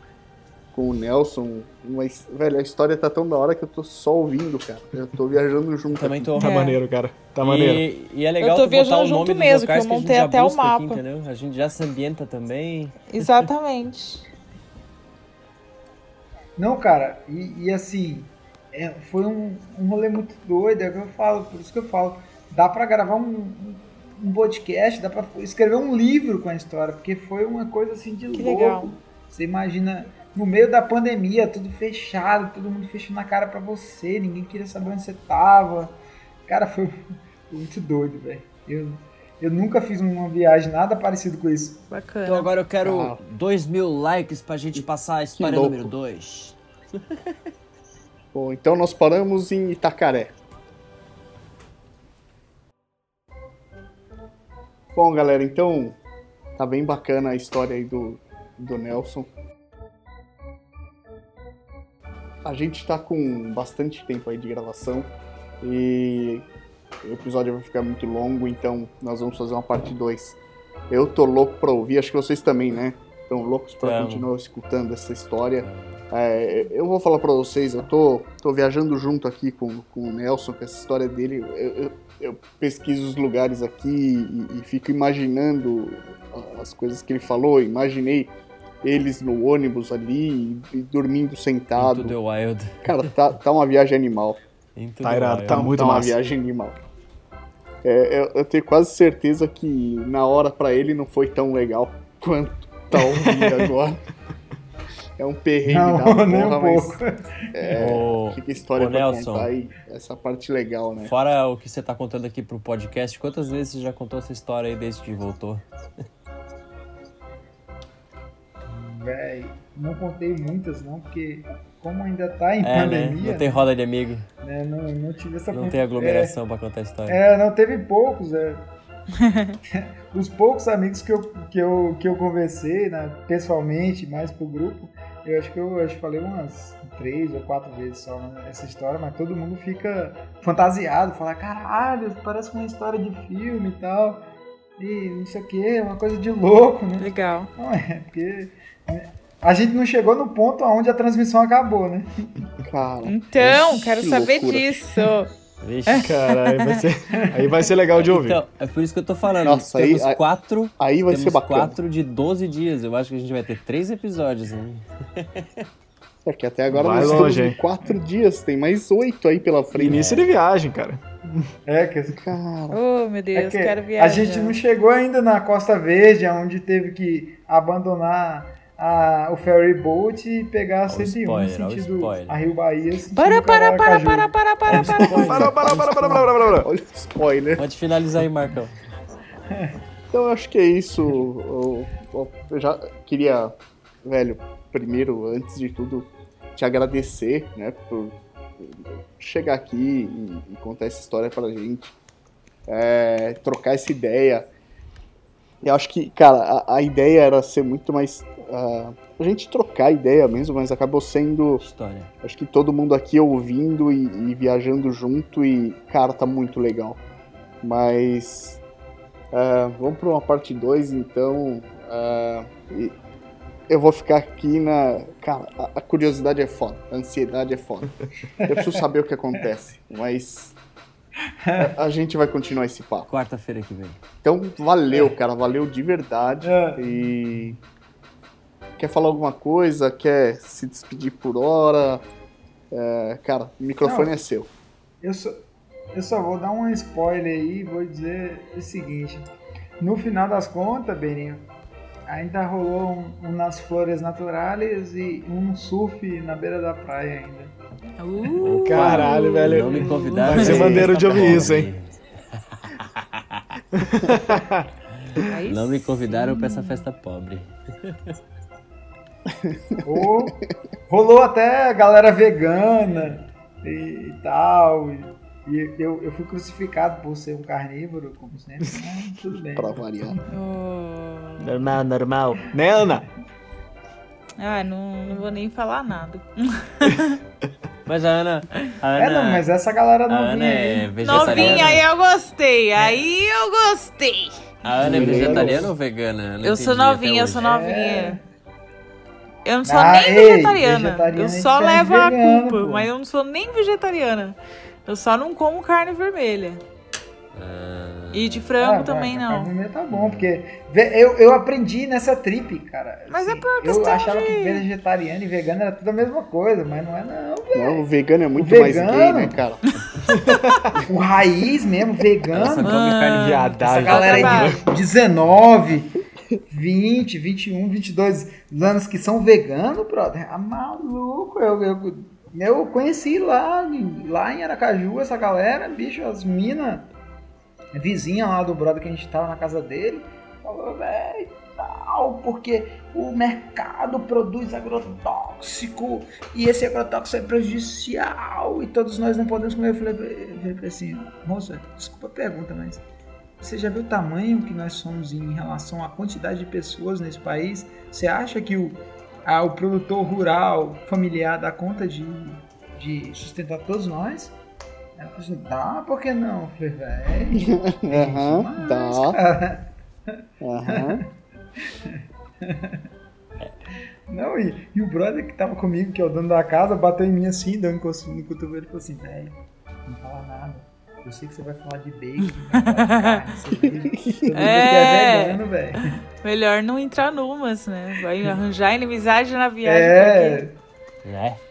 A: com o Nelson. Mas, velho, a história tá tão da hora que eu tô só ouvindo, cara. Eu tô viajando junto.
B: também
A: aqui.
B: tô.
C: Tá
D: É.
C: maneiro, cara. Tá maneiro.
B: E, e é legal
D: Eu tô
B: tu botar
D: viajando
B: o nome
D: junto mesmo, que eu
B: a gente
D: montei
B: já
D: até o
B: busca aqui,
D: mapa.
B: entendeu? A gente já se ambienta também.
D: Exatamente.
F: Não, cara, e, e assim, é, foi um, um rolê muito doido, é o que eu falo, por isso que eu falo, dá pra gravar um, um, um podcast, dá pra escrever um livro com a história, porque foi uma coisa assim de
D: Que
F: louco.
D: legal.
F: Você imagina, no meio da pandemia, tudo fechado, todo mundo fechando a cara pra você, ninguém queria saber onde você tava. Cara, foi, muito doido, velho. Eu, eu nunca fiz uma viagem nada parecido com isso.
D: Bacana.
B: Então agora eu quero
A: Ah.
B: 2 mil likes pra gente passar a história número 2.
A: Bom, então nós paramos em Itacaré. Bom, galera, então tá bem bacana a história aí do, do Nelson. A gente tá com bastante tempo aí de gravação e o episódio vai ficar muito longo, então nós vamos fazer uma parte 2. Eu tô louco pra ouvir, acho que vocês também, né? Estão loucos pra continuar escutando essa história. É, eu vou falar pra vocês, eu tô, tô viajando junto aqui com, com o Nelson, com essa história dele. Eu, eu- eu pesquiso os lugares aqui e, e fico imaginando as coisas que ele falou. Imaginei eles no ônibus ali e, e dormindo sentado.
B: Into the Wild.
A: Cara, tá, tá uma viagem animal.
B: Into
C: Tá irado,
B: Wild.
C: tá muito
A: tá uma
C: massa.
A: viagem animal. É, eu, eu tenho quase certeza que na hora pra ele não foi tão legal quanto tá ouvindo agora. É um perrengue da
F: Não,
A: porra,
F: nem um
A: mas
F: pouco.
B: Ô,
A: fica história
B: Ô,
A: pra
B: Nelson.
A: contar aí. Essa parte legal, né?
B: Fora o que você tá contando aqui pro podcast, quantas vezes você já contou essa história aí desde que voltou?
F: Véi, não contei muitas não, porque como ainda tá em
B: É, né?
F: pandemia,
B: Não tem roda de amigo,
F: né, não, não tive essa
B: não tem aglomeração pra contar a história.
F: É, não teve poucos, é. Os poucos amigos que eu, que eu, que eu conversei, né, pessoalmente, mais pro grupo, eu acho que eu acho que falei umas três ou quatro vezes só né, essa história, mas todo mundo fica fantasiado, fala, caralho, parece uma história de filme e tal. E não sei o que, uma coisa de louco, né?
D: Legal.
F: Não é, porque é, a gente não chegou no ponto onde a transmissão acabou, né?
A: Cara,
D: Então, quero saber
A: loucura.
D: disso.
B: Vixe.
C: Cara, aí vai ser, aí vai ser legal de ouvir.
B: Então, é por isso que eu tô falando.
A: Nossa, aí-
B: temos
A: aí-
B: quatro.
A: aí vai
B: temos
A: ser bacana.
B: quatro de 12 dias. Eu acho que a gente vai ter três episódios, hein?
A: É que até agora
C: Vai
A: nós
C: longe,
A: estamos em quatro dias, tem mais oito aí pela frente.
C: Início de viagem, cara.
F: É, que
A: Cara,
D: Oh, meu
F: É
D: Deus,
F: que
D: quero viajar.
F: a gente não chegou ainda na Costa Verde, onde teve que abandonar a- o ferry boat e pegar a
B: Ó o
F: 101
B: spoiler, ó o
F: sentido a Rio Bahia. sentido
D: Para, para, para, para, para, para, para.
C: Para, para, para, para, para, para, para.
A: spoiler.
B: Pode finalizar aí, Marcão.
A: Então eu acho que é isso. Eu, eu- eu já queria, velho, primeiro, antes de tudo, te agradecer, né, por chegar aqui e, e contar essa história pra gente. É, trocar essa ideia. Eu acho que, cara, a, a ideia era ser muito mais. A gente trocar ideia mesmo, mas acabou sendo.
G: História.
A: Acho que todo mundo aqui ouvindo e, e viajando junto e, cara, tá muito legal. Mas. ah, vamos pra uma parte 2, então. e eu vou ficar aqui na. Cara, a, a curiosidade é foda, a ansiedade é foda. Eu preciso saber o que acontece, mas. A, a gente vai continuar esse papo.
G: Quarta-feira que vem.
A: Então, valeu, cara, valeu de verdade.
F: É.
A: E. Quer falar alguma coisa? Quer se despedir por hora? É, cara, o microfone
F: Não.
A: é seu.
F: Eu só, eu só vou dar um spoiler aí e vou dizer o seguinte. No final das contas, Beninho, ainda rolou um, um nas flores naturais e um surf na beira da praia ainda.
D: Uh,
C: Caralho, velho.
G: Não me convidaram.
C: Vai ser maneiro de ouvir
G: pobre.
C: isso, hein?
D: aí
G: Não me convidaram pra essa festa pobre.
F: Ou rolou até galera vegana e, e tal. E, e eu, eu fui crucificado por ser um carnívoro, como sempre, mas tudo bem.
A: Pra variar.
D: Oh.
C: Normal, normal. Né, Ana?
D: Ah, não, não vou nem falar nada.
G: Mas a Ana. A Ana,
F: É, não, mas essa galera
G: a
F: não
G: Ana
F: vinha
G: é.
D: Novinha, aí eu gostei. Aí eu gostei.
G: A Ana é
A: Vegetariana.
G: ou vegana? Não
D: Eu sou novinha, eu sou novinha. Eu não sou
F: Ah,
D: nem
F: ei,
D: vegetariana.
F: vegetariana
D: Eu
F: é
D: só levo a culpa,
F: pô.
D: mas eu não sou nem vegetariana. Eu só não como carne vermelha.
G: Ah,
D: E de frango
F: Ah,
D: também não.
F: carne vermelha tá bom, porque eu, eu aprendi nessa trip, cara.
D: Mas é
F: assim,
D: por
F: Eu
D: questão
F: achava
D: de-
F: que vegetariano e vegano era tudo a mesma coisa, mas não é não, velho.
A: Não, o vegano é muito
F: O
A: mais gay, né, cara?
F: O raiz mesmo, vegano.
G: come carne
F: Essa
C: Viadagem.
F: galera aí
D: trabalho.
F: de 19, 20, 21, 22 anos que são veganos, brother. Ah, maluco. Eu, eu, eu conheci lá, lá em Aracaju essa galera, bicho, as minas, vizinha lá do brother que a gente tava na casa dele, falou, velho, tal, porque o mercado produz agrotóxico e esse agrotóxico é prejudicial e todos nós não podemos comer. Eu falei, eu falei assim, moça, desculpa a pergunta, mas você já viu o tamanho que nós somos em relação à quantidade de pessoas nesse país? Você acha que o, ah, o produtor rural familiar dá conta de, de sustentar todos nós? Ela falou assim, dá, por que não? Eu falei, velho.
A: Aham, tá.
F: cara.
A: Aham.
F: Não, e, e o brother que tava comigo, que é o dono da casa, bateu em mim assim, deu um no cotovelo e falou assim, velho, não fala nada. Eu sei que você vai falar de bacon, mundo aqui
D: É.
F: é vegano, velho.
D: Melhor não entrar numas, né? Vai arranjar inimizade na viagem.
F: É,
D: pra quê?
G: É.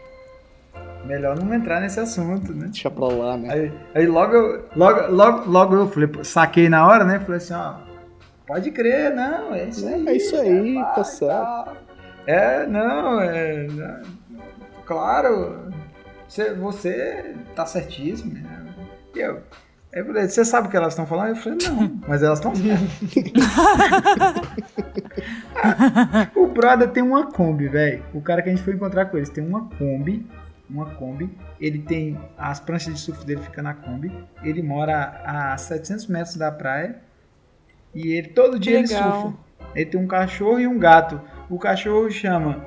F: melhor não entrar nesse assunto, né?
A: Deixa pra lá, né?
F: Aí, aí logo, eu- logo, logo, logo eu falei, saquei na hora, né? Falei assim, ó, pode crer, não, é isso aí.
A: É isso aí,
F: vai,
A: tá certo.
F: É, não, é. não, Claro, você, você tá certíssimo. Né? E eu, eu falei, você sabe o que elas estão falando? Eu falei, não, mas elas estão certas. o brother tem uma Kombi, velho. O cara que a gente foi encontrar com eles tem uma Kombi. Uma Kombi. Ele tem. As pranchas de surf dele ficam na Kombi. Ele mora a 700 metros da praia. E ele todo dia ele surfa. Ele tem um cachorro e um gato. O cachorro chama.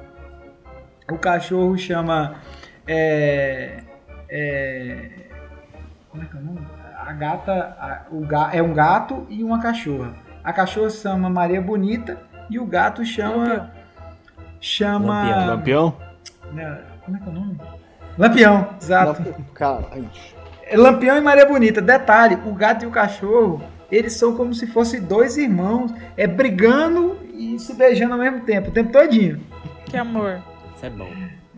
F: O cachorro chama. É. É. Como é que é o nome? A gata. a- o ga, é um gato e uma cachorra. A cachorra chama Maria Bonita e o gato chama.
D: Lampião.
F: Chama.
G: Lampião.
C: Lampião?
F: Né, Como é que é o nome? Lampião, exato.
A: Não, ai,
F: É Lampião e Maria Bonita. Detalhe, o gato e o cachorro, eles são como se fossem dois irmãos, é brigando e se beijando ao mesmo tempo, o tempo todinho.
D: Que amor.
G: Isso é bom.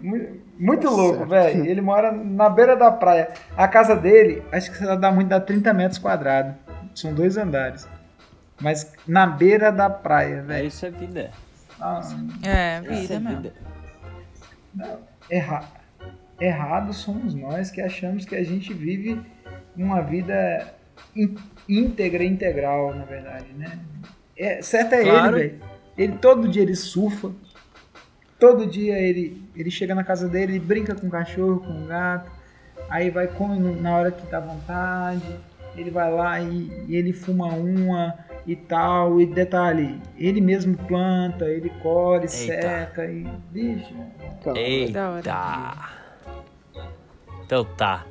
F: Mu- Muito louco, velho. Ele mora na beira da praia. A casa dele, acho que ela dá muito, dá 30 metros quadrados. São dois andares. Mas na beira da praia,
G: É
F: velho.
G: isso é vida.
F: Ah,
D: É,
G: Isso
D: vida
G: é
D: mesmo.
G: vida.
F: erra... Errados somos nós que achamos que a gente vive uma vida íntegra, integral, na verdade, né? É, certo é
I: Claro.
F: ele, velho. Ele todo dia ele surfa. Todo dia ele, ele chega na casa dele, ele brinca com o cachorro, com o gato. Aí vai come na hora que dá vontade. Ele vai lá e, e ele fuma uma e tal. E detalhe, ele mesmo planta, ele colhe, seca e. Bicho.
D: Da hora.
B: Eita. Então tá.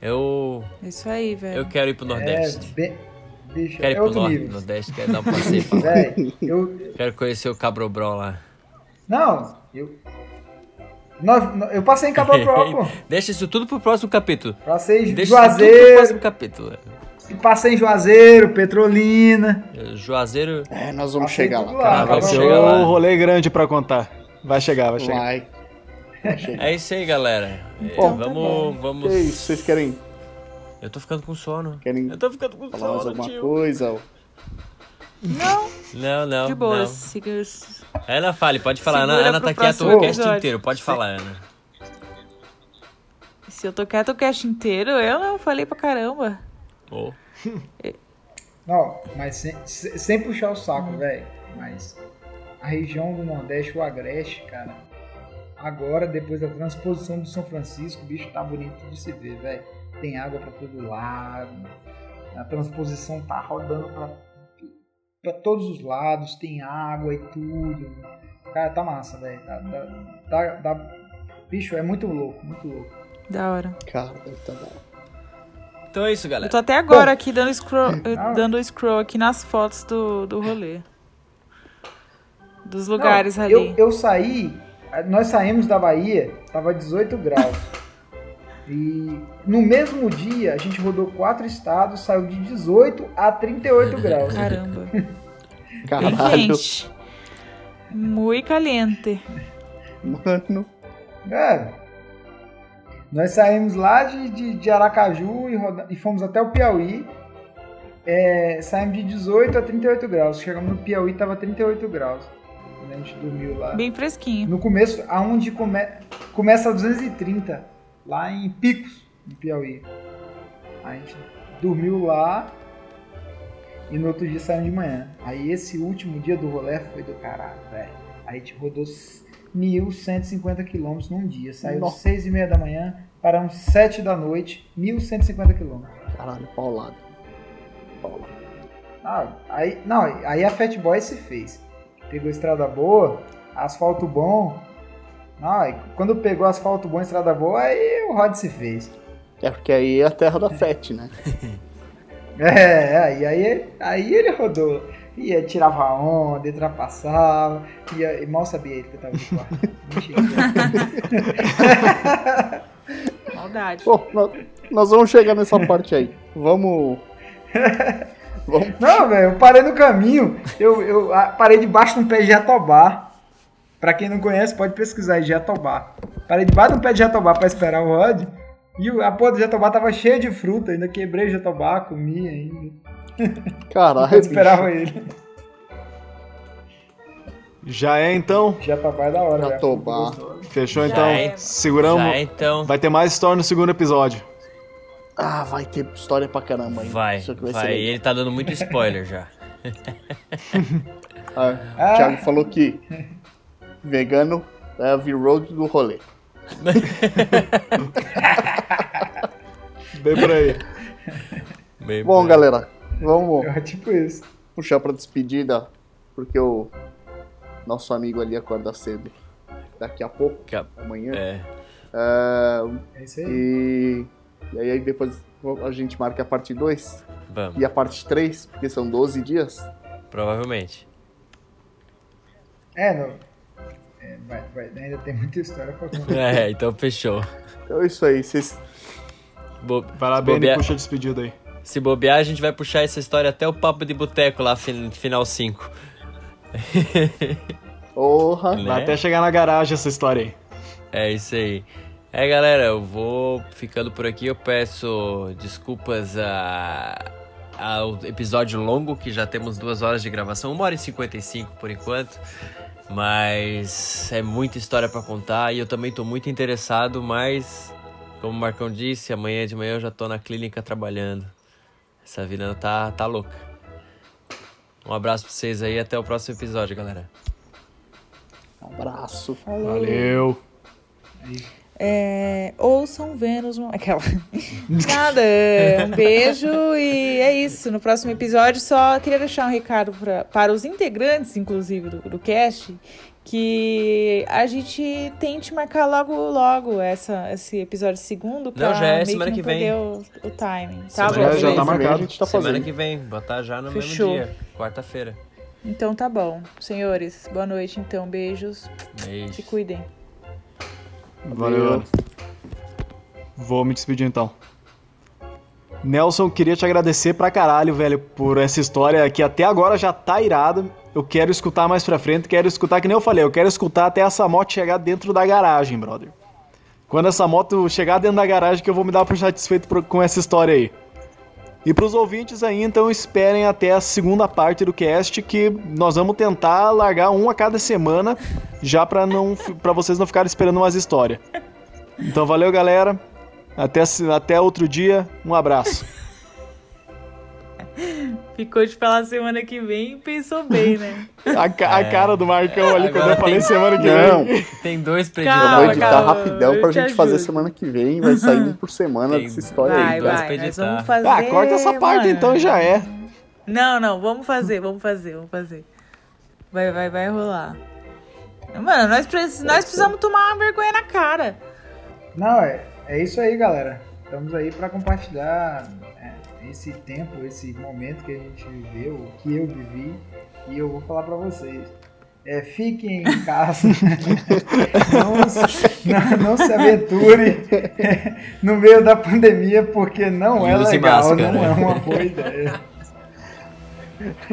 B: Eu.
D: É isso aí, velho.
B: Eu quero ir pro
F: É,
B: Nordeste.
F: bem, bicho,
B: Quero ir
F: é
B: pro Norte,
F: nível.
B: Nordeste, quero dar um passeio pra lá.
F: Véi, eu.
B: Quero conhecer o Cabrobró lá.
F: Não, eu. Nós- eu passei em Cabopró, pô.
B: Deixa isso tudo pro próximo capítulo.
F: Passei em
B: Deixa isso tudo pro
F: Juazeiro,
B: próximo capítulo.
F: passei em Juazeiro, Petrolina.
I: Juazeiro.
A: É, nós vamos
F: Passei
A: chegar lá,
F: lá.
I: Ah, vamos
F: Cabopró.
I: chegar lá.
C: Rolê grande pra contar. Vai chegar, vai chegar.
A: Vai. Vai chegar.
B: É isso aí, galera. É,
A: Bom,
D: tá
B: vamos,
D: bom.
B: vamos.
A: Que isso, vocês querem,
B: Eu tô ficando com sono.
A: querem
B: Eu tô ficando com
A: falar
B: sono,
A: alguma
B: tio.
A: coisa?
D: Não,
B: Não, não.
D: de boa.
B: não.
D: Siga
B: Ana, fale, pode falar. Ana,
D: Segura
B: Ana
D: pro
B: tá quieta
D: próximo
B: o cast inteiro. Pode falar, Ana.
D: Se eu tô quieto o cast inteiro, eu não falei pra caramba.
B: Ô.
F: Não, mas sem, sem puxar o saco, velho. Mas a região do Nordeste, o Agreste, cara. Agora, depois da transposição do São Francisco, o bicho tá bonito de se ver, velho. Tem água pra todo lado. A transposição tá rodando pra, pra todos os lados. Tem água e tudo. Cara, tá massa, velho. Tá, tá- tá- tá- Bicho, é muito louco, muito louco.
D: Da hora.
A: Cara, deve tá bom.
B: Então é isso,
D: Eu
B: galera.
D: tô até agora aqui dando scroll, eh,
F: Ah.
D: dando scroll aqui nas fotos do, do rolê. Dos lugares
F: Não,
D: ali.
F: Eu, eu saí, nós saímos da Bahia, tava 18 graus. E no mesmo dia a gente rodou quatro estados, saiu de 18 a 38 graus.
D: Caramba.
A: Caralho,
D: quente. Muito caliente.
A: mano.
F: É. Nós saímos lá de, de, de Aracaju e, roda- e fomos até o Piauí. É, saímos de 18 a 38 graus. Chegamos no Piauí, tava 38 graus. Quando a gente dormiu lá.
D: Bem fresquinho.
F: No começo, aonde come, começa a 230, lá em Picos, no Piauí. A gente dormiu lá e no outro dia saímos de manhã. Aí esse último dia do rolê foi do caralho, velho. Aí a gente rodou 1.150 quilômetros num dia. Saiu
A: Nossa.
F: 6 e meia da manhã, paramos 7 da noite, 1.150 quilômetros.
A: Caralho, paulado. Paulado.
F: Ah, aí, não, aí a Fat Boy se fez. Pegou estrada boa, asfalto bom. Aí quando pegou asfalto bom, estrada boa, aí o Rod se fez.
A: É porque aí é a terra da FET, né?
F: É, é, e aí, aí ele rodou. Ia, tirava onda, ultrapassava. Ia, e mal sabia ele que eu tava de quarto.
D: Maldade.
A: Bom, nó- nós vamos chegar nessa parte aí. Vamos. Vamos.
F: Não, velho, eu parei no caminho. Eu, eu ah, parei debaixo de um pé de jatobá. Pra quem não conhece, pode pesquisar aí, jatobá. Parei debaixo de um pé de jatobá pra esperar o Rod. E a porra do jatobá tava cheia de fruta. Ainda quebrei o jatobá, comi ainda.
A: Caralho.
F: Eu esperava ele.
C: Já é então?
F: Jatobá é da hora, velho.
A: Jatobá.
C: Fechou
D: Já
C: então?
D: é.
C: Seguramos.
B: Já é, então.
C: Vai ter mais história no segundo episódio.
A: Ah, vai ter história pra caramba aí.
B: Vai,
A: Isso aqui vai,
B: vai.
A: ser legal.
B: Ele tá dando muito spoiler já.
A: Ah,
F: Ah.
A: O Thiago falou que vegano é a V-Road do rolê.
C: Bem por aí.
B: Bem
A: Bom,
B: bom.
A: galera, vamos
F: É tipo isso.
A: puxar pra despedida, porque o nosso amigo ali acorda cedo daqui a pouco,
B: Que a-
A: amanhã.
B: É.
A: É,
F: É isso aí.
A: e, e aí depois a gente marca a parte 2
B: Vamos,
A: e a parte 3, porque são 12 dias.
B: provavelmente.
F: É, não. É, vai, vai, ainda tem muita história pra contar.
B: É, então fechou.
A: Então é isso aí, vocês.
B: Bo-
C: Vai lá,
B: se,
C: Beni,
B: bobear,
C: puxa a despedida aí.
B: se bobear, a gente vai puxar essa história até o papo de boteco lá, fin- final 5.
A: Porra!
B: Né?
C: Vai até chegar na garagem essa história aí.
B: É isso aí. É, galera, eu vou ficando por aqui. Eu peço desculpas a, ao episódio longo, que já temos duas horas de gravação, uma hora e 55 por enquanto. Mas é muita história pra contar e eu também tô muito interessado, mas como o Marcão disse, amanhã de manhã eu já tô na clínica trabalhando. Essa vida tá, tá louca.
G: Um abraço pra vocês aí até o próximo episódio, galera.
A: Um abraço.
C: Valeu.
D: É, ouçam Vênus. Aquela. Nada. Um beijo e é isso. No próximo episódio, só queria deixar um recado pra, para os integrantes, inclusive, do, do cast, que a gente tente marcar logo, logo essa, esse episódio segundo. Pra
G: já é
D: meio
G: semana
D: que,
G: que
D: não
G: vem.
D: perder o, o timing. Tá
G: Semana
D: bom.
C: que já tá
A: Semana que vem
C: marcado.
A: A gente tá
G: Semana
A: fazendo.
G: que vem, botar já no
D: Fechou.
G: mesmo dia, quarta-feira.
D: Então tá bom. Senhores, boa noite então. Beijos.
G: Beijo.
D: Se cuidem.
C: Valeu. Vou me despedir então. Nelson, queria te agradecer pra caralho, velho, por essa história que até agora já tá irada. Eu quero escutar mais pra frente, quero escutar, que nem eu falei, eu quero escutar até essa moto chegar dentro da garagem, brother. Quando essa moto chegar dentro da garagem, que eu vou me dar por satisfeito com essa história aí. E pros ouvintes aí, então esperem até a segunda parte do cast, que nós vamos tentar largar um a cada semana, já pra, não, pra vocês não ficarem esperando umas histórias. Então valeu, galera. Até, até outro dia. Um abraço.
D: Ficou de falar semana que vem e pensou bem, né?
C: A, ca- a cara do Marcão ali quando
G: Agora
C: eu falei semana que
A: Não,
C: vem.
G: Tem dois pra
D: Calma,
A: eu vou
G: editar.
D: calma,
A: rapidão pra
D: te
A: gente fazer
D: ajudo.
A: semana que vem. Vai sair um por semana
G: Tem-
A: dessa história
D: Vai,
A: aí.
G: pra
D: vai. Nós vamos fazer.
C: Ah, corta essa parte
D: mano.
C: então já é.
D: Não, não, vamos fazer, vamos fazer, vamos fazer. Vai, vai, vai rolar. Mano, nós, precis- nós precisamos tomar uma vergonha na cara.
F: Não, é, é isso aí, galera. Estamos aí para compartilhar é, esse tempo, esse momento que a gente viveu, que eu vivi, e eu vou falar para vocês. É, fiquem em casa, não, se- não, não se aventure no meio da pandemia, porque não
G: E
F: é
G: use
F: legal,
G: máscara.
F: não é uma boa ideia.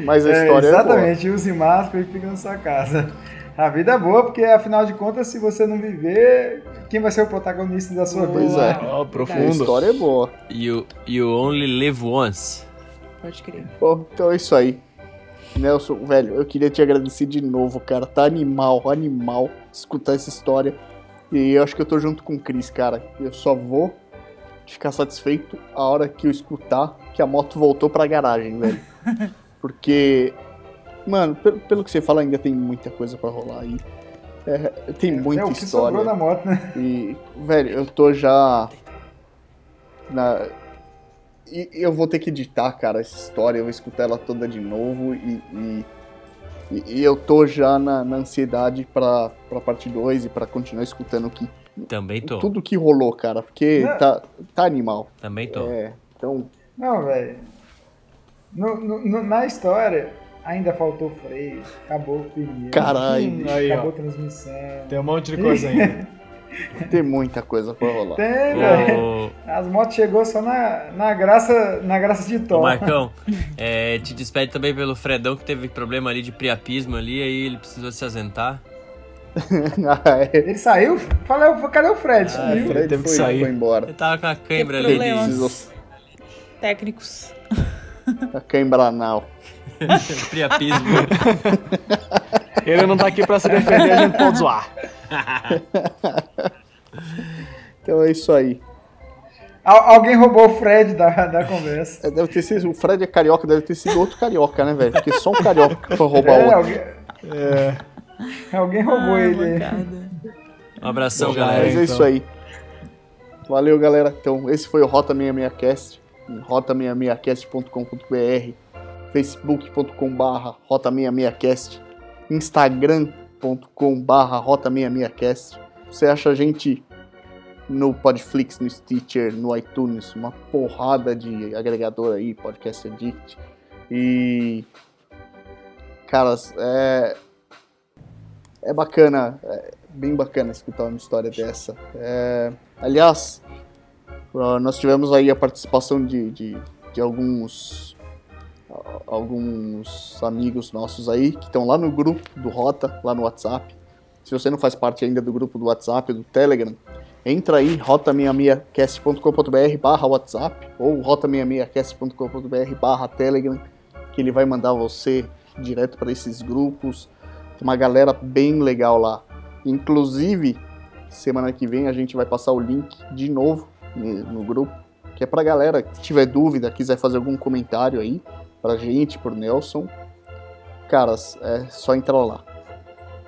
A: Mas a
F: É,
A: história é, boa.
F: exatamente, use máscara e fique na sua casa. A vida é boa, porque afinal de contas, se você não viver, quem vai ser o protagonista da sua
A: Pois
F: vida?
A: é.
C: Ó,
A: A
C: profundo.
A: história é boa.
G: You, you only live once.
D: Pode crer.
A: Bom, então é isso aí. Nelson, velho, eu queria te agradecer de novo, cara. Tá animal, animal escutar essa história. E eu acho que eu tô junto com o Cris, cara. Eu só vou ficar satisfeito a hora que eu escutar que a moto voltou pra garagem, velho. Porque, mano, pelo, pelo que você fala, ainda tem muita coisa pra rolar aí. É, tem muita
F: é o que sobrou
A: história.
F: na moto, né?
A: E, velho, eu tô já. Na... E eu vou ter que editar, cara, essa história. Eu vou escutar ela toda de novo. E, e, e- e eu tô já na, na ansiedade pra, pra parte 2 e pra continuar escutando o que,
G: Também tô.
A: tudo que rolou, cara. Porque
F: Não.
A: tá, tá animal.
G: Também tô.
A: É, então.
F: Não, velho. Na história, ainda faltou freio, acabou o pneu,
A: Caralho,
C: aí,
F: acabou a transmissão.
C: Tem um monte de coisa ainda.
A: tem muita coisa pra rolar.
F: Tem, velho.
G: Ô,
F: As motos chegou só na, na, graça, na graça de
G: ô,
F: Tom.
G: Marcão, é, te despede também pelo Fredão que teve problema ali de priapismo ali, aí ele precisou se ausentar.
A: ah, é.
F: Ele saiu? Falei, cadê o Fred?
A: Ah. Fred
C: teve que
A: foi,
C: sair.
A: foi embora.
G: Ele tava com a cãibra
D: Teve
G: ali
A: Precisou
D: Técnicos.
A: a cãibra anal.
G: priapismo.
C: Ele não tá aqui pra se defender, a gente pode zoar.
A: Então é isso aí.
F: Al- alguém roubou o Fred da, da conversa.
A: É, Deve ter sido, o Fred é carioca, deve ter sido outro carioca, né, velho? Porque só um carioca foi roubar
F: É,
A: outro.
F: alguém, alguém roubou
D: Ah,
F: ele.
G: Um abração,
C: Bom,
G: galera.
A: Mas é
C: então.
A: isso aí. Valeu, galera. Então, esse foi o Rota 66cast, em rota66cast.com.br, facebook.com.br rota66cast, instagram.com.br rota66cast. Você acha a gente no Podflix, no Stitcher, no iTunes, uma porrada de agregador aí, Podcast Addict. E. Caras, é. É bacana, é bem bacana escutar uma história dessa. É, aliás, ah, nós tivemos aí a participação de, de, de alguns alguns amigos nossos aí que estão lá no grupo do Rota, lá no WhatsApp. Se você não faz parte ainda do grupo do WhatsApp, do Telegram, entra aí, rota66cast.com.br barra WhatsApp ou rota66cast.com.br barra Telegram, que ele vai mandar você direto para esses grupos. Tem uma galera bem legal lá. Inclusive, semana que vem a gente vai passar o link de novo ne- no grupo, que é pra galera que tiver dúvida, quiser fazer algum comentário aí pra gente, pro Nelson. caras, é só entrar lá.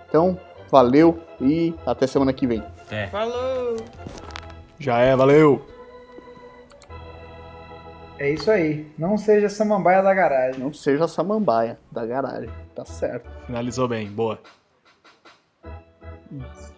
A: Então, valeu e até semana que vem.
G: Até.
D: Falou!
C: Já é, valeu!
F: É isso aí. Não seja samambaia da garagem.
A: Não seja samambaia da garagem, tá certo.
C: Finalizou bem, boa.
A: Isso.